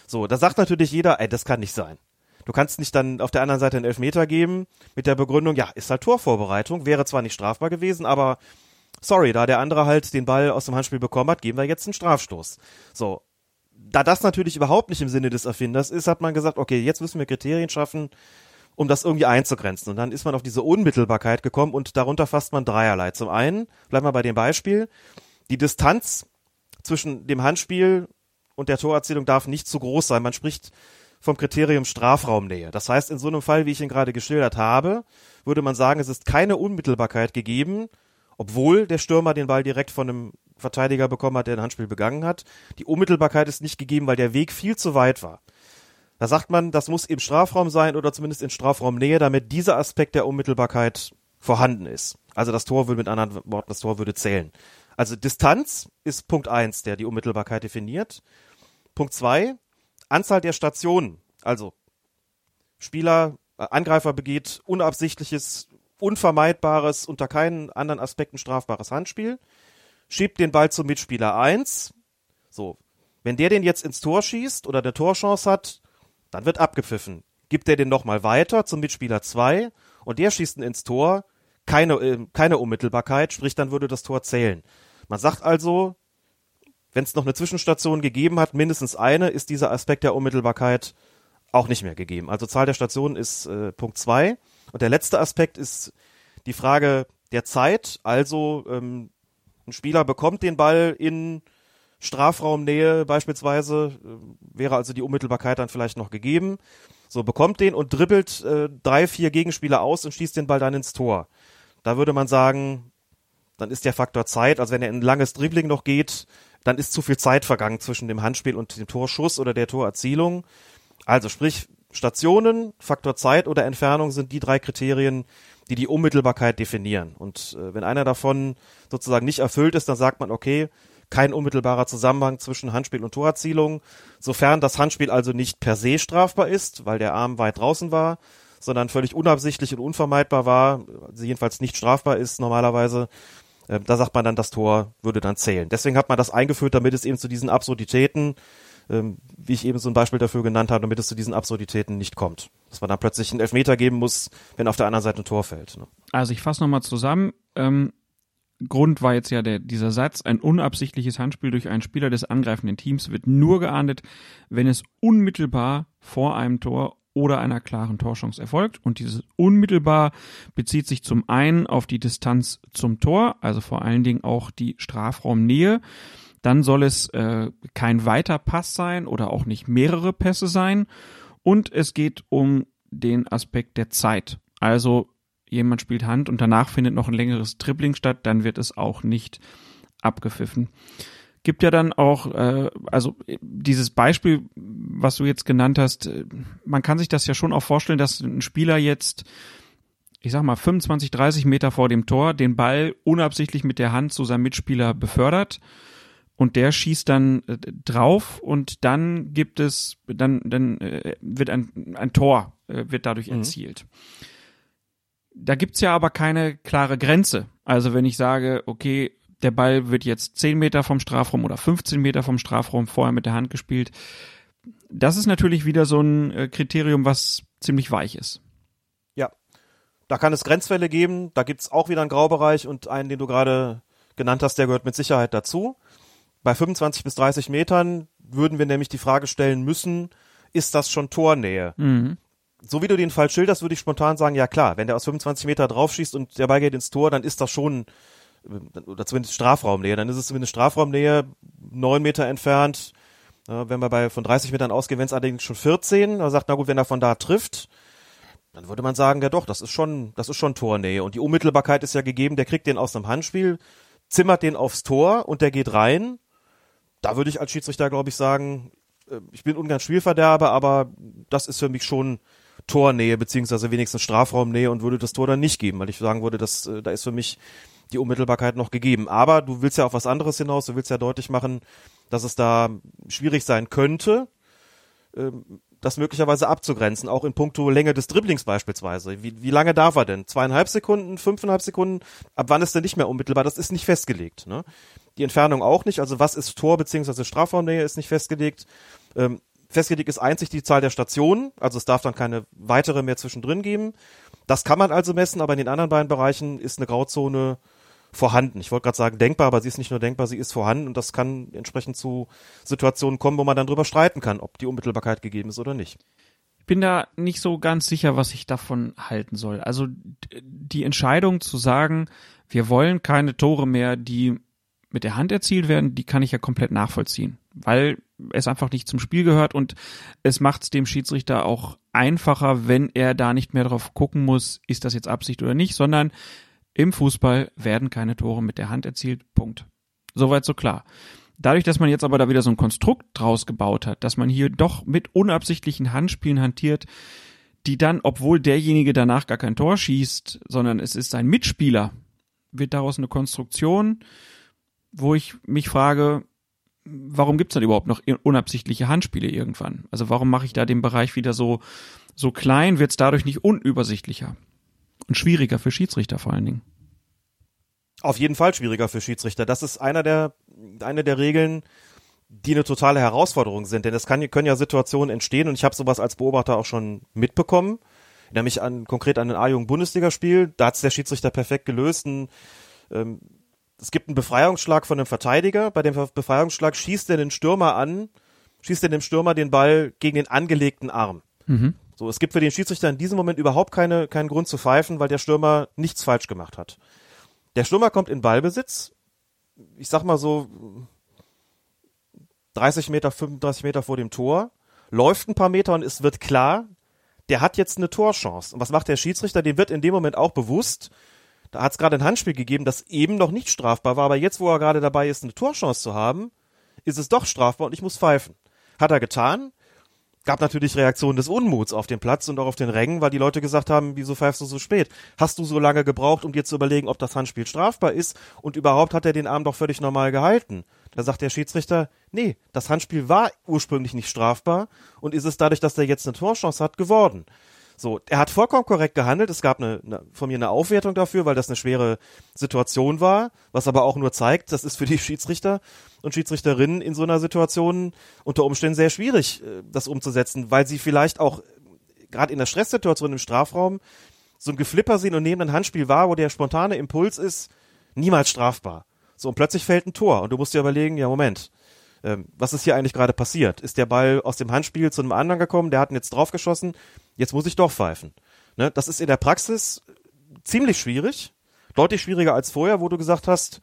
So, da sagt natürlich jeder, ey, das kann nicht sein. Du kannst nicht dann auf der anderen Seite einen Elfmeter geben mit der Begründung, ja, ist halt Torvorbereitung, wäre zwar nicht strafbar gewesen, aber sorry, da der andere halt den Ball aus dem Handspiel bekommen hat, geben wir jetzt einen Strafstoß. So. Da das natürlich überhaupt nicht im Sinne des Erfinders ist, hat man gesagt, okay, jetzt müssen wir Kriterien schaffen, um das irgendwie einzugrenzen. Und dann ist man auf diese Unmittelbarkeit gekommen und darunter fasst man dreierlei. Zum einen, bleiben wir bei dem Beispiel, die Distanz zwischen dem Handspiel und der Torerzielung darf nicht zu groß sein. Man spricht vom Kriterium Strafraumnähe. Das heißt, in so einem Fall, wie ich ihn gerade geschildert habe, würde man sagen, es ist keine Unmittelbarkeit gegeben, obwohl der Stürmer den Ball direkt von einem Verteidiger bekommen hat, der ein Handspiel begangen hat. Die Unmittelbarkeit ist nicht gegeben, weil der Weg viel zu weit war. Da sagt man, das muss im Strafraum sein oder zumindest in Strafraumnähe, damit dieser Aspekt der Unmittelbarkeit vorhanden ist. Also das Tor würde mit anderen Worten, das Tor würde zählen. Also Distanz ist Punkt eins, der die Unmittelbarkeit definiert. Punkt zwei, Anzahl der Stationen. Also Spieler, äh, Angreifer begeht unabsichtliches unvermeidbares, unter keinen anderen Aspekten strafbares Handspiel, schiebt den Ball zum Mitspieler 1. So, wenn der den jetzt ins Tor schießt oder der Torchance hat, dann wird abgepfiffen. Gibt er den nochmal weiter zum Mitspieler 2 und der schießt ihn ins Tor, keine, äh, keine Unmittelbarkeit, sprich dann würde das Tor zählen. Man sagt also, wenn es noch eine Zwischenstation gegeben hat, mindestens eine, ist dieser Aspekt der Unmittelbarkeit auch nicht mehr gegeben. Also Zahl der Stationen ist äh, Punkt 2. Und der letzte Aspekt ist die Frage der Zeit. Also ähm, ein Spieler bekommt den Ball in Strafraumnähe beispielsweise, äh, wäre also die Unmittelbarkeit dann vielleicht noch gegeben. So bekommt den und dribbelt äh, drei, vier Gegenspieler aus und schießt den Ball dann ins Tor. Da würde man sagen, dann ist der Faktor Zeit, also wenn er ein langes Dribbling noch geht, dann ist zu viel Zeit vergangen zwischen dem Handspiel und dem Torschuss oder der Torerzielung. Also sprich, Stationen, Faktor Zeit oder Entfernung sind die drei Kriterien, die die Unmittelbarkeit definieren. Und äh, wenn einer davon sozusagen nicht erfüllt ist, dann sagt man, okay, kein unmittelbarer Zusammenhang zwischen Handspiel und Torerzielung, sofern das Handspiel also nicht per se strafbar ist, weil der Arm weit draußen war, sondern völlig unabsichtlich und unvermeidbar war, also jedenfalls nicht strafbar ist normalerweise, äh, da sagt man dann, das Tor würde dann zählen. Deswegen hat man das eingeführt, damit es eben zu diesen Absurditäten ähm, wie ich eben so ein Beispiel dafür genannt habe, damit es zu diesen Absurditäten nicht kommt. Dass man dann plötzlich einen Elfmeter geben muss, wenn auf der anderen Seite ein Tor fällt. Ne? Also ich fasse nochmal zusammen. Ähm, Grund war jetzt ja der, dieser Satz, ein unabsichtliches Handspiel durch einen Spieler des angreifenden Teams wird nur geahndet, wenn es unmittelbar vor einem Tor oder einer klaren Torchance erfolgt. Und dieses unmittelbar bezieht sich zum einen auf die Distanz zum Tor, also vor allen Dingen auch die Strafraumnähe. Dann soll es äh, kein weiter Pass sein oder auch nicht mehrere Pässe sein. Und es geht um den Aspekt der Zeit. Also jemand spielt Hand und danach findet noch ein längeres Dribbling statt, dann wird es auch nicht abgepfiffen. Gibt ja dann auch, äh, also dieses Beispiel, was du jetzt genannt hast, äh, man kann sich das ja schon auch vorstellen, dass ein Spieler jetzt, ich sag mal, 25, 30 Meter vor dem Tor den Ball unabsichtlich mit der Hand zu seinem Mitspieler befördert und der schießt dann äh, drauf und dann gibt es, dann, dann äh, wird ein, ein Tor, äh, wird dadurch Mhm. erzielt. Da gibt's ja aber keine klare Grenze. Also wenn ich sage, okay, der Ball wird jetzt 10 Meter vom Strafraum oder 15 Meter vom Strafraum vorher mit der Hand gespielt. Das ist natürlich wieder so ein äh, Kriterium, was ziemlich weich ist. Ja. Da kann es Grenzfälle geben, da gibt's auch wieder einen Graubereich und einen, den du gerade genannt hast, der gehört mit Sicherheit dazu. Bei 25 bis 30 Metern würden wir nämlich die Frage stellen müssen, ist das schon Tornähe? Mhm. So wie du den Fall schilderst, würde ich spontan sagen, ja klar, wenn der aus 25 Meter draufschießt und der Ball geht ins Tor, dann ist das schon, äh, oder zumindest Strafraumnähe, dann ist es zumindest Strafraumnähe, neun Meter entfernt, wenn wir bei von 30 Metern ausgehen, wenn es allerdings schon 14, er sagt, na gut, wenn er von da trifft, dann würde man sagen, ja doch, das ist schon, das ist schon Tornähe. Und die Unmittelbarkeit ist ja gegeben, der kriegt den aus einem Handspiel, zimmert den aufs Tor und der geht rein. Da würde ich als Schiedsrichter, glaube ich, sagen, äh, ich bin ungern Spielverderber, aber das ist für mich schon Tornähe, beziehungsweise wenigstens Strafraumnähe und würde das Tor dann nicht geben, weil ich sagen würde, dass, äh, da ist für mich die Unmittelbarkeit noch gegeben. Aber du willst ja auf was anderes hinaus, du willst ja deutlich machen, dass es da schwierig sein könnte, ähm, das möglicherweise abzugrenzen, auch in puncto Länge des Dribblings beispielsweise. Wie, wie lange darf er denn? Zweieinhalb Sekunden, fünfeinhalb Sekunden? Ab wann ist er nicht mehr unmittelbar? Das ist nicht festgelegt. Ne? Die Entfernung auch nicht. Also was ist Tor beziehungsweise Strafraumnähe ist nicht festgelegt. Ähm, festgelegt ist einzig die Zahl der Stationen. Also es darf dann keine weitere mehr zwischendrin geben. Das kann man also messen, aber in den anderen beiden Bereichen ist eine Grauzone vorhanden. Ich wollte gerade sagen denkbar, aber sie ist nicht nur denkbar, sie ist vorhanden und das kann entsprechend zu Situationen kommen, wo man dann drüber streiten kann, ob die Unmittelbarkeit gegeben ist oder nicht. Ich bin da nicht so ganz sicher, was ich davon halten soll. Also die Entscheidung zu sagen, wir wollen keine Tore mehr, die mit der Hand erzielt werden, die kann ich ja komplett nachvollziehen, weil es einfach nicht zum Spiel gehört und es macht es dem Schiedsrichter auch einfacher, wenn er da nicht mehr drauf gucken muss, ist das jetzt Absicht oder nicht, sondern im Fußball werden keine Tore mit der Hand erzielt. Punkt. Soweit so klar. Dadurch, dass man jetzt aber da wieder so ein Konstrukt draus gebaut hat, dass man hier doch mit unabsichtlichen Handspielen hantiert, die dann, obwohl derjenige danach gar kein Tor schießt, sondern es ist sein Mitspieler, wird daraus eine Konstruktion, wo ich mich frage, warum gibt's dann überhaupt noch unabsichtliche Handspiele irgendwann? Also warum mache ich da den Bereich wieder so, so klein, wird's dadurch nicht unübersichtlicher? Und schwieriger für Schiedsrichter vor allen Dingen. Auf jeden Fall schwieriger für Schiedsrichter. Das ist einer der, eine der Regeln, die eine totale Herausforderung sind. Denn es kann, können ja Situationen entstehen und ich habe sowas als Beobachter auch schon mitbekommen. Nämlich an, konkret an ein A-Jugend-Bundesligaspiel. Da hat's der Schiedsrichter perfekt gelöst. Ein, ähm, es gibt einen Befreiungsschlag von einem Verteidiger. Bei dem Befreiungsschlag schießt er den Stürmer an, schießt er dem Stürmer den Ball gegen den angelegten Arm. Mhm. So, es gibt für den Schiedsrichter in diesem Moment überhaupt keine, keinen Grund zu pfeifen, weil der Stürmer nichts falsch gemacht hat. Der Stürmer kommt in Ballbesitz, ich sag mal so 30 Meter, 35 Meter vor dem Tor, läuft ein paar Meter und es wird klar, der hat jetzt eine Torchance. Und was macht der Schiedsrichter? Dem wird in dem Moment auch bewusst, da hat es gerade ein Handspiel gegeben, das eben noch nicht strafbar war, aber jetzt, wo er gerade dabei ist, eine Torchance zu haben, ist es doch strafbar und ich muss pfeifen. Hat er getan, gab natürlich Reaktionen des Unmuts auf dem Platz und auch auf den Rängen, weil die Leute gesagt haben, wieso pfeifst du so spät? Hast du so lange gebraucht, um dir zu überlegen, ob das Handspiel strafbar ist? Und überhaupt hat er den Arm doch völlig normal gehalten. Da sagt der Schiedsrichter, nee, das Handspiel war ursprünglich nicht strafbar und ist es dadurch, dass er jetzt eine Torchance hat, geworden. So, er hat vollkommen korrekt gehandelt. Es gab eine, eine, von mir eine Aufwertung dafür, weil das eine schwere Situation war, was aber auch nur zeigt, das ist für die Schiedsrichter und Schiedsrichterinnen in so einer Situation unter Umständen sehr schwierig, äh, das umzusetzen, weil sie vielleicht auch gerade in der Stresssituation im Strafraum so ein Geflipper sehen und nehmen ein Handspiel wahr, wo der spontane Impuls ist, niemals strafbar. So, und plötzlich fällt ein Tor und du musst dir überlegen, ja, Moment, ähm, was ist hier eigentlich gerade passiert? Ist der Ball aus dem Handspiel zu einem anderen gekommen, der hat ihn jetzt draufgeschossen, jetzt muss ich doch pfeifen. Ne? Das ist in der Praxis ziemlich schwierig, deutlich schwieriger als vorher, wo du gesagt hast,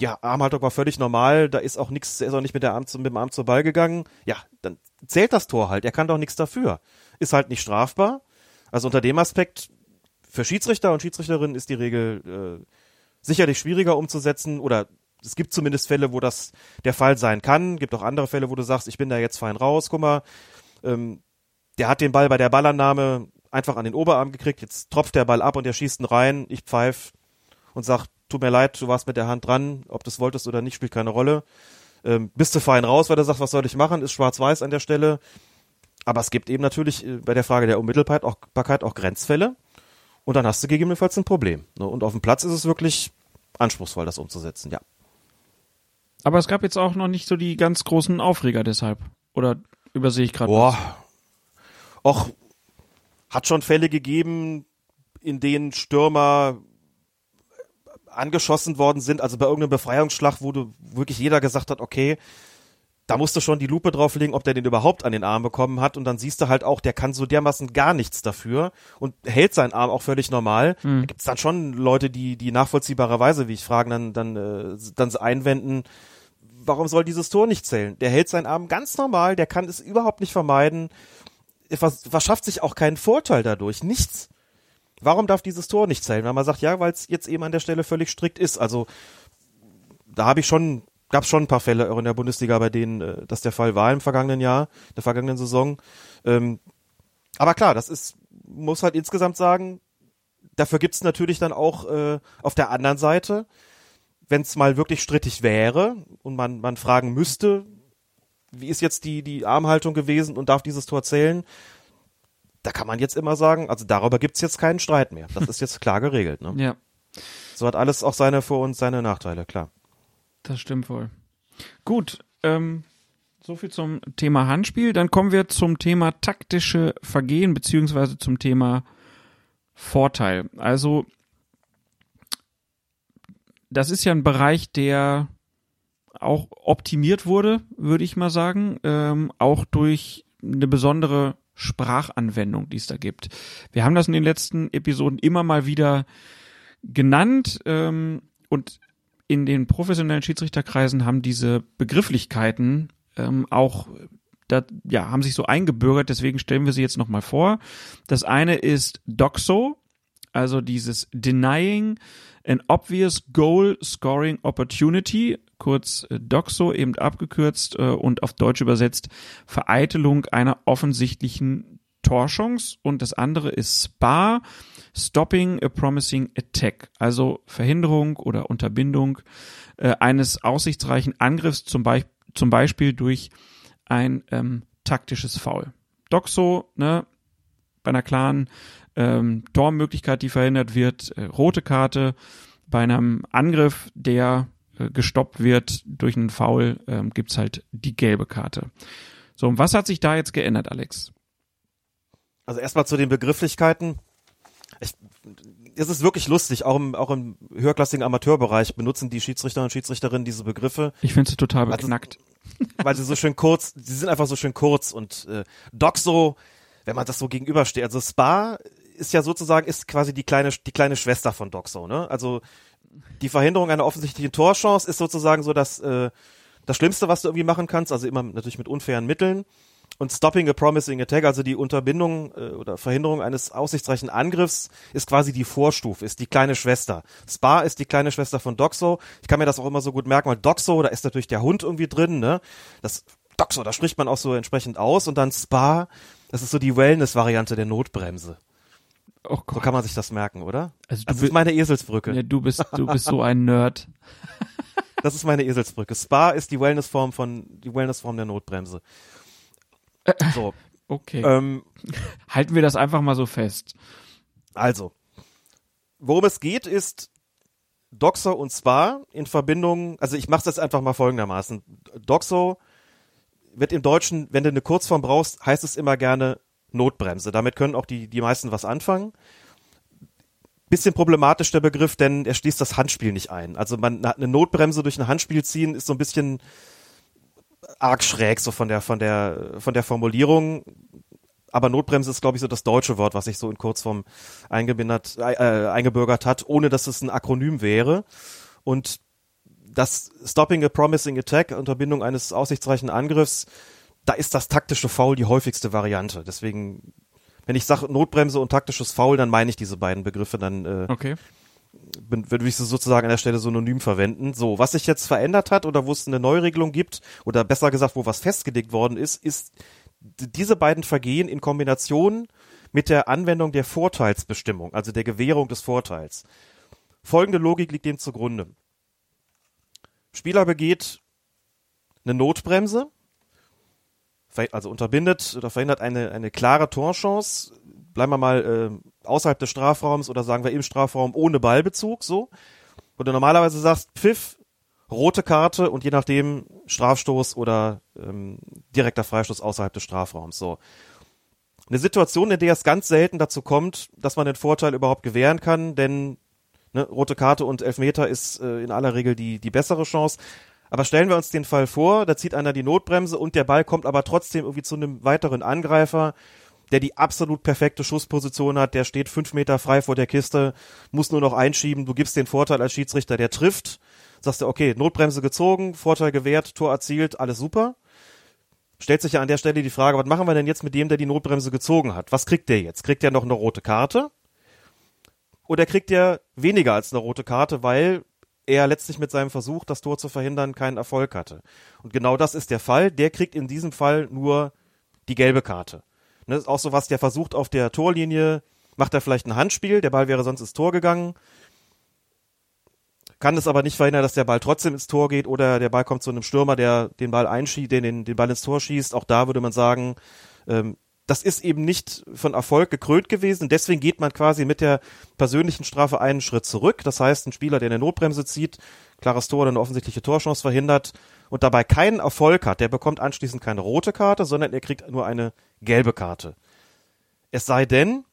ja, Armhaltung war völlig normal, da ist auch nichts, er ist auch nicht mit, der Arm mit dem Arm zur Ball gegangen. Ja, dann zählt das Tor halt, er kann doch nichts dafür. Ist halt nicht strafbar. Also unter dem Aspekt für Schiedsrichter und Schiedsrichterinnen ist die Regel äh, sicherlich schwieriger umzusetzen oder es gibt zumindest Fälle, wo das der Fall sein kann. Gibt auch andere Fälle, wo du sagst, ich bin da jetzt fein raus. Guck mal, ähm, der hat den Ball bei der Ballannahme einfach an den Oberarm gekriegt. Jetzt tropft der Ball ab und er schießt ihn rein. Ich pfeif und sag, tut mir leid, du warst mit der Hand dran. Ob du es wolltest oder nicht, spielt keine Rolle. Ähm, bist du fein raus, weil er sagt, was soll ich machen? Ist schwarz-weiß an der Stelle. Aber es gibt eben natürlich äh, bei der Frage der Unmittelbarkeit auch, auch Grenzfälle. Und dann hast du gegebenenfalls ein Problem. Ne? Und auf dem Platz ist es wirklich anspruchsvoll, das umzusetzen, ja. Aber es gab jetzt auch noch nicht so die ganz großen Aufreger deshalb. Oder übersehe ich gerade? Boah. Och, hat schon Fälle gegeben, in denen Stürmer angeschossen worden sind, also bei irgendeinem Befreiungsschlag, wo du wirklich jeder gesagt hat, okay, da musst du schon die Lupe drauflegen, ob der den überhaupt an den Arm bekommen hat. Und dann siehst du halt auch, der kann so dermaßen gar nichts dafür und hält seinen Arm auch völlig normal. Mhm. Da gibt's dann schon Leute, die, die nachvollziehbarerweise, wie ich fragen, dann, dann, äh, dann einwenden, warum soll dieses Tor nicht zählen? Der hält seinen Arm ganz normal, der kann es überhaupt nicht vermeiden, verschafft sich auch keinen Vorteil dadurch, nichts. Warum darf dieses Tor nicht zählen? Weil man sagt, ja, weil es jetzt eben an der Stelle völlig strikt ist. Also da habe ich schon gab es schon ein paar Fälle auch in der Bundesliga, bei denen äh, das der Fall war im vergangenen Jahr, der vergangenen Saison. Ähm, aber klar, das ist, muss halt insgesamt sagen, dafür gibt's natürlich dann auch äh, auf der anderen Seite, wenn es mal wirklich strittig wäre und man, man fragen müsste, wie ist jetzt die, die Armhaltung gewesen und darf dieses Tor zählen, da kann man jetzt immer sagen, also darüber gibt's jetzt keinen Streit mehr. Das ist jetzt klar geregelt. Ne? Ja. So hat alles auch seine Vor- und seine Nachteile, klar. Das stimmt wohl. Gut, ähm, so viel zum Thema Handspiel. Dann kommen wir zum Thema taktische Vergehen beziehungsweise zum Thema Vorteil. Also das ist ja ein Bereich, der auch optimiert wurde, würde ich mal sagen, ähm, auch durch eine besondere Sprachanwendung, die es da gibt. Wir haben das in den letzten Episoden immer mal wieder genannt ähm, und in den professionellen Schiedsrichterkreisen haben diese Begrifflichkeiten ähm, auch da, ja, haben sich so eingebürgert, deswegen stellen wir sie jetzt nochmal vor. Das eine ist Doxo, also dieses Denying an Obvious Goal Scoring Opportunity, kurz äh, Doxo, eben abgekürzt äh, und auf Deutsch übersetzt Vereitelung einer offensichtlichen Torchance. Und das andere ist SPA, Stopping a Promising Attack, also Verhinderung oder Unterbindung äh, eines aussichtsreichen Angriffs, zum, Be zum Beispiel durch ein ähm, taktisches Foul. Doxo, ne, bei einer klaren ähm, Tormöglichkeit, die verhindert wird, äh, rote Karte, bei einem Angriff, der gestoppt wird durch einen Foul, äh, gibt's halt die gelbe Karte. So, und was hat sich da jetzt geändert, Alex? Also erstmal zu den Begrifflichkeiten ich, es ist wirklich lustig, auch im, auch im höherklassigen Amateurbereich benutzen die Schiedsrichter und Schiedsrichterinnen diese Begriffe. Ich finde sie total beknackt. Also, weil sie so schön kurz, sie sind einfach so schön kurz und äh, Doxo, wenn man das so gegenübersteht, also Spa ist ja sozusagen, ist quasi die kleine, die kleine Schwester von Doxo, ne? Also die Verhinderung einer offensichtlichen Torchance ist sozusagen so das, äh, das Schlimmste, was du irgendwie machen kannst, also immer natürlich mit unfairen Mitteln. Und Stopping a Promising Attack, also die Unterbindung äh, oder Verhinderung eines aussichtsreichen Angriffs, ist quasi die Vorstufe, ist die kleine Schwester. Spa ist die kleine Schwester von Doxo. Ich kann mir das auch immer so gut merken, weil Doxo, da ist natürlich der Hund irgendwie drin, ne? Das Doxo, da spricht man auch so entsprechend aus. Und dann Spa, das ist so die Wellness-Variante der Notbremse. Oh Gott. So kann man sich das merken, oder? Also das ist meine Eselsbrücke. Ja, du bist, du bist so ein Nerd. Das ist meine Eselsbrücke. Spa ist die Wellnessform von, die Wellnessform der Notbremse. So. Okay. Ähm, Halten wir das einfach mal so fest. Also, worum es geht, ist Doxo und Spa in Verbindung, also ich mache das einfach mal folgendermaßen. Doxo wird im Deutschen, wenn du eine Kurzform brauchst, heißt es immer gerne Notbremse. Damit können auch die, die meisten was anfangen. Bisschen problematisch der Begriff, denn er schließt das Handspiel nicht ein. Also man hat eine Notbremse durch ein Handspiel ziehen, ist so ein bisschen arg schräg so von der von der von der Formulierung. Aber Notbremse ist, glaube ich, so das deutsche Wort, was sich so in Kurzform eingebindert, äh, eingebürgert hat, ohne dass es ein Akronym wäre. Und das Stopping a Promising Attack, Unterbindung eines aussichtsreichen Angriffs, da ist das taktische Foul die häufigste Variante. Deswegen wenn ich sage Notbremse und taktisches Foul, dann meine ich diese beiden Begriffe, dann äh, Okay. bin- würde ich sie sozusagen an der Stelle synonym verwenden. So, was sich jetzt verändert hat oder wo es eine Neuregelung gibt oder besser gesagt, wo was festgelegt worden ist, ist diese beiden Vergehen in Kombination mit der Anwendung der Vorteilsbestimmung, also der Gewährung des Vorteils. Folgende Logik liegt dem zugrunde. Spieler begeht eine Notbremse, also unterbindet oder verhindert eine, eine klare Torchance, bleiben wir mal äh, außerhalb des Strafraums oder sagen wir im Strafraum ohne Ballbezug, so. Und du normalerweise sagst, Pfiff, rote Karte und je nachdem Strafstoß oder ähm, direkter Freistoß außerhalb des Strafraums, so. Eine Situation, in der es ganz selten dazu kommt, dass man den Vorteil überhaupt gewähren kann, denn ne, rote Karte und Elfmeter ist äh, in aller Regel die, die bessere Chance. Aber stellen wir uns den Fall vor, da zieht einer die Notbremse und der Ball kommt aber trotzdem irgendwie zu einem weiteren Angreifer, der die absolut perfekte Schussposition hat, der steht fünf Meter frei vor der Kiste, muss nur noch einschieben, du gibst den Vorteil als Schiedsrichter, der trifft, sagst du, okay, Notbremse gezogen, Vorteil gewährt, Tor erzielt, alles super. Stellt sich ja an der Stelle die Frage, was machen wir denn jetzt mit dem, der die Notbremse gezogen hat? Was kriegt der jetzt? Kriegt der noch eine rote Karte? Oder kriegt er weniger als eine rote Karte, weil er letztlich mit seinem Versuch, das Tor zu verhindern, keinen Erfolg hatte. Und genau das ist der Fall. Der kriegt in diesem Fall nur die gelbe Karte. Ne, ist auch so was, der versucht auf der Torlinie, macht er vielleicht ein Handspiel, der Ball wäre sonst ins Tor gegangen, kann es aber nicht verhindern, dass der Ball trotzdem ins Tor geht oder der Ball kommt zu einem Stürmer, der den Ball einschießt, den, den, den Ball ins Tor schießt. Auch da würde man sagen, ähm, das ist eben nicht von Erfolg gekrönt gewesen. Deswegen geht man quasi mit der persönlichen Strafe einen Schritt zurück. Das heißt, ein Spieler, der eine Notbremse zieht, klares Tor oder eine offensichtliche Torchance verhindert und dabei keinen Erfolg hat, der bekommt anschließend keine rote Karte, sondern er kriegt nur eine gelbe Karte. Es sei denn,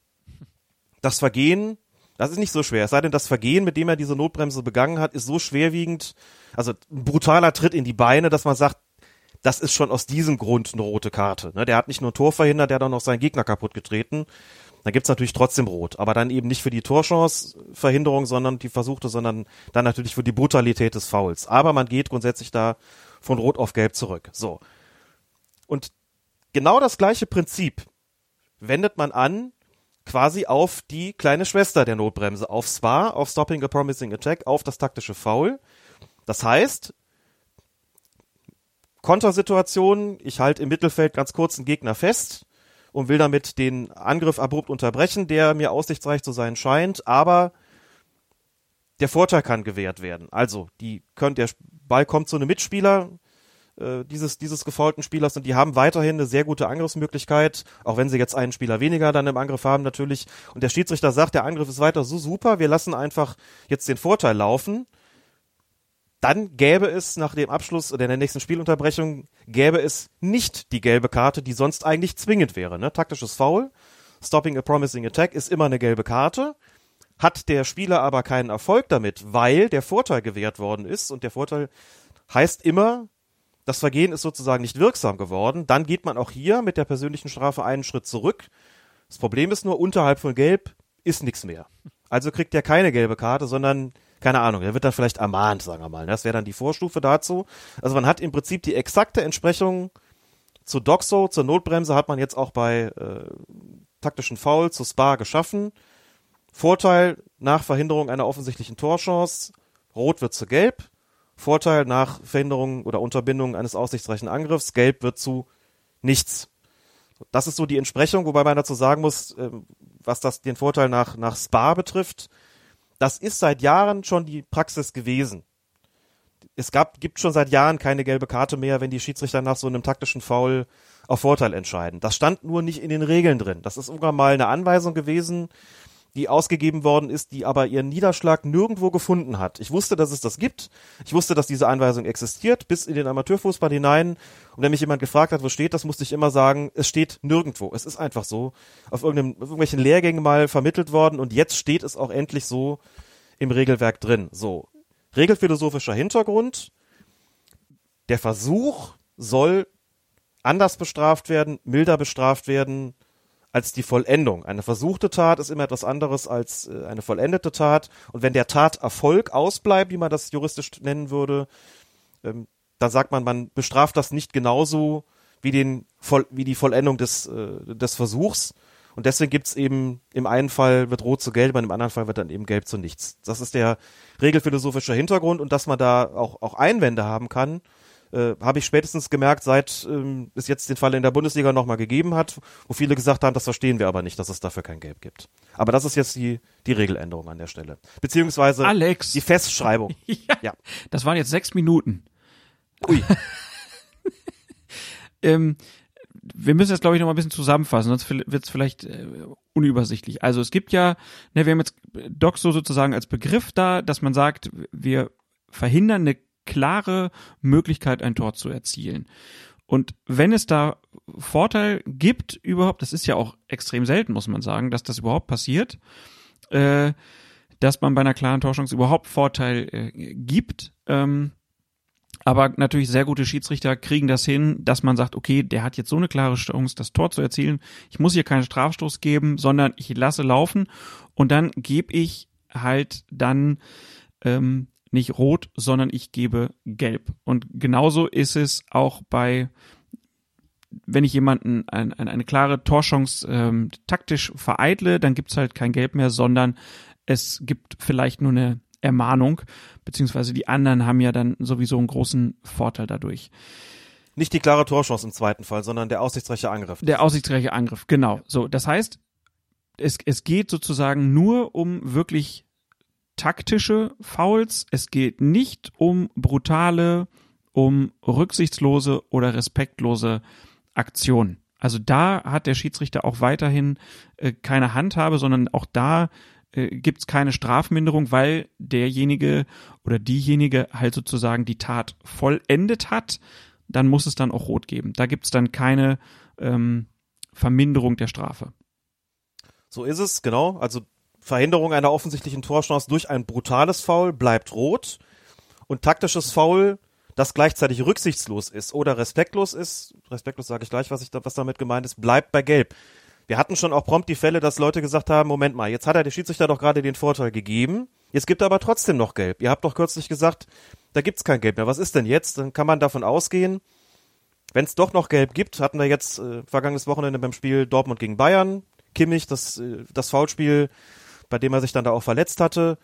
das Vergehen, das ist nicht so schwer, es sei denn, das Vergehen, mit dem er diese Notbremse begangen hat, ist so schwerwiegend, also ein brutaler Tritt in die Beine, dass man sagt, das ist schon aus diesem Grund eine rote Karte. Ne? Der hat nicht nur ein Tor verhindert, der hat auch noch seinen Gegner kaputt getreten. Dann gibt's natürlich trotzdem rot, aber dann eben nicht für die Torchance-Verhinderung, sondern die versuchte, sondern dann natürlich für die Brutalität des Fouls. Aber man geht grundsätzlich da von rot auf gelb zurück. So. Und genau das gleiche Prinzip wendet man an quasi auf die kleine Schwester der Notbremse, auf SPA, auf Stopping a Promising Attack, auf das taktische Foul. Das heißt, Kontersituation, ich halte im Mittelfeld ganz kurz einen Gegner fest und will damit den Angriff abrupt unterbrechen, der mir aussichtsreich zu sein scheint, aber der Vorteil kann gewährt werden. Also, die können, der Ball kommt zu einem Mitspieler äh, dieses, dieses gefaulten Spielers und die haben weiterhin eine sehr gute Angriffsmöglichkeit, auch wenn sie jetzt einen Spieler weniger dann im Angriff haben natürlich. Und der Schiedsrichter sagt, der Angriff ist weiter so super, wir lassen einfach jetzt den Vorteil laufen dann gäbe es nach dem Abschluss oder der nächsten Spielunterbrechung gäbe es nicht die gelbe Karte, die sonst eigentlich zwingend wäre. Ne? Taktisches Foul, Stopping a Promising Attack ist immer eine gelbe Karte. Hat der Spieler aber keinen Erfolg damit, weil der Vorteil gewährt worden ist und der Vorteil heißt immer, das Vergehen ist sozusagen nicht wirksam geworden, dann geht man auch hier mit der persönlichen Strafe einen Schritt zurück. Das Problem ist nur, unterhalb von Gelb ist nichts mehr. Also kriegt er keine gelbe Karte, sondern keine Ahnung, der wird dann vielleicht ermahnt, sagen wir mal. Das wäre dann die Vorstufe dazu. Also man hat im Prinzip die exakte Entsprechung zu Doxo, zur Notbremse hat man jetzt auch bei äh, taktischen Foul zu Spa geschaffen. Vorteil nach Verhinderung einer offensichtlichen Torchance, rot wird zu gelb. Vorteil nach Verhinderung oder Unterbindung eines aussichtsreichen Angriffs, gelb wird zu nichts. Das ist so die Entsprechung, wobei man dazu sagen muss, äh, was das den Vorteil nach, nach Spa betrifft, das ist seit Jahren schon die Praxis gewesen. Es gab, gibt schon seit Jahren keine gelbe Karte mehr, wenn die Schiedsrichter nach so einem taktischen Foul auf Vorteil entscheiden. Das stand nur nicht in den Regeln drin. Das ist irgendwann mal eine Anweisung gewesen, die ausgegeben worden ist, die aber ihren Niederschlag nirgendwo gefunden hat. Ich wusste, dass es das gibt. Ich wusste, dass diese Anweisung existiert, bis in den Amateurfußball hinein. Und wenn mich jemand gefragt hat, wo steht das, musste ich immer sagen, es steht nirgendwo. Es ist einfach so auf, irgendeinem, auf irgendwelchen Lehrgängen mal vermittelt worden und jetzt steht es auch endlich so im Regelwerk drin. So. Regelphilosophischer Hintergrund. Der Versuch soll anders bestraft werden, milder bestraft werden, als die Vollendung. Eine versuchte Tat ist immer etwas anderes als äh, eine vollendete Tat. Und wenn der Taterfolg ausbleibt, wie man das juristisch nennen würde, ähm, dann sagt man, man bestraft das nicht genauso wie den wie die Vollendung des äh, des Versuchs. Und deswegen gibt's eben, im einen Fall wird rot zu gelb, im anderen Fall wird dann eben gelb zu nichts. Das ist der regelphilosophische Hintergrund und dass man da auch, auch Einwände haben kann, äh, habe ich spätestens gemerkt, seit ähm, es jetzt den Fall in der Bundesliga nochmal gegeben hat, wo viele gesagt haben, das verstehen wir aber nicht, dass es dafür kein Gelb gibt. Aber das ist jetzt die, die Regeländerung an der Stelle. Beziehungsweise Alex. die Festschreibung. ja, Ja. Das waren jetzt sechs Minuten. Ui. ähm, wir müssen jetzt, glaube ich, noch mal ein bisschen zusammenfassen, sonst wird es vielleicht äh, unübersichtlich. Also es gibt ja, ne, wir haben jetzt Doxo sozusagen als Begriff da, dass man sagt, wir verhindern eine klare Möglichkeit, ein Tor zu erzielen. Und wenn es da Vorteil gibt überhaupt, das ist ja auch extrem selten, muss man sagen, dass das überhaupt passiert, äh, dass man bei einer klaren Torchance überhaupt Vorteil äh, gibt. Ähm, aber natürlich sehr gute Schiedsrichter kriegen das hin, dass man sagt, okay, der hat jetzt so eine klare Chance, das Tor zu erzielen. Ich muss hier keinen Strafstoß geben, sondern ich lasse laufen und dann gebe ich halt dann ähm, nicht rot, sondern ich gebe gelb. Und genauso ist es auch bei, wenn ich jemanden ein, ein, eine klare Torchance ähm, taktisch vereitle, dann gibt's halt kein Gelb mehr, sondern es gibt vielleicht nur eine Ermahnung, beziehungsweise die anderen haben ja dann sowieso einen großen Vorteil dadurch. Nicht die klare Torchance im zweiten Fall, sondern der aussichtsreiche Angriff. Der aussichtsreiche Angriff, genau. So, das heißt, es, es geht sozusagen nur um wirklich taktische Fouls. Es geht nicht um brutale, um rücksichtslose oder respektlose Aktionen. Also da hat der Schiedsrichter auch weiterhin äh, keine Handhabe, sondern auch da äh, gibt es keine Strafminderung, weil derjenige oder diejenige halt sozusagen die Tat vollendet hat. Dann muss es dann auch rot geben. Da gibt es dann keine ähm, Verminderung der Strafe. So ist es, genau. Also Verhinderung einer offensichtlichen Torchance durch ein brutales Foul bleibt rot und taktisches Foul, das gleichzeitig rücksichtslos ist oder respektlos ist, respektlos sage ich gleich, was ich da, was damit gemeint ist, bleibt bei gelb. Wir hatten schon auch prompt die Fälle, dass Leute gesagt haben, Moment mal, jetzt hat er der Schiedsrichter doch gerade den Vorteil gegeben, jetzt gibt er aber trotzdem noch gelb. Ihr habt doch kürzlich gesagt, da gibt's kein gelb mehr. Was ist denn jetzt? Dann kann man davon ausgehen, wenn es doch noch gelb gibt, hatten wir jetzt äh, vergangenes Wochenende beim Spiel Dortmund gegen Bayern, Kimmich, das, äh, das Foulspiel bei dem er sich dann da auch verletzt hatte.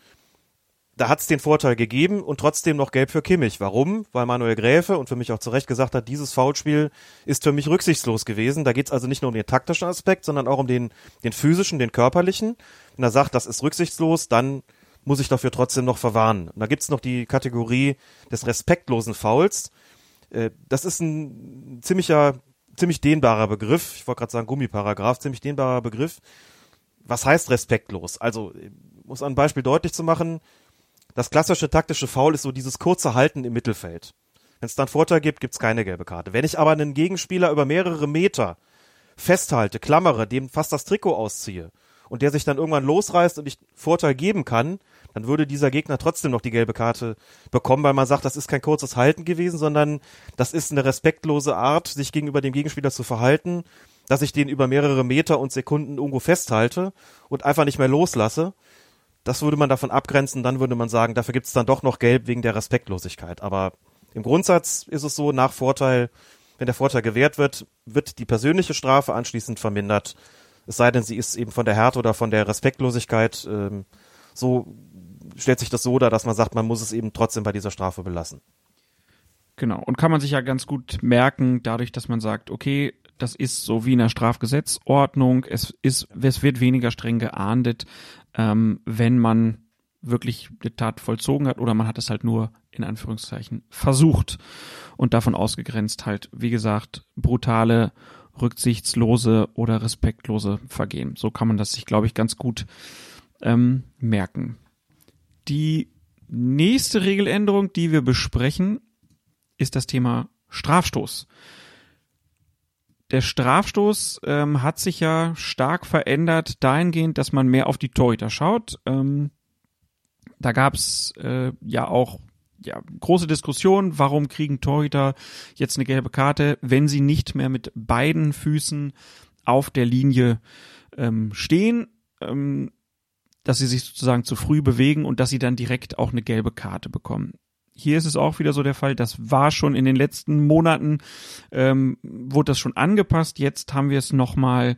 Da hat es den Vorteil gegeben und trotzdem noch gelb für Kimmich. Warum? Weil Manuel Gräfe und für mich auch zu Recht gesagt hat, dieses Foulspiel ist für mich rücksichtslos gewesen. Da geht es also nicht nur um den taktischen Aspekt, sondern auch um den, den physischen, den körperlichen. Wenn er sagt, das ist rücksichtslos, dann muss ich dafür trotzdem noch verwarnen. Und da gibt's noch die Kategorie des respektlosen Fouls. Äh, das ist ein ziemlicher, ziemlich dehnbarer Begriff. Ich wollte gerade sagen Gummiparagraph, ziemlich dehnbarer Begriff was heißt respektlos? Also, muss ein Beispiel deutlich zu machen, das klassische taktische Foul ist so dieses kurze Halten im Mittelfeld. Wenn es dann Vorteil gibt, gibt's keine gelbe Karte. Wenn ich aber einen Gegenspieler über mehrere Meter festhalte, klammere, dem fast das Trikot ausziehe und der sich dann irgendwann losreißt und ich Vorteil geben kann, dann würde dieser Gegner trotzdem noch die gelbe Karte bekommen, weil man sagt, das ist kein kurzes Halten gewesen, sondern das ist eine respektlose Art, sich gegenüber dem Gegenspieler zu verhalten dass ich den über mehrere Meter und Sekunden irgendwo festhalte und einfach nicht mehr loslasse. Das würde man davon abgrenzen, dann würde man sagen, dafür gibt es dann doch noch Gelb wegen der Respektlosigkeit. Aber im Grundsatz ist es so, nach Vorteil, wenn der Vorteil gewährt wird, wird die persönliche Strafe anschließend vermindert. Es sei denn, sie ist eben von der Härte oder von der Respektlosigkeit ähm, so stellt sich das so dar, dass man sagt, man muss es eben trotzdem bei dieser Strafe belassen. Genau. Und kann man sich ja ganz gut merken, dadurch, dass man sagt, okay, das ist so wie in der Strafgesetzordnung. Es ist, es wird weniger streng geahndet, ähm, wenn man wirklich die Tat vollzogen hat oder man hat es halt nur in Anführungszeichen versucht und davon ausgegrenzt halt, wie gesagt, brutale, rücksichtslose oder respektlose Vergehen. So kann man das sich, glaube ich, ganz gut ähm, merken. Die nächste Regeländerung, die wir besprechen, ist das Thema Strafstoß der Strafstoß ähm, hat sich ja stark verändert dahingehend, dass man mehr auf die Torhüter schaut. Ähm, da gab's äh, ja auch ja, große Diskussionen, warum kriegen Torhüter jetzt eine gelbe Karte, wenn sie nicht mehr mit beiden Füßen auf der Linie ähm, stehen, ähm, dass sie sich sozusagen zu früh bewegen und dass sie dann direkt auch eine gelbe Karte bekommen. Hier ist es auch wieder so der Fall, das war schon in den letzten Monaten, ähm, wurde das schon angepasst. Jetzt haben wir es nochmal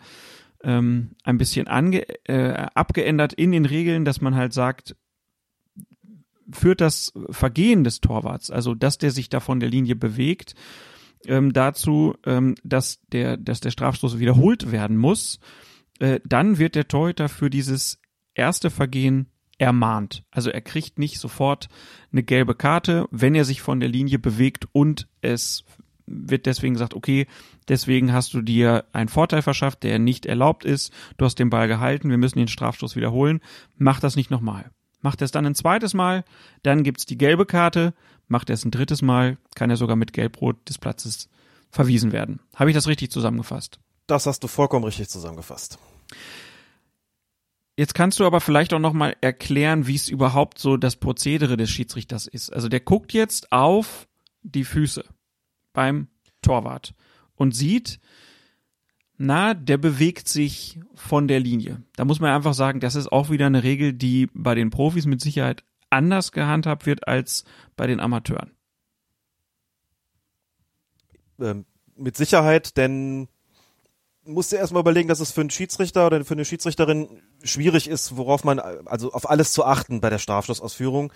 ähm, ein bisschen ange äh, abgeändert in den Regeln, dass man halt sagt, führt das Vergehen des Torwarts, also dass der sich da von der Linie bewegt, ähm, dazu, ähm, dass der, dass der Strafstoß wiederholt werden muss, äh, dann wird der Torhüter für dieses erste Vergehen ermahnt. Also er kriegt nicht sofort eine gelbe Karte, wenn er sich von der Linie bewegt und es wird deswegen gesagt, okay, deswegen hast du dir einen Vorteil verschafft, der nicht erlaubt ist, du hast den Ball gehalten, wir müssen den Strafstoß wiederholen, mach das nicht nochmal. Macht er es dann ein zweites Mal, dann gibt's die gelbe Karte, macht er es ein drittes Mal, kann er sogar mit Gelbrot des Platzes verwiesen werden. Habe ich das richtig zusammengefasst? Das hast du vollkommen richtig zusammengefasst. Jetzt kannst du aber vielleicht auch noch mal erklären, wie es überhaupt so das Prozedere des Schiedsrichters ist. Also der guckt jetzt auf die Füße beim Torwart und sieht, na, der bewegt sich von der Linie. Da muss man einfach sagen, das ist auch wieder eine Regel, die bei den Profis mit Sicherheit anders gehandhabt wird als bei den Amateuren. Ähm, mit Sicherheit, denn musst du erstmal überlegen, dass es für einen Schiedsrichter oder für eine Schiedsrichterin schwierig ist, worauf man, also auf alles zu achten bei der Strafschlussausführung.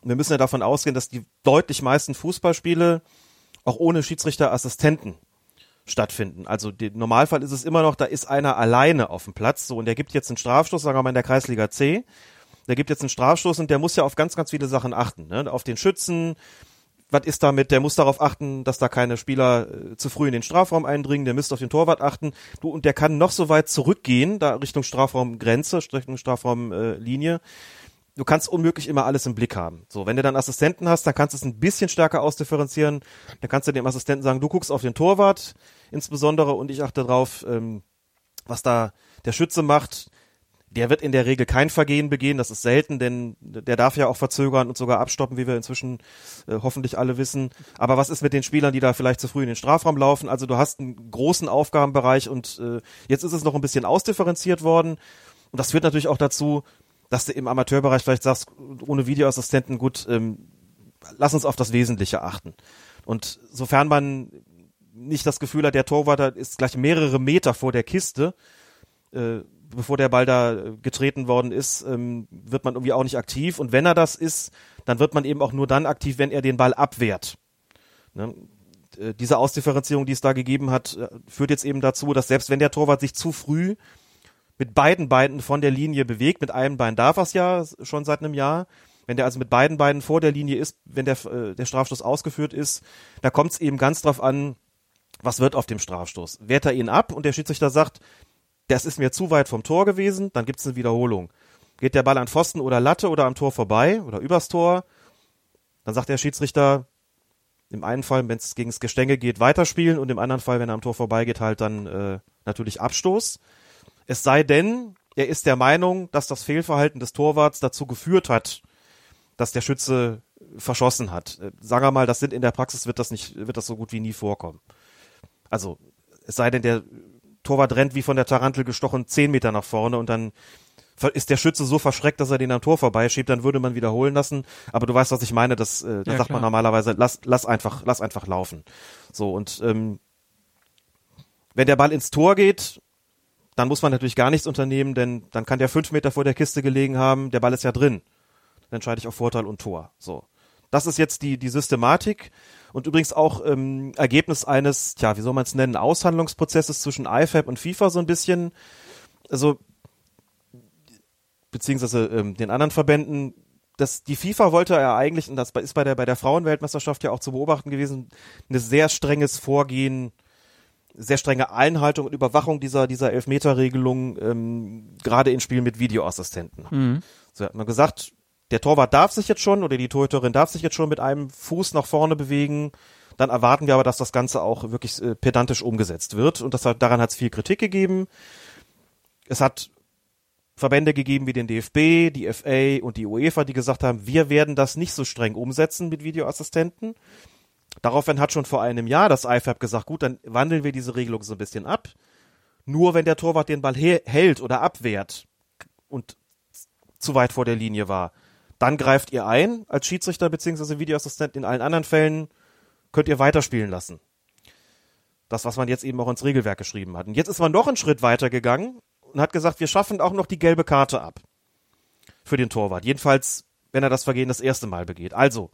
Und wir müssen ja davon ausgehen, dass die deutlich meisten Fußballspiele auch ohne Schiedsrichterassistenten stattfinden. Also im Normalfall ist es immer noch, da ist einer alleine auf dem Platz, so und der gibt jetzt einen Strafstoß, sagen wir mal in der Kreisliga C. Der gibt jetzt einen Strafstoß und der muss ja auf ganz, ganz viele Sachen achten. Ne? Auf den Schützen, was ist damit? Der muss darauf achten, dass da keine Spieler äh, zu früh in den Strafraum eindringen. Der müsste auf den Torwart achten. Du und der kann noch so weit zurückgehen, da Richtung Strafraumgrenze, Richtung Strafraumlinie. Du kannst unmöglich immer alles im Blick haben. So, wenn du dann Assistenten hast, dann kannst du es ein bisschen stärker ausdifferenzieren. Dann kannst du dem Assistenten sagen, du guckst auf den Torwart insbesondere und ich achte drauf, ähm, was da der Schütze macht. Der wird in der Regel kein Vergehen begehen, das ist selten, denn der darf ja auch verzögern und sogar abstoppen, wie wir inzwischen äh, hoffentlich alle wissen. Aber was ist mit den Spielern, die da vielleicht zu früh in den Strafraum laufen? Also du hast einen großen Aufgabenbereich und äh, jetzt ist es noch ein bisschen ausdifferenziert worden. Und das führt natürlich auch dazu, dass du im Amateurbereich vielleicht sagst, ohne Videoassistenten, gut, ähm, lass uns auf das Wesentliche achten. Und sofern man nicht das Gefühl hat, der Torwart ist gleich mehrere Meter vor der Kiste, äh, bevor der Ball da getreten worden ist, ähm, wird man irgendwie auch nicht aktiv. Und wenn er das ist, dann wird man eben auch nur dann aktiv, wenn er den Ball abwehrt. Ne? Äh, diese Ausdifferenzierung, die es da gegeben hat, äh, führt jetzt eben dazu, dass selbst wenn der Torwart sich zu früh mit beiden Beinen von der Linie bewegt. Mit einem Bein darf er es ja schon seit einem Jahr. Wenn der also mit beiden Beinen vor der Linie ist, wenn der, äh, der Strafstoß ausgeführt ist, da kommt es eben ganz drauf an, was wird auf dem Strafstoß. Wehrt er ihn ab und der Schiedsrichter sagt, das ist mir zu weit vom Tor gewesen, dann gibt es eine Wiederholung. Geht der Ball an Pfosten oder Latte oder am Tor vorbei oder übers Tor, dann sagt der Schiedsrichter, im einen Fall, wenn es gegen das Gestänge geht, weiterspielen und im anderen Fall, wenn er am Tor vorbeigeht, halt dann äh, natürlich Abstoß. Es sei denn, er ist der Meinung, dass das Fehlverhalten des Torwarts dazu geführt hat, dass der Schütze verschossen hat. Äh, sagen wir mal, das sind in der Praxis wird das nicht, wird das so gut wie nie vorkommen. Also, es sei denn, der Torwart rennt wie von der Tarantel gestochen zehn Meter nach vorne und dann ist der Schütze so verschreckt, dass er den am Tor vorbeischiebt, dann würde man wiederholen lassen. Aber du weißt, was ich meine. Das, äh, da ja, sagt klar. man normalerweise, lass, lass einfach, lass einfach laufen. So und ähm, wenn der Ball ins Tor geht, dann muss man natürlich gar nichts unternehmen, denn dann kann der fünf Meter vor der Kiste gelegen haben, der Ball ist ja drin. Dann entscheide ich auf Vorteil und Tor. So. Das ist jetzt die, die Systematik und übrigens auch ähm, Ergebnis eines, tja, wie soll man es nennen, Aushandlungsprozesses zwischen IFAB und FIFA so ein bisschen. Also, beziehungsweise ähm, den anderen Verbänden. Das, die FIFA wollte ja eigentlich, und das ist bei der, bei der Frauenweltmeisterschaft ja auch zu beobachten gewesen, ein sehr strenges Vorgehen sehr strenge Einhaltung und Überwachung dieser, dieser Elfmeterregelung, ähm, gerade in Spielen mit Videoassistenten. Mhm. So hat man gesagt, der Torwart darf sich jetzt schon oder die Torhüterin darf sich jetzt schon mit einem Fuß nach vorne bewegen. Dann erwarten wir aber, dass das Ganze auch wirklich äh, pedantisch umgesetzt wird. Und das hat, daran hat es viel Kritik gegeben. Es hat Verbände gegeben wie den DFB, die FA und die UEFA, die gesagt haben, wir werden das nicht so streng umsetzen mit Videoassistenten. Daraufhin hat schon vor einem Jahr das IFAB gesagt, gut, dann wandeln wir diese Regelung so ein bisschen ab. Nur wenn der Torwart den Ball hält oder abwehrt und zu weit vor der Linie war, dann greift ihr ein als Schiedsrichter bzw. Videoassistent. In allen anderen Fällen könnt ihr weiterspielen lassen. Das, was man jetzt eben auch ins Regelwerk geschrieben hat. Und jetzt ist man noch einen Schritt weiter gegangen und hat gesagt, wir schaffen auch noch die gelbe Karte ab für den Torwart. Jedenfalls, wenn er das Vergehen das erste Mal begeht. Also,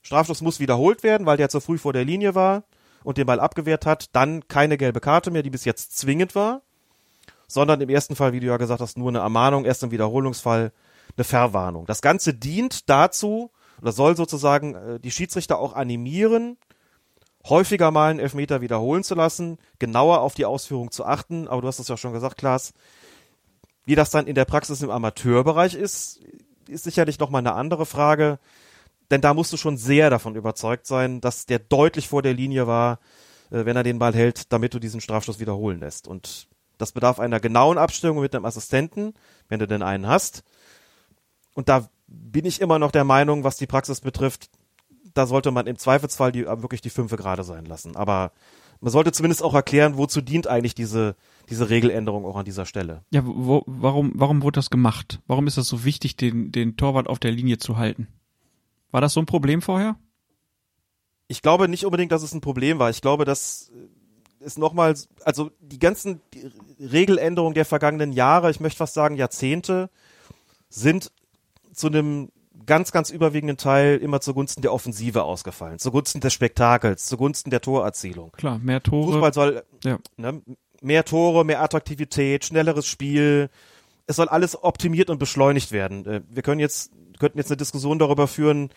Strafstoß muss wiederholt werden, weil der zu früh vor der Linie war und den Ball abgewehrt hat. Dann keine gelbe Karte mehr, die bis jetzt zwingend war, sondern im ersten Fall, wie du ja gesagt hast, nur eine Ermahnung, erst im Wiederholungsfall eine Verwarnung. Das Ganze dient dazu, oder soll sozusagen äh, die Schiedsrichter auch animieren, häufiger mal einen Elfmeter wiederholen zu lassen, genauer auf die Ausführung zu achten. Aber du hast es ja schon gesagt, Klaas, wie das dann in der Praxis im Amateurbereich ist, ist sicherlich nochmal eine andere Frage. Denn da musst du schon sehr davon überzeugt sein, dass der deutlich vor der Linie war, äh, wenn er den Ball hält, damit du diesen Strafstoß wiederholen lässt. Und das bedarf einer genauen Abstimmung mit dem Assistenten, wenn du denn einen hast. Und da bin ich immer noch der Meinung, was die Praxis betrifft, da sollte man im Zweifelsfall die, wirklich die Fünfe gerade sein lassen. Aber man sollte zumindest auch erklären, wozu dient eigentlich diese, diese Regeländerung auch an dieser Stelle. Ja, wo, warum, warum wurde das gemacht? Warum ist das so wichtig, den, den Torwart auf der Linie zu halten? War das so ein Problem vorher? Ich glaube nicht unbedingt, dass es ein Problem war. Ich glaube, dass es nochmal, also die ganzen Regeländerungen der vergangenen Jahre, ich möchte fast sagen Jahrzehnte, sind zu einem ganz, ganz überwiegenden Teil immer zugunsten der Offensive ausgefallen, zugunsten des Spektakels, zugunsten der Torerzielung. Klar, mehr Tore. Fußball soll ja. ne, mehr Tore, mehr Attraktivität, schnelleres Spiel. Es soll alles optimiert und beschleunigt werden. Äh, wir können jetzt könnten jetzt eine Diskussion darüber führen,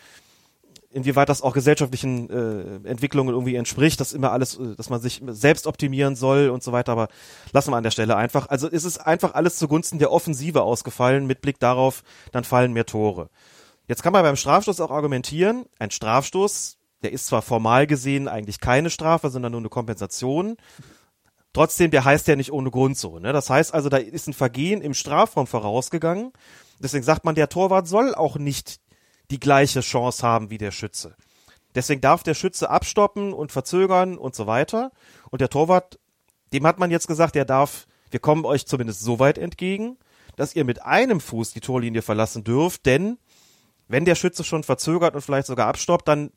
inwieweit das auch gesellschaftlichen äh, Entwicklungen irgendwie entspricht, dass immer alles, äh, dass man sich selbst optimieren soll und so weiter, aber lassen wir an der Stelle einfach. Also ist es einfach alles zugunsten der Offensive ausgefallen, mit Blick darauf, dann fallen mehr Tore. Jetzt kann man beim Strafstoß auch argumentieren, ein Strafstoß, der ist zwar formal gesehen eigentlich keine Strafe, sondern nur eine Kompensation. Trotzdem, der heißt ja nicht ohne Grund so. Ne? Das heißt also, da ist ein Vergehen im Strafraum vorausgegangen. Deswegen sagt man, der Torwart soll auch nicht die gleiche Chance haben wie der Schütze. Deswegen darf der Schütze abstoppen und verzögern und so weiter. Und der Torwart, dem hat man jetzt gesagt, der darf, wir kommen euch zumindest so weit entgegen, dass ihr mit einem Fuß die Torlinie verlassen dürft, denn wenn der Schütze schon verzögert und vielleicht sogar abstoppt, dann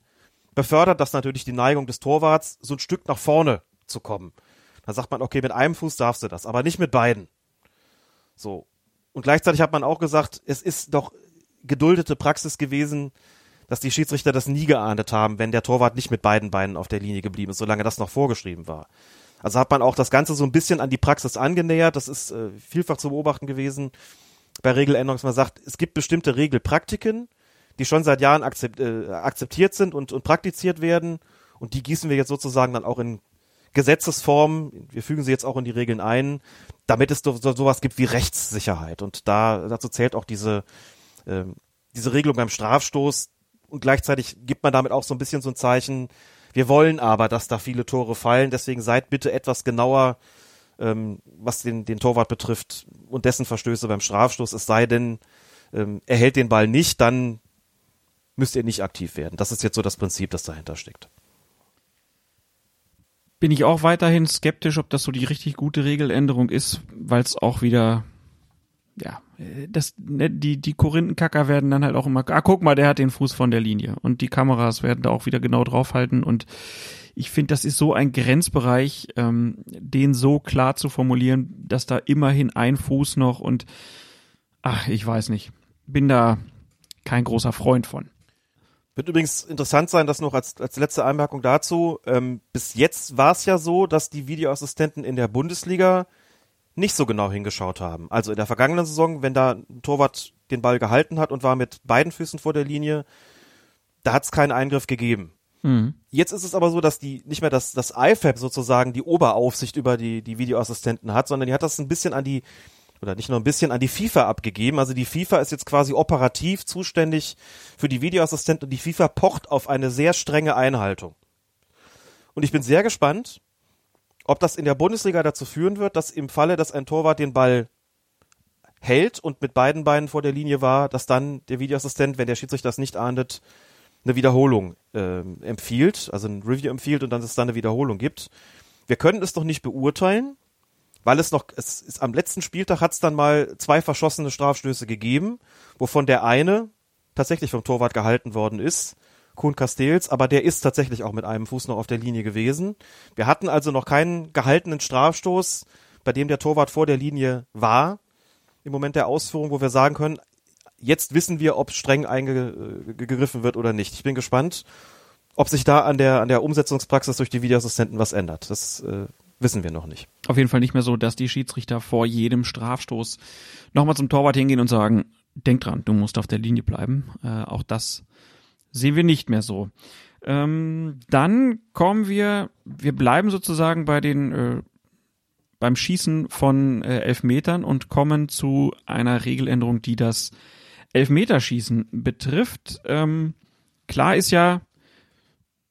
befördert das natürlich die Neigung des Torwarts, so ein Stück nach vorne zu kommen. Da sagt man, okay, mit einem Fuß darfst du das, aber nicht mit beiden. So. Und gleichzeitig hat man auch gesagt, es ist doch geduldete Praxis gewesen, dass die Schiedsrichter das nie geahndet haben, wenn der Torwart nicht mit beiden Beinen auf der Linie geblieben ist, solange das noch vorgeschrieben war. Also hat man auch das Ganze so ein bisschen an die Praxis angenähert. Das ist äh, vielfach zu beobachten gewesen bei Regeländerungen, dass man sagt, es gibt bestimmte Regelpraktiken, die schon seit Jahren akzept, äh, akzeptiert sind und, und praktiziert werden. Und die gießen wir jetzt sozusagen dann auch in Gesetzesform, wir fügen sie jetzt auch in die Regeln ein, damit es so, so, sowas gibt wie Rechtssicherheit. Und da dazu zählt auch diese ähm, diese Regelung beim Strafstoß und gleichzeitig gibt man damit auch so ein bisschen so ein Zeichen, wir wollen aber, dass da viele Tore fallen, deswegen seid bitte etwas genauer, ähm, was den, den Torwart betrifft und dessen Verstöße beim Strafstoß, es sei denn, ähm, er hält den Ball nicht, dann müsst ihr nicht aktiv werden. Das ist jetzt so das Prinzip, das dahinter steckt. Bin ich auch weiterhin skeptisch, ob das so die richtig gute Regeländerung ist, weil es auch wieder ja, das, ne, die, die Korinthenkacker werden dann halt auch immer, ah, guck mal, der hat den Fuß von der Linie. Und die Kameras werden da auch wieder genau draufhalten. Und ich finde, das ist so ein Grenzbereich, ähm, den so klar zu formulieren, dass da immerhin ein Fuß noch und, ach, ich weiß nicht, bin da kein großer Freund von. Wird übrigens interessant sein, das noch als, als letzte Einmerkung dazu. Ähm, bis jetzt war es ja so, dass die Videoassistenten in der Bundesliga nicht so genau hingeschaut haben. Also in der vergangenen Saison, wenn da ein Torwart den Ball gehalten hat und war mit beiden Füßen vor der Linie, da hat es keinen Eingriff gegeben. Mhm. Jetzt ist es aber so, dass die nicht mehr das, das IFAB sozusagen die Oberaufsicht über die, die Videoassistenten hat, sondern die hat das ein bisschen an die, oder nicht nur ein bisschen an die FIFA abgegeben. Also die FIFA ist jetzt quasi operativ zuständig für die Videoassistenten und die FIFA pocht auf eine sehr strenge Einhaltung. Und ich bin sehr gespannt, ob das in der Bundesliga dazu führen wird, dass im Falle, dass ein Torwart den Ball hält und mit beiden Beinen vor der Linie war, dass dann der Videoassistent, wenn der Schiedsrichter das nicht ahndet, eine Wiederholung äh, empfiehlt, also ein Review empfiehlt und dann es dann eine Wiederholung gibt. Wir können es doch nicht beurteilen, weil es noch, es ist am letzten Spieltag hat es dann mal zwei verschossene Strafstöße gegeben, wovon der eine tatsächlich vom Torwart gehalten worden ist Kuhn Castells, aber der ist tatsächlich auch mit einem Fuß noch auf der Linie gewesen. Wir hatten also noch keinen gehaltenen Strafstoß, bei dem der Torwart vor der Linie war, im Moment der Ausführung, wo wir sagen können, jetzt wissen wir, ob streng eingegriffen wird oder nicht. Ich bin gespannt, ob sich da an der, an der Umsetzungspraxis durch die Videoassistenten was ändert. Das äh, wissen wir noch nicht. Auf jeden Fall nicht mehr so, dass die Schiedsrichter vor jedem Strafstoß nochmal zum Torwart hingehen und sagen, denk dran, du musst auf der Linie bleiben. Äh, auch das sehen wir nicht mehr so. Ähm, dann kommen wir, wir bleiben sozusagen bei den äh, beim Schießen von äh, Elfmetern und kommen zu einer Regeländerung, die das Elfmeterschießen betrifft. Ähm, klar ist ja,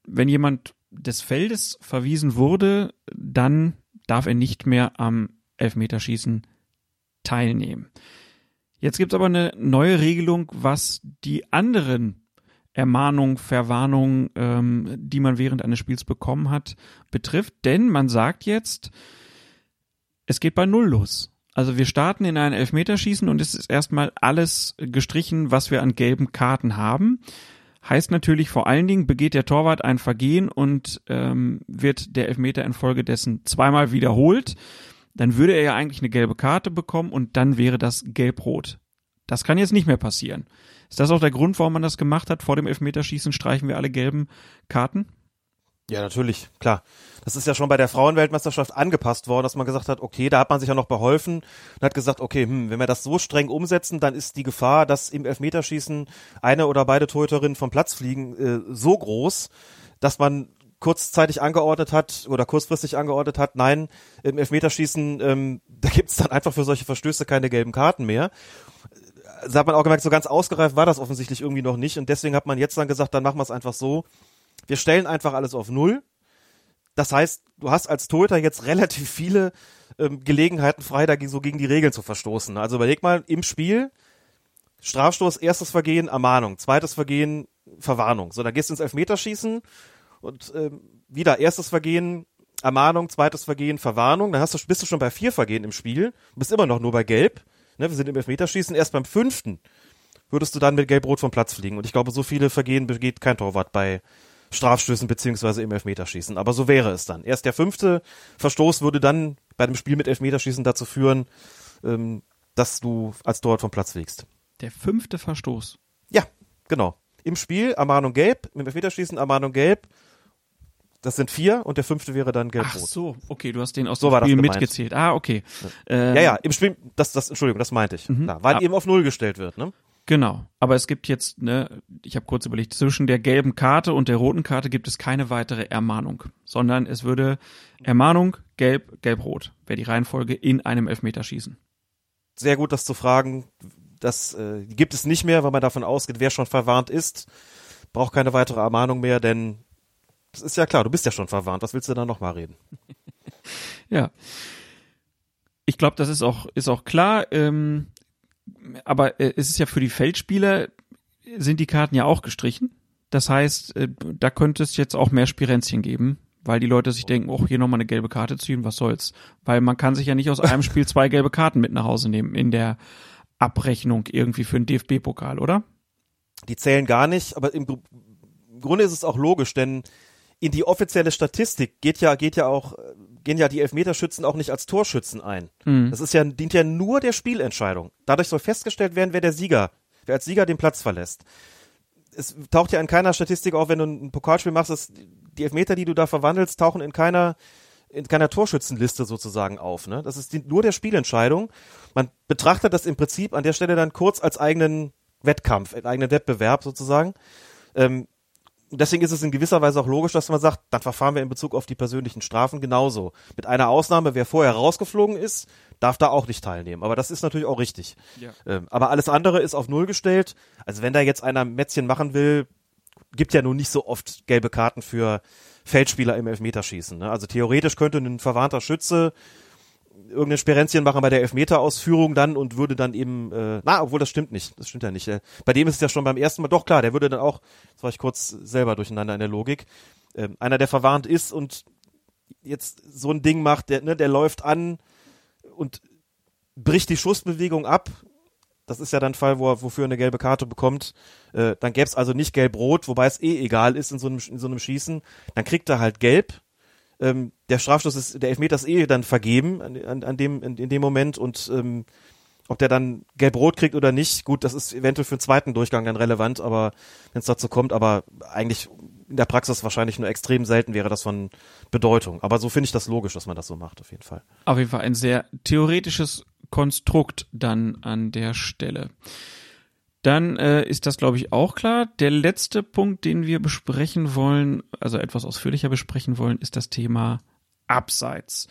wenn jemand des Feldes verwiesen wurde, dann darf er nicht mehr am Elfmeterschießen teilnehmen. Jetzt gibt's aber eine neue Regelung, was die anderen Ermahnungen, Verwarnungen, ähm, die man während eines Spiels bekommen hat, betrifft. Denn man sagt jetzt, es geht bei Null los. Also wir starten in ein Elfmeterschießen und es ist erstmal alles gestrichen, was wir an gelben Karten haben. Heißt natürlich vor allen Dingen, begeht der Torwart ein Vergehen und ähm, wird der Elfmeter infolgedessen zweimal wiederholt, dann würde er ja eigentlich eine gelbe Karte bekommen und dann wäre das gelb-rot. Das kann jetzt nicht mehr passieren. Ist das auch der Grund, warum man das gemacht hat? Vor dem Elfmeterschießen streichen wir alle gelben Karten? Ja, natürlich, klar. Das ist ja schon bei der Frauenweltmeisterschaft angepasst worden, dass man gesagt hat, okay, da hat man sich ja noch beholfen und hat gesagt, okay, hm, wenn wir das so streng umsetzen, dann ist die Gefahr, dass im Elfmeterschießen eine oder beide Torhüterinnen vom Platz fliegen, äh, so groß, dass man kurzzeitig angeordnet hat oder kurzfristig angeordnet hat, nein, im Elfmeterschießen, ähm, da gibt's dann einfach für solche Verstöße keine gelben Karten mehr. Da hat man auch gemerkt, so ganz ausgereift war das offensichtlich irgendwie noch nicht und deswegen hat man jetzt dann gesagt, dann machen wir es einfach so, wir stellen einfach alles auf Null. Das heißt, du hast als Torhüter jetzt relativ viele ähm, Gelegenheiten frei, dagegen so gegen die Regeln zu verstoßen. Also überleg mal, im Spiel, Strafstoß, erstes Vergehen, Ermahnung, zweites Vergehen, Verwarnung. So, dann gehst du ins Elfmeterschießen und ähm, wieder erstes Vergehen, Ermahnung, zweites Vergehen, Verwarnung. Dann hast du, bist du schon bei vier Vergehen im Spiel, bist immer noch nur bei Gelb. Ne, wir sind im Elfmeterschießen erst beim fünften würdest du dann mit Gelb-Rot vom Platz fliegen. Und ich glaube, so viele Vergehen begeht kein Torwart bei Strafstößen beziehungsweise im Elfmeterschießen. Aber so wäre es dann. Erst der fünfte Verstoß würde dann bei dem Spiel mit Elfmeterschießen dazu führen, ähm, dass du als Torwart vom Platz fliegst. Der fünfte Verstoß. Ja, genau. Im Spiel Ermahnung gelb, mit Elfmeterschießen Ermahnung gelb. Das sind vier und der fünfte wäre dann gelb-rot. Ach so, okay, du hast den aus So dem Spiel mitgezählt. Ah, okay. Ähm, Ja, ja, im Spiel, das, das, Entschuldigung, das meinte ich. Mhm. Klar, weil Ah. eben auf Null gestellt wird, ne? Genau. Aber es gibt jetzt, ne, ich habe kurz überlegt, zwischen der gelben Karte und der roten Karte gibt es keine weitere Ermahnung, sondern es würde Ermahnung, gelb, gelb-rot, wäre die Reihenfolge in einem Elfmeterschießen. Sehr gut, das zu fragen. Das äh, gibt es nicht mehr, weil man davon ausgeht, wer schon verwarnt ist, braucht keine weitere Ermahnung mehr, denn das ist ja klar, du bist ja schon verwarnt. Was willst du dann nochmal reden? Ja. Ich glaube, das ist auch, ist auch klar. Ähm, aber äh, es ist ja für die Feldspieler, sind die Karten ja auch gestrichen. Das heißt, äh, da könnte es jetzt auch mehr Spirenzchen geben, weil die Leute sich denken, oh, hier nochmal eine gelbe Karte ziehen, was soll's. Weil man kann sich ja nicht aus einem Spiel zwei gelbe Karten mit nach Hause nehmen in der Abrechnung irgendwie für den DFB-Pokal, oder? Die zählen gar nicht, aber im Grunde ist es auch logisch, denn in die offizielle Statistik geht ja, geht ja auch, gehen ja die Elfmeterschützen auch nicht als Torschützen ein. Mhm. Das ist ja, dient ja nur der Spielentscheidung. Dadurch soll festgestellt werden, wer der Sieger, wer als Sieger den Platz verlässt. Es taucht ja in keiner Statistik auf, wenn du ein Pokalspiel machst, dass die Elfmeter, die du da verwandelst, tauchen in keiner, in keiner Torschützenliste sozusagen auf. Ne? Das ist dient nur der Spielentscheidung. Man betrachtet das im Prinzip an der Stelle dann kurz als eigenen Wettkampf, als eigenen Wettbewerb sozusagen. Ähm, deswegen ist es in gewisser Weise auch logisch, dass man sagt, dann verfahren wir in Bezug auf die persönlichen Strafen genauso. Mit einer Ausnahme, wer vorher rausgeflogen ist, darf da auch nicht teilnehmen. Aber das ist natürlich auch richtig. Ja. Ähm, aber alles andere ist auf Null gestellt. Also wenn da jetzt einer Mätzchen machen will, gibt ja nun nicht so oft gelbe Karten für Feldspieler im Elfmeterschießen. Ne? Also theoretisch könnte ein verwarnter Schütze irgendein Sperenzchen machen bei der Elfmeterausführung dann und würde dann eben, äh, na, obwohl das stimmt nicht, das stimmt ja nicht. Äh, bei dem ist es ja schon beim ersten Mal, doch klar, der würde dann auch, das war ich kurz selber durcheinander in der Logik, ähm, einer, der verwarnt ist und jetzt so ein Ding macht, der, ne, der läuft an und bricht die Schussbewegung ab. Das ist ja dann Fall, wo er wofür er eine gelbe Karte bekommt. Äh, dann gäbe es also nicht gelb-rot, wobei es eh egal ist in so einem, in so einem Schießen. Dann kriegt er halt gelb. Ähm, der Strafstoß ist, der Elfmeter ist eh dann vergeben an, an, dem, in, in dem Moment und ähm, ob der dann gelb-rot kriegt oder nicht, gut, das ist eventuell für den zweiten Durchgang dann relevant, aber wenn es dazu kommt, aber eigentlich in der Praxis wahrscheinlich nur extrem selten wäre das von Bedeutung. Aber so finde ich das logisch, dass man das so macht, auf jeden Fall. Auf jeden Fall ein sehr theoretisches Konstrukt dann an der Stelle. Dann äh, ist das, glaube ich, auch klar. Der letzte Punkt, den wir besprechen wollen, also etwas ausführlicher besprechen wollen, ist das Thema Abseits.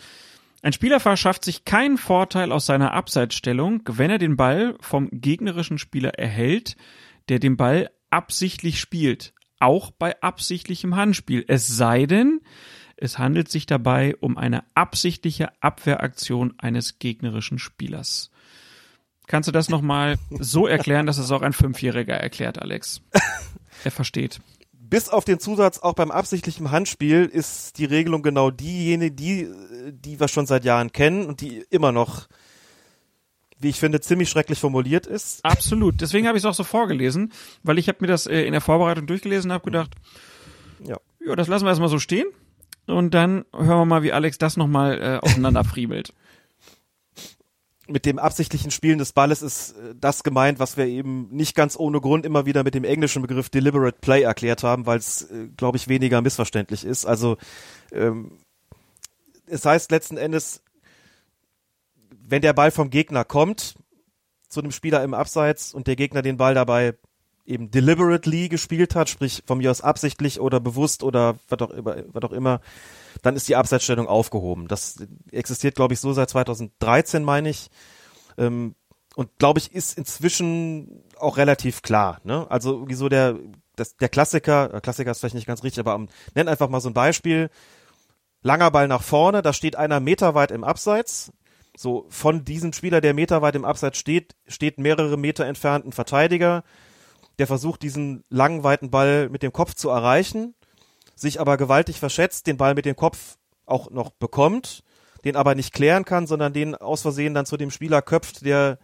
Ein Spieler verschafft sich keinen Vorteil aus seiner Abseitsstellung, wenn er den Ball vom gegnerischen Spieler erhält, der den Ball absichtlich spielt. Auch bei absichtlichem Handspiel. Es sei denn, es handelt sich dabei um eine absichtliche Abwehraktion eines gegnerischen Spielers. Kannst du das nochmal so erklären, dass es auch ein Fünfjähriger erklärt, Alex? Er versteht bis auf den Zusatz auch beim absichtlichen Handspiel ist die Regelung genau diejenige, die, die wir schon seit Jahren kennen und die immer noch, wie ich finde, ziemlich schrecklich formuliert ist. Absolut. Deswegen habe ich es auch so vorgelesen, weil ich habe mir das äh, in der Vorbereitung durchgelesen und habe gedacht, ja. ja, das lassen wir erstmal so stehen. Und dann hören wir mal, wie Alex das nochmal äh, auseinanderfriemelt mit dem absichtlichen Spielen des Balles ist äh, das gemeint, was wir eben nicht ganz ohne Grund immer wieder mit dem englischen Begriff deliberate play erklärt haben, weil es, äh, glaube ich, weniger missverständlich ist. Also ähm, es heißt letzten Endes, wenn der Ball vom Gegner kommt zu dem Spieler im Abseits und der Gegner den Ball dabei eben deliberately gespielt hat, sprich von mir aus absichtlich oder bewusst oder was auch immer, was auch immer dann ist die Abseitsstellung aufgehoben. Das existiert, glaube ich, so seit 2013, meine ich. Ähm, und glaube ich, ist inzwischen auch relativ klar. Ne? Also wieso der, das, der Klassiker, Klassiker ist vielleicht nicht ganz richtig, aber um, nenn einfach mal so ein Beispiel. Langer Ball nach vorne, da steht einer meterweit im Abseits. So von diesem Spieler, der meterweit im Abseits steht, steht mehrere Meter entfernt ein Verteidiger, der versucht, diesen langen, weiten Ball mit dem Kopf zu erreichen sich aber gewaltig verschätzt, den Ball mit dem Kopf auch noch bekommt, den aber nicht klären kann, sondern den aus Versehen dann zu dem Spieler köpft, der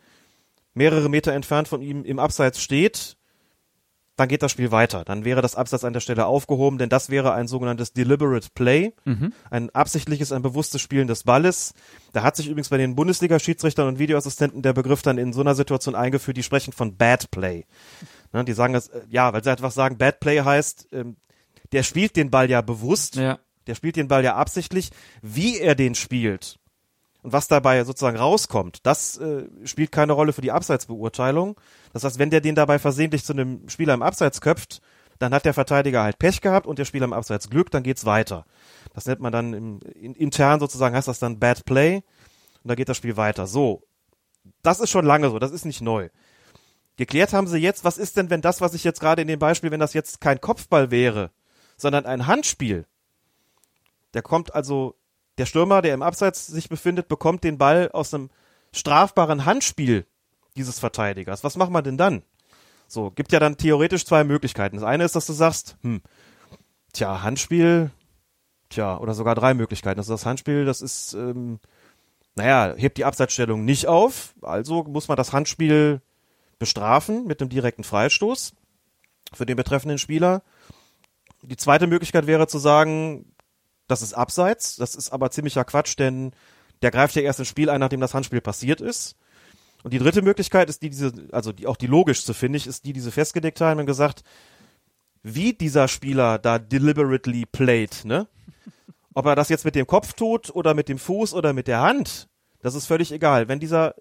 mehrere Meter entfernt von ihm im Abseits steht, dann geht das Spiel weiter. Dann wäre das Abseits an der Stelle aufgehoben, denn das wäre ein sogenanntes deliberate play, mhm. ein absichtliches, ein bewusstes Spielen des Balles. Da hat sich übrigens bei den Bundesliga-Schiedsrichtern und Videoassistenten der Begriff dann in so einer Situation eingeführt, die sprechen von bad play. Ne, die sagen das, äh, ja, weil sie einfach sagen, bad play heißt, ähm, der spielt den Ball ja bewusst, ja. der spielt den Ball ja absichtlich, wie er den spielt und was dabei sozusagen rauskommt, das äh, spielt keine Rolle für die Abseitsbeurteilung. Das heißt, wenn der den dabei versehentlich zu einem Spieler im Abseits köpft, dann hat der Verteidiger halt Pech gehabt und der Spieler im Abseits Glück, dann geht's weiter. Das nennt man dann im, in, intern sozusagen, heißt das dann Bad Play und da geht das Spiel weiter. So, das ist schon lange so, das ist nicht neu. Geklärt haben sie jetzt, was ist denn, wenn das, was ich jetzt gerade in dem Beispiel, wenn das jetzt kein Kopfball wäre, sondern ein Handspiel. Der kommt also, der Stürmer, der im Abseits sich befindet, bekommt den Ball aus einem strafbaren Handspiel dieses Verteidigers. Was macht man denn dann? So, gibt ja dann theoretisch zwei Möglichkeiten. Das eine ist, dass du sagst, hm, tja, Handspiel, tja, oder sogar drei Möglichkeiten. Also das Handspiel, das ist, ähm, naja, hebt die Abseitsstellung nicht auf, also muss man das Handspiel bestrafen mit einem direkten Freistoß für den betreffenden Spieler. Die zweite Möglichkeit wäre zu sagen, das ist abseits. Das ist aber ziemlicher Quatsch, denn der greift ja erst ins Spiel ein, nachdem das Handspiel passiert ist. Und die dritte Möglichkeit ist die, diese, also die, auch die logischste, finde ich, ist die, diese festgelegt haben und gesagt, wie dieser Spieler da deliberately played, ne? Ob er das jetzt mit dem Kopf tut oder mit dem Fuß oder mit der Hand, das ist völlig egal. Wenn dieser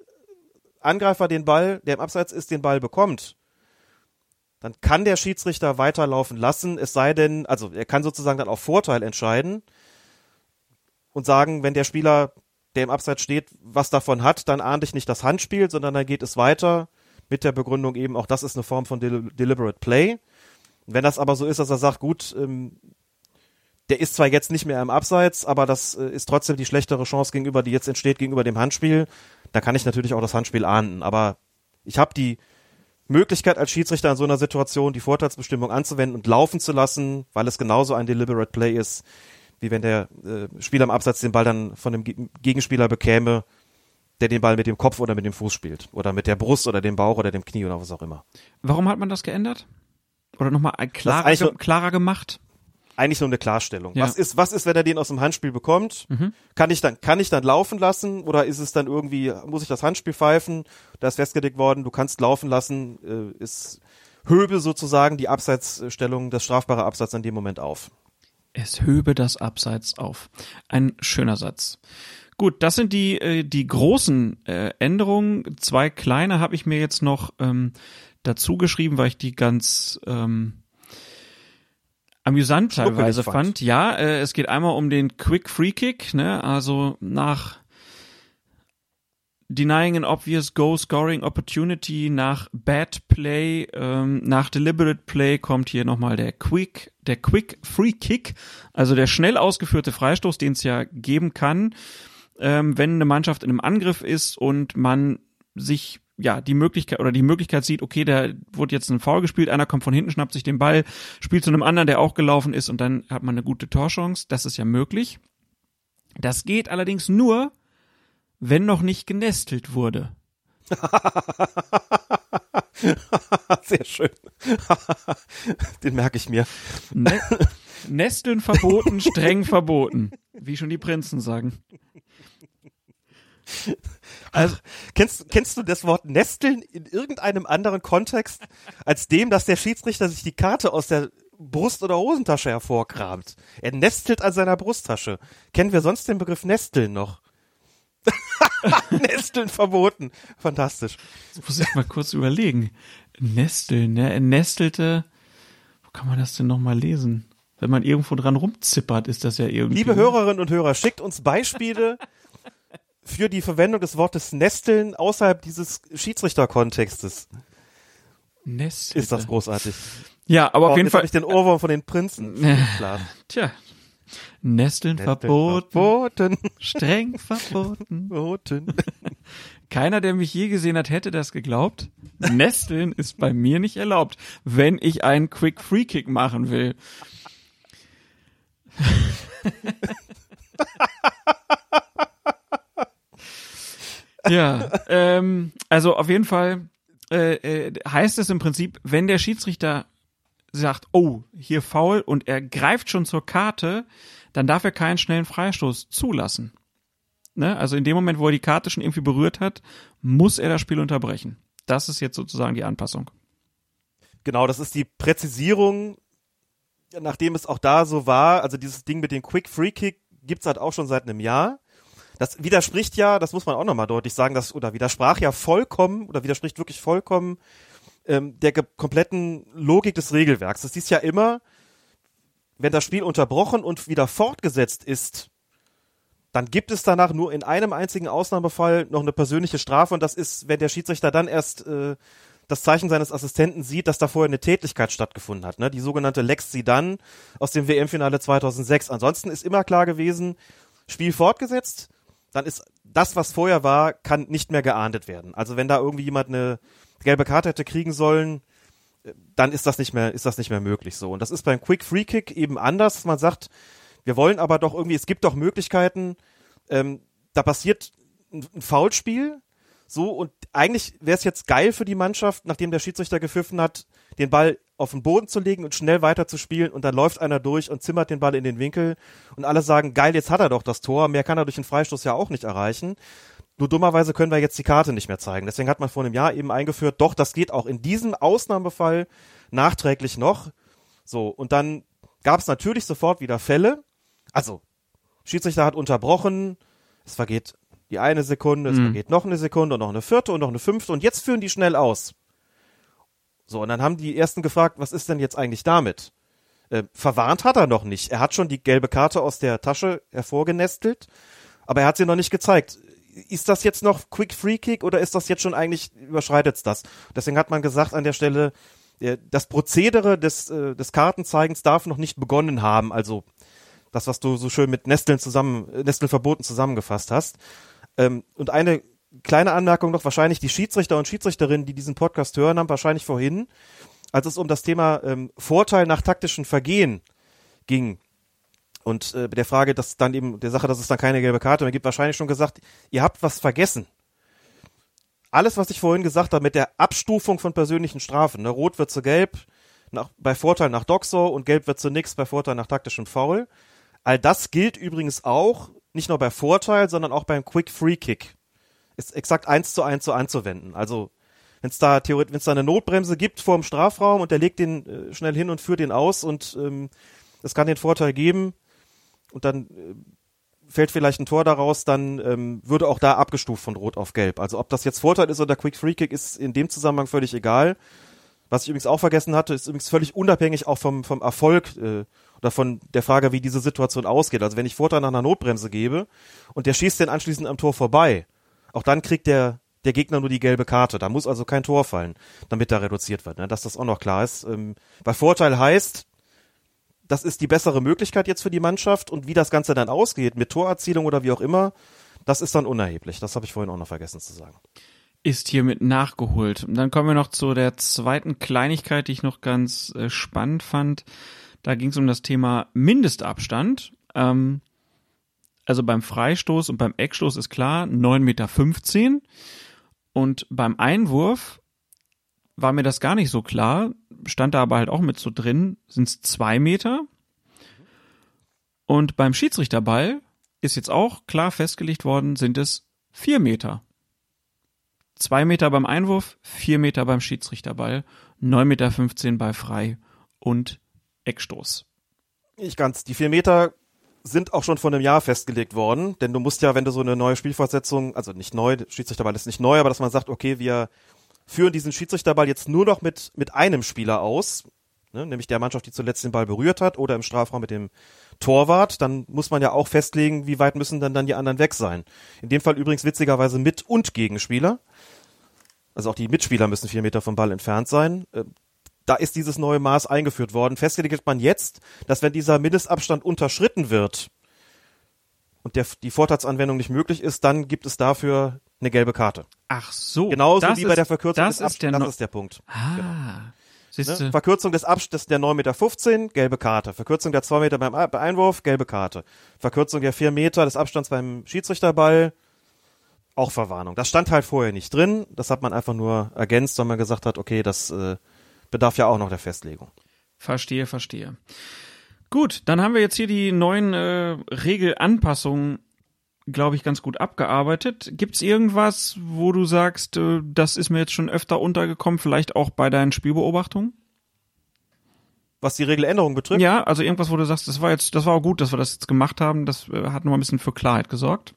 Angreifer den Ball, der im Abseits ist, den Ball bekommt dann kann der Schiedsrichter weiterlaufen lassen, es sei denn, also er kann sozusagen dann auf Vorteil entscheiden und sagen, wenn der Spieler, der im Abseits steht, was davon hat, dann ahnt ich nicht das Handspiel, sondern dann geht es weiter mit der Begründung eben, auch das ist eine Form von Del Deliberate Play. wenn das aber so ist, dass er sagt, gut, ähm, der ist zwar jetzt nicht mehr im Abseits, aber das äh, ist trotzdem die schlechtere Chance gegenüber, die jetzt entsteht gegenüber dem Handspiel, da kann ich natürlich auch das Handspiel ahnden. Aber ich habe die Möglichkeit als Schiedsrichter in so einer Situation die Vorteilsbestimmung anzuwenden und laufen zu lassen, weil es genauso ein deliberate Play ist, wie wenn der äh, Spieler im Absatz den Ball dann von dem Gegenspieler bekäme, der den Ball mit dem Kopf oder mit dem Fuß spielt oder mit der Brust oder dem Bauch oder dem Knie oder was auch immer. Warum hat man das geändert? Oder nochmal klarer, klarer gemacht? Eigentlich nur eine Klarstellung. Ja. Was ist, was ist, wenn er den aus dem Handspiel bekommt? Kann ich dann, kann ich dann laufen lassen oder ist es dann irgendwie, muss ich das Handspiel pfeifen? Da ist festgelegt worden, du kannst laufen lassen, äh, ist Höbe sozusagen die Abseitsstellung, das strafbare Abseits in dem Moment auf. Es höbe das Abseits auf. Ein schöner Satz. Gut, das sind die, äh, die großen äh, Änderungen. Zwei kleine habe ich mir jetzt noch ähm, dazu geschrieben, weil ich die ganz ähm, amüsant teilweise fand. fand. Ja, äh, es geht einmal um den Quick Free Kick, ne? also nach denying an obvious goal scoring opportunity, nach bad play, ähm, nach deliberate play kommt hier nochmal der quick, der quick free kick, also der schnell ausgeführte Freistoß, den es ja geben kann, ähm, wenn eine Mannschaft in einem Angriff ist und man sich ja die Möglichkeit oder die Möglichkeit sieht, okay, da wurde jetzt ein Foul gespielt, einer kommt von hinten, schnappt sich den Ball, spielt zu einem anderen, der auch gelaufen ist und dann hat man eine gute Torchance. Das ist ja möglich. Das geht allerdings nur, wenn noch nicht genestelt wurde. Sehr schön. den merke ich mir. Ne Nesteln verboten, streng verboten. Wie schon die Prinzen sagen. Also, kennst, kennst du das Wort Nesteln in irgendeinem anderen Kontext als dem, dass der Schiedsrichter sich die Karte aus der Brust- oder Hosentasche hervorkramt? Er nestelt an seiner Brusttasche. Kennen wir sonst den Begriff Nesteln noch? Nesteln verboten. Fantastisch. Jetzt muss ich mal kurz überlegen. Nesteln, ne? Er nestelte. Wo kann man das denn nochmal lesen? Wenn man irgendwo dran rumzippert, ist das ja irgendwie. Liebe Hörerinnen und Hörer, schickt uns Beispiele für die Verwendung des Wortes Nesteln außerhalb dieses Schiedsrichterkontextes. Nestelte. Ist das großartig. Ja, aber auf Oh, jeden jetzt hab Fall. ich den Ohrwurm von den Prinzen. Klar. Tja. Nesteln, verboten, Verboten. streng verboten. Verboten. Keiner, der mich je gesehen hat, hätte das geglaubt. Nesteln ist bei mir nicht erlaubt, wenn ich einen Quick Free Kick machen will. Ja, ähm, also auf jeden Fall äh, äh, heißt es im Prinzip, wenn der Schiedsrichter sagt, oh, hier faul und er greift schon zur Karte, dann darf er keinen schnellen Freistoß zulassen. Ne? Also in dem Moment, wo er die Karte schon irgendwie berührt hat, muss er das Spiel unterbrechen. Das ist jetzt sozusagen die Anpassung. Genau, das ist die Präzisierung, nachdem es auch da so war. Also dieses Ding mit dem Quick Free Kick gibt's halt auch schon seit einem Jahr. Das widerspricht ja, das muss man auch nochmal deutlich sagen, das, oder widersprach ja vollkommen, oder widerspricht wirklich vollkommen ähm, der kompletten Logik des Regelwerks. Das ist ja immer, wenn das Spiel unterbrochen und wieder fortgesetzt ist, dann gibt es danach nur in einem einzigen Ausnahmefall noch eine persönliche Strafe und das ist, wenn der Schiedsrichter dann erst äh, das Zeichen seines Assistenten sieht, dass da vorher eine Tätlichkeit stattgefunden hat, ne? Die sogenannte Lex Sidan aus dem WM-Finale 2006. Ansonsten ist immer klar gewesen, Spiel fortgesetzt, dann ist das, was vorher war, kann nicht mehr geahndet werden. Also wenn da irgendwie jemand eine gelbe Karte hätte kriegen sollen, dann ist das nicht mehr, ist das nicht mehr möglich so. Und das ist beim Quick Free Kick eben anders. Man sagt, wir wollen aber doch irgendwie, es gibt doch Möglichkeiten, ähm, da passiert ein, ein Foulspiel, so, und eigentlich wäre es jetzt geil für die Mannschaft, nachdem der Schiedsrichter gepfiffen hat, den Ball auf den Boden zu legen und schnell weiter zu spielen und dann läuft einer durch und zimmert den Ball in den Winkel und alle sagen, geil, jetzt hat er doch das Tor, mehr kann er durch den Freistoß ja auch nicht erreichen. Nur dummerweise können wir jetzt die Karte nicht mehr zeigen. Deswegen hat man vor einem Jahr eben eingeführt, doch, das geht auch in diesem Ausnahmefall nachträglich noch. So, und dann gab es natürlich sofort wieder Fälle. Also, Schiedsrichter hat unterbrochen, es vergeht die eine Sekunde, es Mhm. vergeht noch eine Sekunde und noch eine vierte und noch eine fünfte und jetzt führen die schnell aus. So, und dann haben die ersten gefragt, was ist denn jetzt eigentlich damit? Äh, verwarnt hat er noch nicht. Er hat schon die gelbe Karte aus der Tasche hervorgenestelt, aber er hat sie noch nicht gezeigt. Ist das jetzt noch Quick Free Kick oder ist das jetzt schon eigentlich, überschreitet's das? Deswegen hat man gesagt an der Stelle, äh, das Prozedere des, äh, des Kartenzeigens darf noch nicht begonnen haben. Also das, was du so schön mit Nesteln zusammen, äh, Nesteln verboten zusammengefasst hast. Ähm, und eine kleine Anmerkung noch, wahrscheinlich die Schiedsrichter und Schiedsrichterinnen, die diesen Podcast hören, haben wahrscheinlich vorhin, als es um das Thema ähm, Vorteil nach taktischen Vergehen ging und äh, der Frage, dass dann eben der Sache, dass es dann keine gelbe Karte mehr gibt, wahrscheinlich schon gesagt, ihr habt was vergessen. Alles, was ich vorhin gesagt habe mit der Abstufung von persönlichen Strafen, ne, rot wird zu gelb, nach, bei Vorteil nach Doxo und gelb wird zu nix bei Vorteil nach taktischem Foul. All das gilt übrigens auch nicht nur bei Vorteil, sondern auch beim Quick Free Kick. Ist exakt eins zu eins so anzuwenden. Also wenn es da theoretisch, wenn es da eine Notbremse gibt vor dem Strafraum und der legt den äh, schnell hin und führt den aus und ähm, kann den Vorteil geben und dann äh, fällt vielleicht ein Tor daraus, dann ähm, würde auch da abgestuft von Rot auf Gelb. Also ob das jetzt Vorteil ist oder Quick Free Kick ist in dem Zusammenhang völlig egal. Was ich übrigens auch vergessen hatte, ist übrigens völlig unabhängig auch vom, vom Erfolg äh, oder von der Frage, wie diese Situation ausgeht. Also wenn ich Vorteil nach einer Notbremse gebe und der schießt den anschließend am Tor vorbei, auch dann kriegt der, der Gegner nur die gelbe Karte. Da muss also kein Tor fallen, damit da reduziert wird, ne? dass das auch noch klar ist. Ähm, weil Vorteil heißt, das ist die bessere Möglichkeit jetzt für die Mannschaft und wie das Ganze dann ausgeht, mit Torerzielung oder wie auch immer, das ist dann unerheblich. Das habe ich vorhin auch noch vergessen zu sagen. Ist hiermit nachgeholt. Und dann kommen wir noch zu der zweiten Kleinigkeit, die ich noch ganz äh, spannend fand. Da ging es um das Thema Mindestabstand. Ähm, also beim Freistoß und beim Eckstoß ist klar, 9,15 Meter. Und beim Einwurf war mir das gar nicht so klar, stand da aber halt auch mit so drin, sind es zwei Meter. Und beim Schiedsrichterball ist jetzt auch klar festgelegt worden, sind es vier Meter. Zwei Meter beim Einwurf, vier Meter beim Schiedsrichterball, 9,15 Meter bei Frei und Eckstoß. Ich ganz. Die vier Meter sind auch schon vor einem Jahr festgelegt worden, denn du musst ja, wenn du so eine neue Spielfortsetzung, also nicht neu, Schiedsrichterball ist nicht neu, aber dass man sagt, okay, wir führen diesen Schiedsrichterball jetzt nur noch mit, mit einem Spieler aus, ne, nämlich der Mannschaft, die zuletzt den Ball berührt hat oder im Strafraum mit dem Torwart, dann muss man ja auch festlegen, wie weit müssen dann dann die anderen weg sein. In dem Fall übrigens witzigerweise mit und Gegenspieler. Also auch die Mitspieler müssen vier Meter vom Ball entfernt sein. Da ist dieses neue Maß eingeführt worden. Festgelegt man jetzt, dass wenn dieser Mindestabstand unterschritten wird und der, die Vorteilsanwendung nicht möglich ist, dann gibt es dafür eine gelbe Karte. Ach so. Genauso wie bei der Verkürzung das des ist Abstands. no Das ist der Punkt. Ah. Genau. Ne? Verkürzung des Abstands der 9,15 Meter, gelbe Karte. Verkürzung der 2 Meter beim Einwurf, gelbe Karte. Verkürzung der 4 Meter des Abstands beim Schiedsrichterball, auch Verwarnung. Das stand halt vorher nicht drin. Das hat man einfach nur ergänzt, weil man gesagt hat, okay, das äh, bedarf ja auch noch der Festlegung. Verstehe, verstehe. Gut, dann haben wir jetzt hier die neuen äh, Regelanpassungen, glaube ich, ganz gut abgearbeitet. Gibt's irgendwas, wo du sagst, äh, das ist mir jetzt schon öfter untergekommen, vielleicht auch bei deinen Spielbeobachtungen? Was die Regeländerung betrifft, Ja, also irgendwas, wo du sagst, das war jetzt, das war auch gut, dass wir das jetzt gemacht haben. Das äh, hat noch mal ein bisschen für Klarheit gesorgt.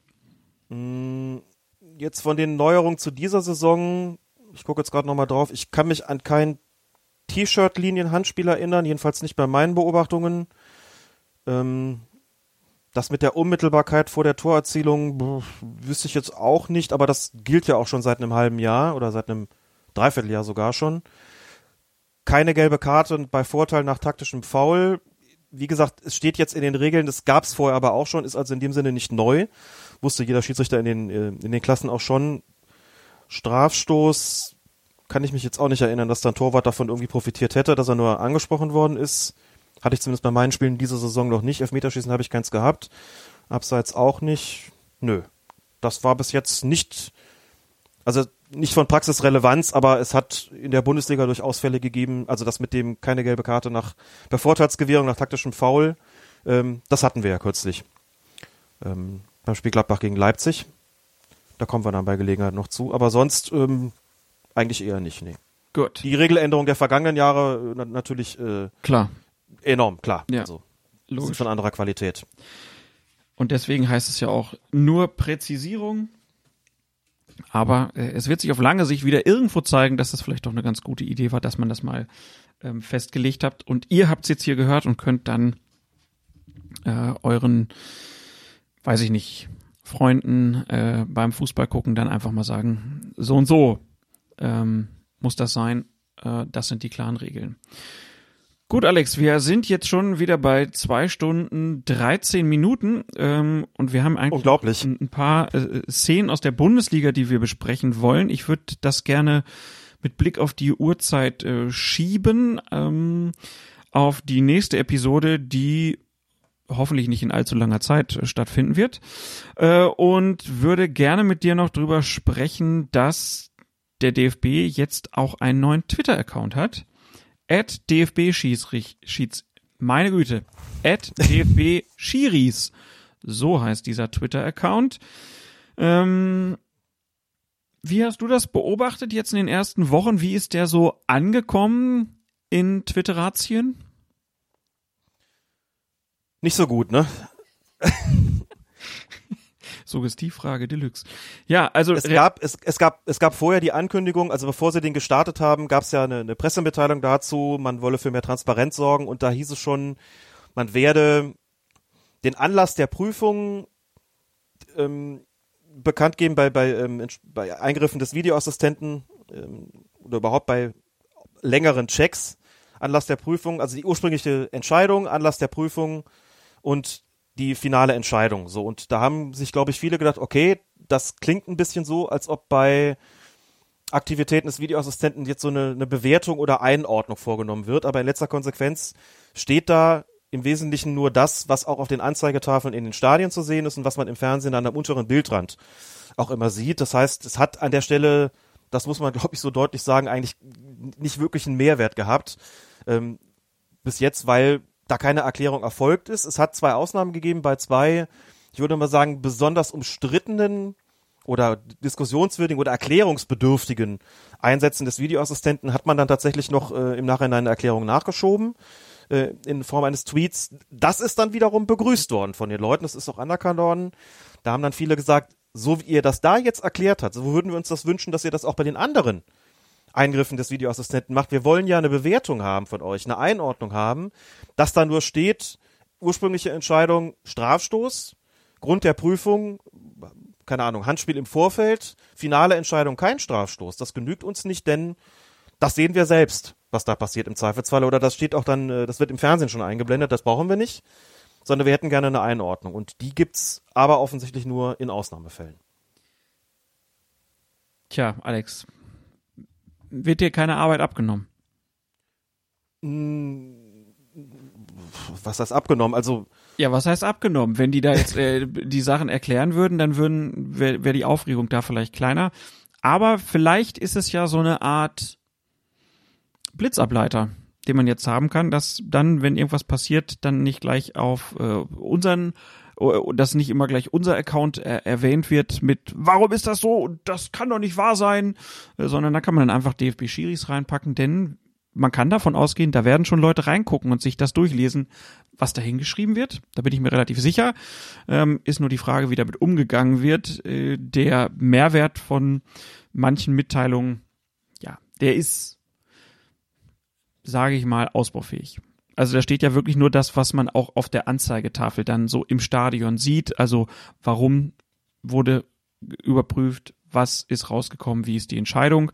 jetzt von den Neuerungen zu dieser Saison, ich gucke jetzt gerade nochmal drauf, ich kann mich an kein T-Shirt-Linien-Handspiel erinnern, jedenfalls nicht bei meinen Beobachtungen. Ähm, das mit der Unmittelbarkeit vor der Torerzielung wüsste ich jetzt auch nicht, aber das gilt ja auch schon seit einem halben Jahr oder seit einem Dreivierteljahr sogar schon. Keine gelbe Karte und bei Vorteil nach taktischem Foul. Wie gesagt, es steht jetzt in den Regeln, das gab es vorher aber auch schon, ist also in dem Sinne nicht neu. Wusste jeder Schiedsrichter in den, äh, in den Klassen auch schon. Strafstoß kann ich mich jetzt auch nicht erinnern, dass da ein Torwart davon irgendwie profitiert hätte, dass er nur angesprochen worden ist. Hatte ich zumindest bei meinen Spielen diese Saison noch nicht. Elfmeterschießen habe ich keins gehabt. Abseits auch nicht. Nö. Das war bis jetzt nicht, also nicht von Praxisrelevanz, aber es hat in der Bundesliga durchaus Fälle gegeben, also das mit dem keine gelbe Karte nach bei Vorteilsgewährung nach taktischem Foul, ähm, das hatten wir ja kürzlich. Ähm, beim Spiel Gladbach gegen Leipzig. Da kommen wir dann bei Gelegenheit noch zu. Aber sonst ähm, eigentlich eher nicht, nee. Gut, Die Regeländerung der vergangenen Jahre äh, na natürlich äh, klar, enorm, klar. Ja, Also, sind logisch. von anderer Qualität. Und deswegen heißt es ja auch nur Präzisierung. Aber äh, es wird sich auf lange Sicht wieder irgendwo zeigen, dass das vielleicht doch eine ganz gute Idee war, dass man das mal ähm, festgelegt habt. Und ihr habt es jetzt hier gehört und könnt dann äh, euren, weiß ich nicht, Freunden äh, beim Fußball gucken dann einfach mal sagen, so und so ähm, muss das sein. Äh, das sind die klaren Regeln. Gut, Alex, wir sind jetzt schon wieder bei zwei Stunden 13 Minuten ähm, und wir haben eigentlich ein, ein paar äh, Szenen aus der Bundesliga, die wir besprechen wollen. Ich würde das gerne mit Blick auf die Uhrzeit äh, schieben ähm, auf die nächste Episode, die hoffentlich nicht in allzu langer Zeit äh, stattfinden wird. Äh, und würde gerne mit dir noch drüber sprechen, dass der DFB jetzt auch einen neuen Twitter-Account hat. at DFB Schieds, meine Güte, at DFB Schiris. So heißt dieser Twitter-Account. Ähm, wie hast du das beobachtet jetzt in den ersten Wochen? Wie ist der so angekommen in Twitteratien? Nicht so gut, ne? Suggestivfrage Deluxe. Ja, also es gab es, es gab es gab vorher die Ankündigung, also bevor sie den gestartet haben, gab es ja eine, eine Pressemitteilung dazu, man wolle für mehr Transparenz sorgen und da hieß es schon, man werde den Anlass der Prüfung ähm, bekannt geben bei bei, ähm, bei Eingriffen des Videoassistenten ähm, oder überhaupt bei längeren Checks. Anlass der Prüfung, also die ursprüngliche Entscheidung, Anlass der Prüfung und die finale Entscheidung. So, und da haben sich, glaube ich, viele gedacht, okay, das klingt ein bisschen so, als ob bei Aktivitäten des Videoassistenten jetzt so eine, eine Bewertung oder Einordnung vorgenommen wird, aber in letzter Konsequenz steht da im Wesentlichen nur das, was auch auf den Anzeigetafeln in den Stadien zu sehen ist und was man im Fernsehen an der unteren Bildrand auch immer sieht. Das heißt, es hat an der Stelle, das muss man, glaube ich, so deutlich sagen, eigentlich nicht wirklich einen Mehrwert gehabt. Ähm, bis jetzt, weil da keine Erklärung erfolgt ist. Es hat zwei Ausnahmen gegeben bei zwei, ich würde mal sagen, besonders umstrittenen oder diskussionswürdigen oder erklärungsbedürftigen Einsätzen des Videoassistenten hat man dann tatsächlich noch äh, im Nachhinein eine Erklärung nachgeschoben äh, in Form eines Tweets. Das ist dann wiederum begrüßt worden von den Leuten. Das ist auch anerkannt worden. Da haben dann viele gesagt, so wie ihr das da jetzt erklärt habt, so würden wir uns das wünschen, dass ihr das auch bei den anderen Eingriffen des Videoassistenten macht. Wir wollen ja eine Bewertung haben von euch, eine Einordnung haben, dass da nur steht, ursprüngliche Entscheidung Strafstoß, Grund der Prüfung, keine Ahnung, Handspiel im Vorfeld, finale Entscheidung kein Strafstoß. Das genügt uns nicht, denn das sehen wir selbst, was da passiert im Zweifelsfall. Oder das steht auch dann, äh, das wird im Fernsehen schon eingeblendet, das brauchen wir nicht, sondern wir hätten gerne eine Einordnung. Und die gibt's aber offensichtlich nur in Ausnahmefällen. Tja, Alex, wird dir keine Arbeit abgenommen? Hm, was heißt abgenommen? Also ja, was heißt abgenommen? Wenn die da jetzt äh, die Sachen erklären würden, dann würden wäre wär die Aufregung da vielleicht kleiner. Aber vielleicht ist es ja so eine Art Blitzableiter, den man jetzt haben kann, dass dann, wenn irgendwas passiert, dann nicht gleich auf äh, unseren dass nicht immer gleich unser Account äh, erwähnt wird mit warum ist das so und das kann doch nicht wahr sein, äh, sondern da kann man dann einfach DFB Schiris reinpacken, denn man kann davon ausgehen, da werden schon Leute reingucken und sich das durchlesen, was da hingeschrieben wird. Da bin ich mir relativ sicher. Ähm, ist nur die Frage, wie damit umgegangen wird. Äh, der Mehrwert von manchen Mitteilungen, ja, der ist, sage ich mal, ausbaufähig. Also da steht ja wirklich nur das, was man auch auf der Anzeigetafel dann so im Stadion sieht. Also warum wurde überprüft, was ist rausgekommen, wie ist die Entscheidung.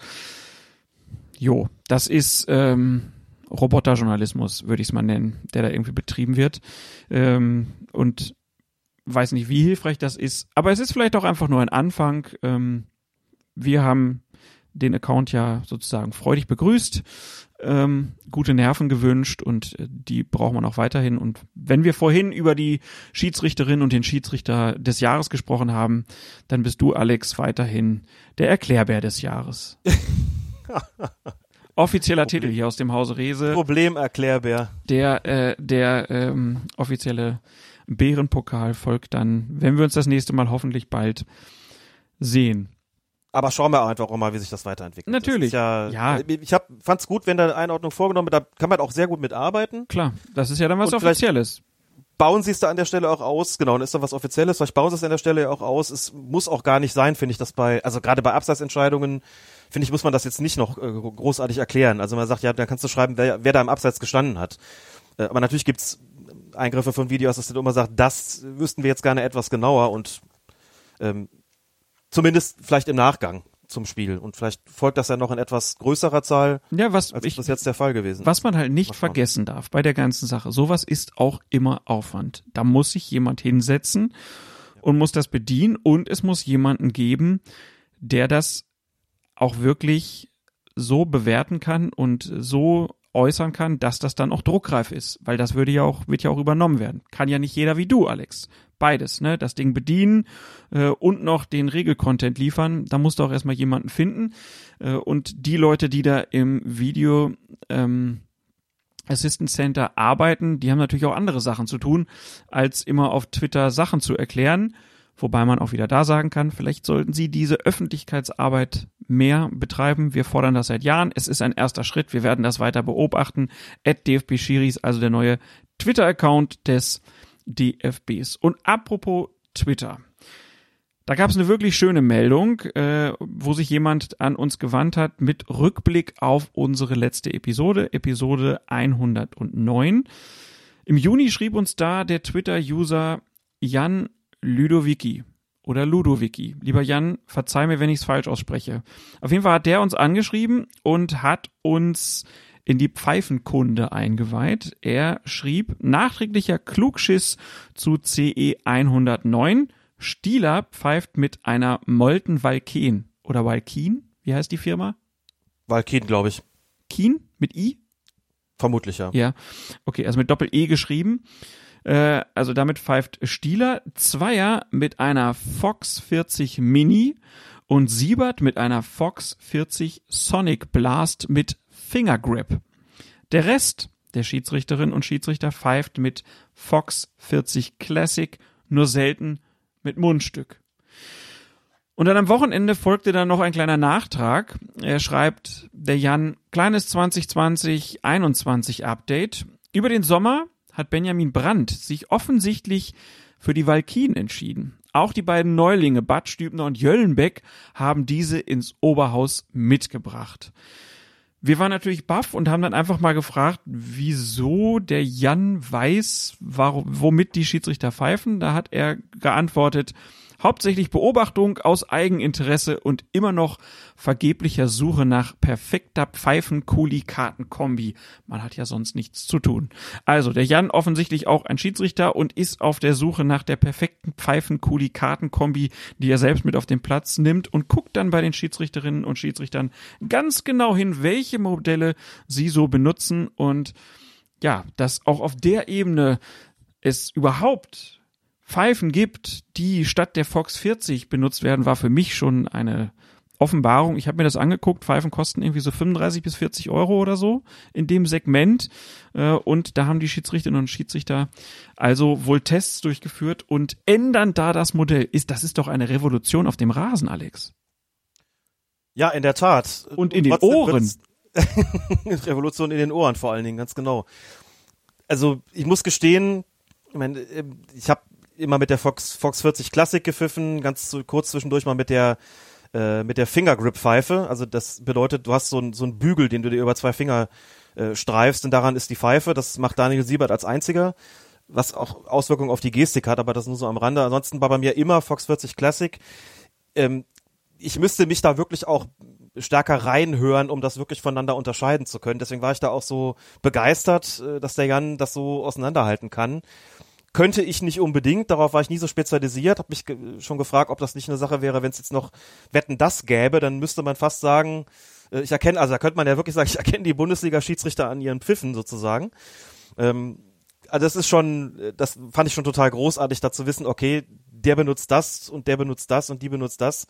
Jo, das ist ähm, Roboterjournalismus, würde ich es mal nennen, der da irgendwie betrieben wird. Ähm, und weiß nicht, wie hilfreich das ist. Aber es ist vielleicht auch einfach nur ein Anfang. Ähm, wir haben den Account ja sozusagen freudig begrüßt, ähm, gute Nerven gewünscht und äh, die braucht man auch weiterhin. Und wenn wir vorhin über die Schiedsrichterin und den Schiedsrichter des Jahres gesprochen haben, dann bist du, Alex, weiterhin der Erklärbär des Jahres. Offizieller Problem. Titel hier aus dem Hause Rese. Problemerklärbär. Der, äh, der ähm, offizielle Bärenpokal folgt dann, wenn wir uns das nächste Mal hoffentlich bald sehen. Aber schauen wir einfach auch mal, wie sich das weiterentwickelt. Natürlich. Ja, ja, Ich hab, fand's gut, wenn da eine Einordnung vorgenommen wird. Da kann man auch sehr gut mitarbeiten. Klar, das ist ja dann was Und Offizielles. Bauen sie es da an der Stelle auch aus, genau, dann ist da was Offizielles, vielleicht bauen sie es an der Stelle ja auch aus. Es muss auch gar nicht sein, finde ich, das bei, also gerade bei Abseitsentscheidungen, finde ich, muss man das jetzt nicht noch äh, großartig erklären. Also man sagt, ja, da kannst du schreiben, wer, wer da im Abseits gestanden hat. Äh, aber natürlich gibt's Eingriffe von Videos, dass du immer sagt, das wüssten wir jetzt gerne etwas genauer und ähm, Zumindest vielleicht im Nachgang zum Spiel. Und vielleicht folgt das ja noch in etwas größerer Zahl, ja, was als ich, das jetzt der Fall gewesen Was man halt nicht vergessen darf bei der ganzen Sache, sowas ist auch immer Aufwand. Da muss sich jemand hinsetzen und muss das bedienen und es muss jemanden geben, der das auch wirklich so bewerten kann und so äußern kann, dass das dann auch druckreif ist, weil das würde ja auch wird ja auch übernommen werden. Kann ja nicht jeder wie du, Alex beides, ne? Das Ding bedienen äh, und noch den Regelcontent liefern. Da musst du auch erstmal jemanden finden. Äh, und die Leute, die da im Video ähm, Assistant Center arbeiten, die haben natürlich auch andere Sachen zu tun, als immer auf Twitter Sachen zu erklären. Wobei man auch wieder da sagen kann, vielleicht sollten sie diese Öffentlichkeitsarbeit mehr betreiben. Wir fordern das seit Jahren. Es ist ein erster Schritt. Wir werden das weiter beobachten. At DFB Schiris, also der neue Twitter-Account des DFBs. Und apropos Twitter. Da gab es eine wirklich schöne Meldung, äh, wo sich jemand an uns gewandt hat mit Rückblick auf unsere letzte Episode, Episode 109. Im Juni schrieb uns da der Twitter-User Jan Ludovici oder Ludovici. Lieber Jan, verzeih mir, wenn ich es falsch ausspreche. Auf jeden Fall hat der uns angeschrieben und hat uns in die Pfeifenkunde eingeweiht. Er schrieb nachträglicher Klugschiss zu CE 109 Stieler pfeift mit einer Molten Valken oder Valkin. Wie heißt die Firma? Valkin, glaube ich. Kien mit I? Vermutlich, ja. Ja. Okay, also mit Doppel-E geschrieben. Äh, also damit pfeift Stieler Zweier mit einer Fox 40 Mini und Siebert mit einer Fox 40 Sonic Blast mit Fingergrip. Der Rest der Schiedsrichterinnen und Schiedsrichter pfeift mit Fox 40 Classic, nur selten mit Mundstück. Und dann am Wochenende folgte dann noch ein kleiner Nachtrag. Er schreibt, der Jan, kleines 2020-21 Update. Über den Sommer hat Benjamin Brandt sich offensichtlich für die Valkien entschieden. Auch die beiden Neulinge Bad Stübner und Jöllenbeck haben diese ins Oberhaus mitgebracht. Wir waren natürlich baff und haben dann einfach mal gefragt, wieso der Jan weiß, warum, womit die Schiedsrichter pfeifen. Da hat er geantwortet, Hauptsächlich Beobachtung aus Eigeninteresse und immer noch vergeblicher Suche nach perfekter Pfeifen-Kuli-Karten-Kombi. Man hat ja sonst nichts zu tun. Also, der Jan offensichtlich auch ein Schiedsrichter und ist auf der Suche nach der perfekten Pfeifen-Kuli-Karten-Kombi, die er selbst mit auf den Platz nimmt und guckt dann bei den Schiedsrichterinnen und Schiedsrichtern ganz genau hin, welche Modelle sie so benutzen und ja, dass auch auf der Ebene es überhaupt Pfeifen gibt, die statt der Fox 40 benutzt werden, war für mich schon eine Offenbarung. Ich habe mir das angeguckt. Pfeifen kosten irgendwie so 35 bis 40 Euro oder so in dem Segment. Äh, und da haben die Schiedsrichterinnen und Schiedsrichter also wohl Tests durchgeführt und ändern da das Modell. Ist, das ist doch eine Revolution auf dem Rasen, Alex. Ja, in der Tat. Und in den Ohren. Revolution in den Ohren vor allen Dingen, ganz genau. Also ich muss gestehen, ich meine, äh, ich habe immer mit der Fox, Fox 40 Classic gepfiffen, ganz zu, kurz zwischendurch mal mit der äh, mit der Fingergrip-Pfeife. Also das bedeutet, du hast so ein so ein Bügel, den du dir über zwei Finger äh, streifst und daran ist die Pfeife. Das macht Daniel Siebert als einziger, was auch Auswirkungen auf die Gestik hat, aber das nur so am Rande. Ansonsten war bei mir immer Fox 40 Classic. Ähm, ich müsste mich da wirklich auch stärker reinhören, um das wirklich voneinander unterscheiden zu können. Deswegen war ich da auch so begeistert, äh, dass der Jan das so auseinanderhalten kann. Könnte ich nicht unbedingt, darauf war ich nie so spezialisiert, habe mich ge schon gefragt, ob das nicht eine Sache wäre, wenn es jetzt noch Wetten das gäbe, dann müsste man fast sagen, äh, ich erkenne, also da könnte man ja wirklich sagen, ich erkenne die Bundesliga-Schiedsrichter an ihren Pfiffen sozusagen. Ähm, also das ist schon, das fand ich schon total großartig, da zu wissen, okay, der benutzt das und der benutzt das und die benutzt das.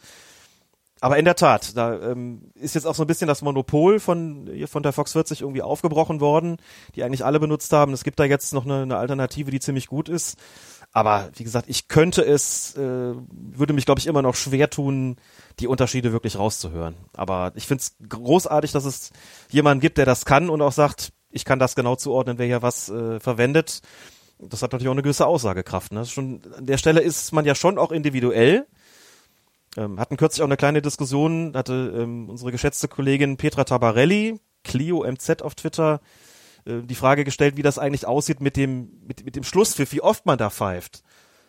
Aber in der Tat, da ähm, ist jetzt auch so ein bisschen das Monopol von, von der Fox 40 irgendwie aufgebrochen worden, die eigentlich alle benutzt haben. Es gibt da jetzt noch eine, eine Alternative, die ziemlich gut ist. Aber wie gesagt, ich könnte es, äh, würde mich, glaube ich, immer noch schwer tun, die Unterschiede wirklich rauszuhören. Aber ich finde es großartig, dass es jemanden gibt, der das kann und auch sagt, ich kann das genau zuordnen, wer hier was äh, verwendet. Das hat natürlich auch eine gewisse Aussagekraft. Ne? Schon, an der Stelle ist man ja schon auch individuell ähm, hatten kürzlich auch eine kleine Diskussion, hatte ähm, unsere geschätzte Kollegin Petra Tabarelli, Clio MZ auf Twitter, äh, die Frage gestellt, wie das eigentlich aussieht mit dem, mit, mit dem Schlusspfiff, wie oft man da pfeift.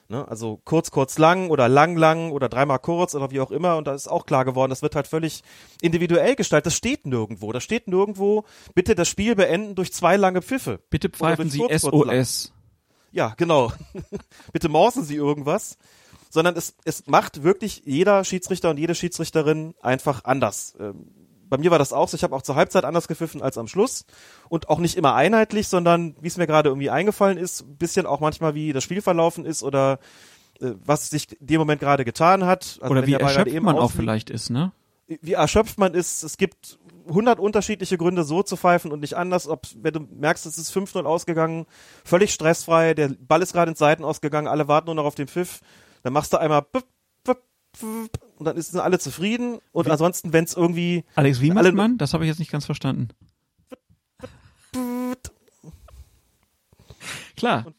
Ne? Also kurz, kurz, lang oder lang, lang oder dreimal kurz oder wie auch immer. Und da ist auch klar geworden, das wird halt völlig individuell gestaltet. Das steht nirgendwo. Da steht nirgendwo, bitte das Spiel beenden durch zwei lange Pfiffe. Bitte pfeifen Sie kurz, SOS. ja, genau. bitte morsen Sie irgendwas sondern es, es macht wirklich jeder Schiedsrichter und jede Schiedsrichterin einfach anders. Ähm, bei mir war das auch so, ich habe auch zur Halbzeit anders gepfiffen als am Schluss und auch nicht immer einheitlich, sondern wie es mir gerade irgendwie eingefallen ist, bisschen auch manchmal wie das Spiel verlaufen ist oder äh, was sich in dem Moment gerade getan hat. Also oder wie erschöpft man auch vielleicht ist, ne? wie erschöpft man ist. Es gibt hundert unterschiedliche Gründe, so zu pfeifen und nicht anders. Ob, wenn du merkst, es ist 5-0 ausgegangen, völlig stressfrei, der Ball ist gerade in Seiten ausgegangen, alle warten nur noch auf den Pfiff, dann machst du einmal und dann sind alle zufrieden. Und wie? ansonsten, wenn es irgendwie. Alex, wie macht man? Das habe ich jetzt nicht ganz verstanden. Klar. Und,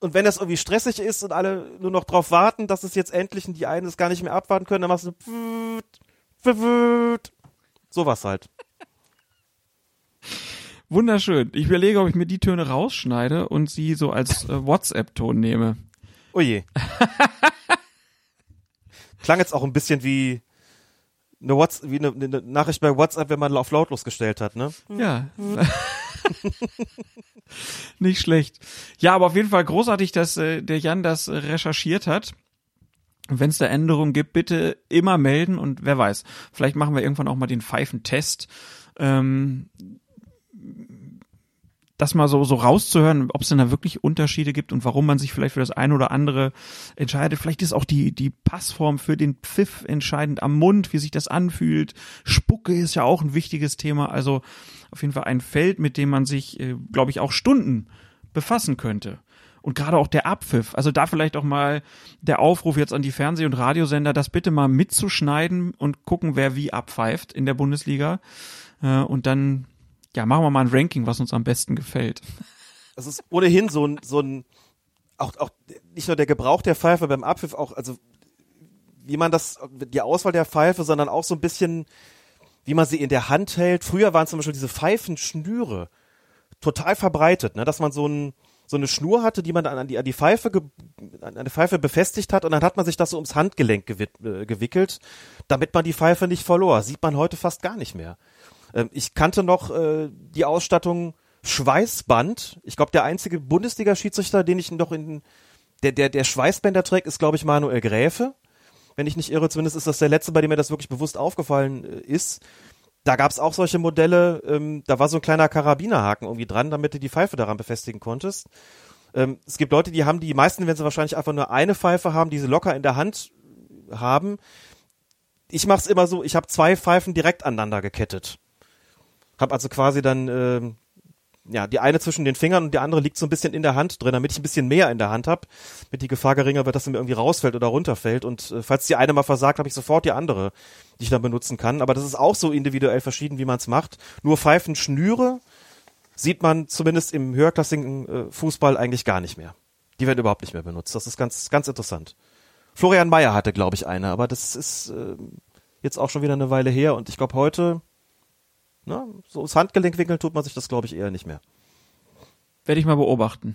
und wenn das irgendwie stressig ist und alle nur noch drauf warten, dass es jetzt endlich und die einen es gar nicht mehr abwarten können, dann machst du sowas halt. Wunderschön. Ich überlege, ob ich mir die Töne rausschneide und sie so als äh, WhatsApp-Ton nehme. Oh je. Klang jetzt auch ein bisschen wie eine, What's wie eine, eine Nachricht bei WhatsApp, wenn man auf lautlos gestellt hat, ne? Ja. Nicht schlecht. Ja, aber auf jeden Fall großartig, dass äh, der Jan das äh, recherchiert hat. Wenn es da Änderungen gibt, bitte immer melden und wer weiß, vielleicht machen wir irgendwann auch mal den Pfeifentest. Ähm, das mal so, so rauszuhören, ob es denn da wirklich Unterschiede gibt und warum man sich vielleicht für das eine oder andere entscheidet. Vielleicht ist auch die, die Passform für den Pfiff entscheidend am Mund, wie sich das anfühlt. Spucke ist ja auch ein wichtiges Thema. Also auf jeden Fall ein Feld, mit dem man sich, äh, glaube ich, auch Stunden befassen könnte. Und gerade auch der Abpfiff. Also da vielleicht auch mal der Aufruf jetzt an die Fernseh- und Radiosender, das bitte mal mitzuschneiden und gucken, wer wie abpfeift in der Bundesliga. Äh, und dann ja, machen wir mal ein Ranking, was uns am besten gefällt. Das ist ohnehin so ein, so ein, auch, auch nicht nur der Gebrauch der Pfeife beim Abpfiff, auch, also, wie man das, die Auswahl der Pfeife, sondern auch so ein bisschen, wie man sie in der Hand hält. Früher waren zum Beispiel diese Pfeifenschnüre total verbreitet, ne, dass man so ein, so eine Schnur hatte, die man dann an die, an die Pfeife, ge, an eine Pfeife befestigt hat und dann hat man sich das so ums Handgelenk äh, gewickelt, damit man die Pfeife nicht verlor. Sieht man heute fast gar nicht mehr. Ähm, ich kannte noch äh, die Ausstattung Schweißband. Ich glaube, der einzige Bundesliga-Schiedsrichter, den ich noch in der der der Schweißbänder trägt, ist glaube ich Manuel Gräfe. Wenn ich nicht irre, zumindest ist das der letzte, bei dem mir das wirklich bewusst aufgefallen äh, ist. Da gab es auch solche Modelle, ähm, da war so ein kleiner Karabinerhaken irgendwie dran, damit du die Pfeife daran befestigen konntest. Ähm, es gibt Leute, die haben die, meisten werden sie wahrscheinlich einfach nur eine Pfeife haben, die sie locker in der Hand haben. Ich mach's immer so, ich habe zwei Pfeifen direkt aneinander gekettet. Hab also quasi dann äh, ja die eine zwischen den Fingern und die andere liegt so ein bisschen in der Hand drin, damit ich ein bisschen mehr in der Hand hab, mit die Gefahr geringer wird, dass sie mir irgendwie rausfällt oder runterfällt. Und äh, falls die eine mal versagt, habe ich sofort die andere, die ich dann benutzen kann. Aber das ist auch so individuell verschieden, wie man es macht. Nur Pfeifen Schnüre sieht man zumindest im höherklassigen äh, Fußball eigentlich gar nicht mehr. Die werden überhaupt nicht mehr benutzt. Das ist ganz, ganz interessant. Florian Mayer hatte, glaube ich, eine, aber das ist äh, jetzt auch schon wieder eine Weile her und ich glaube heute Ne? So das Handgelenk wickeln tut man sich das, glaube ich, eher nicht mehr. Werde ich mal beobachten.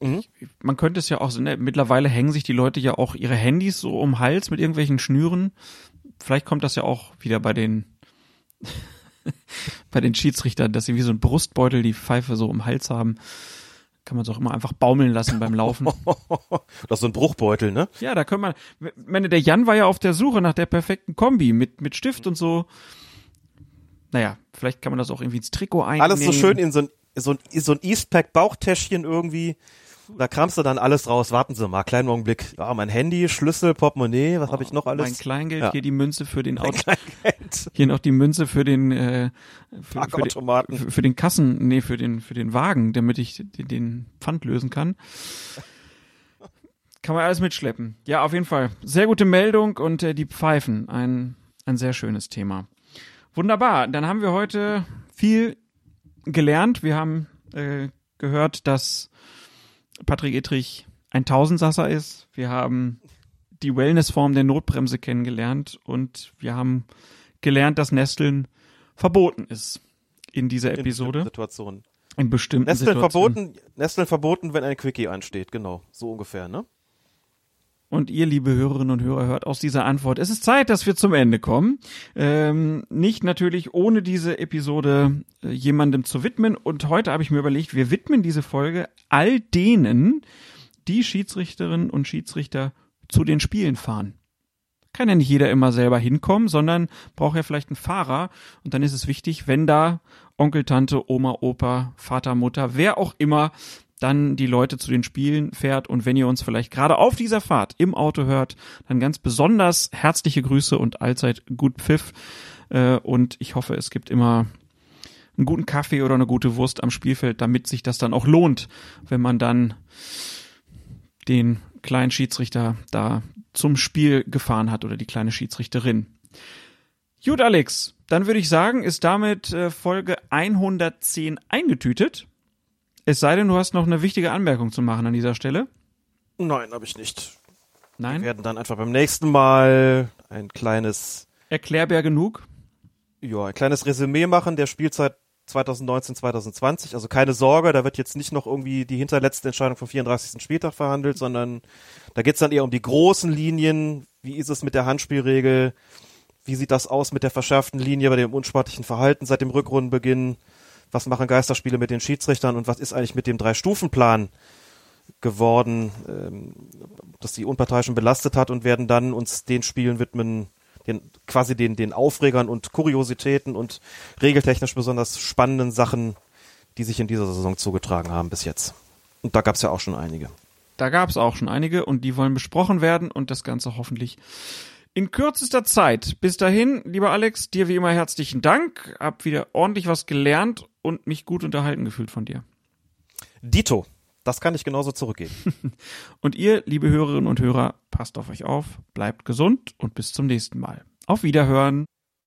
Mhm. Man könnte es ja auch, ne, mittlerweile hängen sich die Leute ja auch ihre Handys so um Hals mit irgendwelchen Schnüren. Vielleicht kommt das ja auch wieder bei den bei den Schiedsrichtern, dass sie wie so ein Brustbeutel die Pfeife so um Hals haben. Kann man es auch immer einfach baumeln lassen beim Laufen. das ist so ein Bruchbeutel, ne? Ja, da können man. Meine, der Jan war ja auf der Suche nach der perfekten Kombi mit, mit Stift und so naja, vielleicht kann man das auch irgendwie ins Trikot einnehmen. Alles so schön in so ein, so ein, so ein Eastpack-Bauchtäschchen irgendwie. Da kramst du dann alles raus. Warten Sie mal, kleinen Augenblick. Ja, mein Handy, Schlüssel, Portemonnaie, was oh, habe ich noch alles? Mein Kleingeld, ja. hier die Münze für den Auto. Hier noch die Münze für den äh, für, für, den, für, für den Kassen, nee, für den für den Wagen, damit ich den, den Pfand lösen kann. Kann man alles mitschleppen. Ja, auf jeden Fall. Sehr gute Meldung und äh, die Pfeifen, ein ein sehr schönes Thema. Wunderbar, dann haben wir heute viel gelernt. Wir haben äh, gehört, dass Patrick Ittrich ein Tausendsasser ist. Wir haben die Wellnessform der Notbremse kennengelernt und wir haben gelernt, dass Nesteln verboten ist in dieser Episode. In Situationen. In bestimmten Nesteln Situationen. verboten, Nesteln verboten, wenn ein Quickie ansteht, genau, so ungefähr, ne? Und ihr, liebe Hörerinnen und Hörer, hört aus dieser Antwort. Es ist Zeit, dass wir zum Ende kommen. Ähm, nicht natürlich ohne diese Episode äh, jemandem zu widmen. Und heute habe ich mir überlegt, wir widmen diese Folge all denen, die Schiedsrichterinnen und Schiedsrichter zu den Spielen fahren. Kann ja nicht jeder immer selber hinkommen, sondern braucht ja vielleicht einen Fahrer. Und dann ist es wichtig, wenn da Onkel, Tante, Oma, Opa, Vater, Mutter, wer auch immer dann die Leute zu den Spielen fährt. Und wenn ihr uns vielleicht gerade auf dieser Fahrt im Auto hört, dann ganz besonders herzliche Grüße und allzeit gut Pfiff. Äh, und ich hoffe, es gibt immer einen guten Kaffee oder eine gute Wurst am Spielfeld, damit sich das dann auch lohnt, wenn man dann den kleinen Schiedsrichter da zum Spiel gefahren hat oder die kleine Schiedsrichterin. Gut, Alex, dann würde ich sagen, ist damit äh, Folge 110 eingetütet. Es sei denn, du hast noch eine wichtige Anmerkung zu machen an dieser Stelle. Nein, habe ich nicht. Nein? Wir werden dann einfach beim nächsten Mal ein kleines, Erklärbär genug. ja, ein kleines Resümee machen der Spielzeit 2019, 2020. Also keine Sorge, da wird jetzt nicht noch irgendwie die hinterletzte Entscheidung vom 34. Spieltag verhandelt, sondern da geht's dann eher um die großen Linien. Wie ist es mit der Handspielregel? Wie sieht das aus mit der verschärften Linie bei dem unsportlichen Verhalten seit dem Rückrundenbeginn? Was machen Geisterspiele mit den Schiedsrichtern und was ist eigentlich mit dem Drei-Stufen-Plan geworden, ähm, dass die Unparteiischen belastet hat und werden dann uns den Spielen widmen, den, quasi den, den Aufregern und Kuriositäten und regeltechnisch besonders spannenden Sachen, die sich in dieser Saison zugetragen haben bis jetzt. Und da gab's ja auch schon einige. Da gab es auch schon einige und die wollen besprochen werden und das Ganze hoffentlich in kürzester Zeit. Bis dahin, lieber Alex, dir wie immer herzlichen Dank. Hab wieder ordentlich was gelernt und mich gut unterhalten gefühlt von dir. Dito, das kann ich genauso zurückgeben. Und ihr, liebe Hörerinnen und Hörer, passt auf euch auf, bleibt gesund und bis zum nächsten Mal. Auf Wiederhören.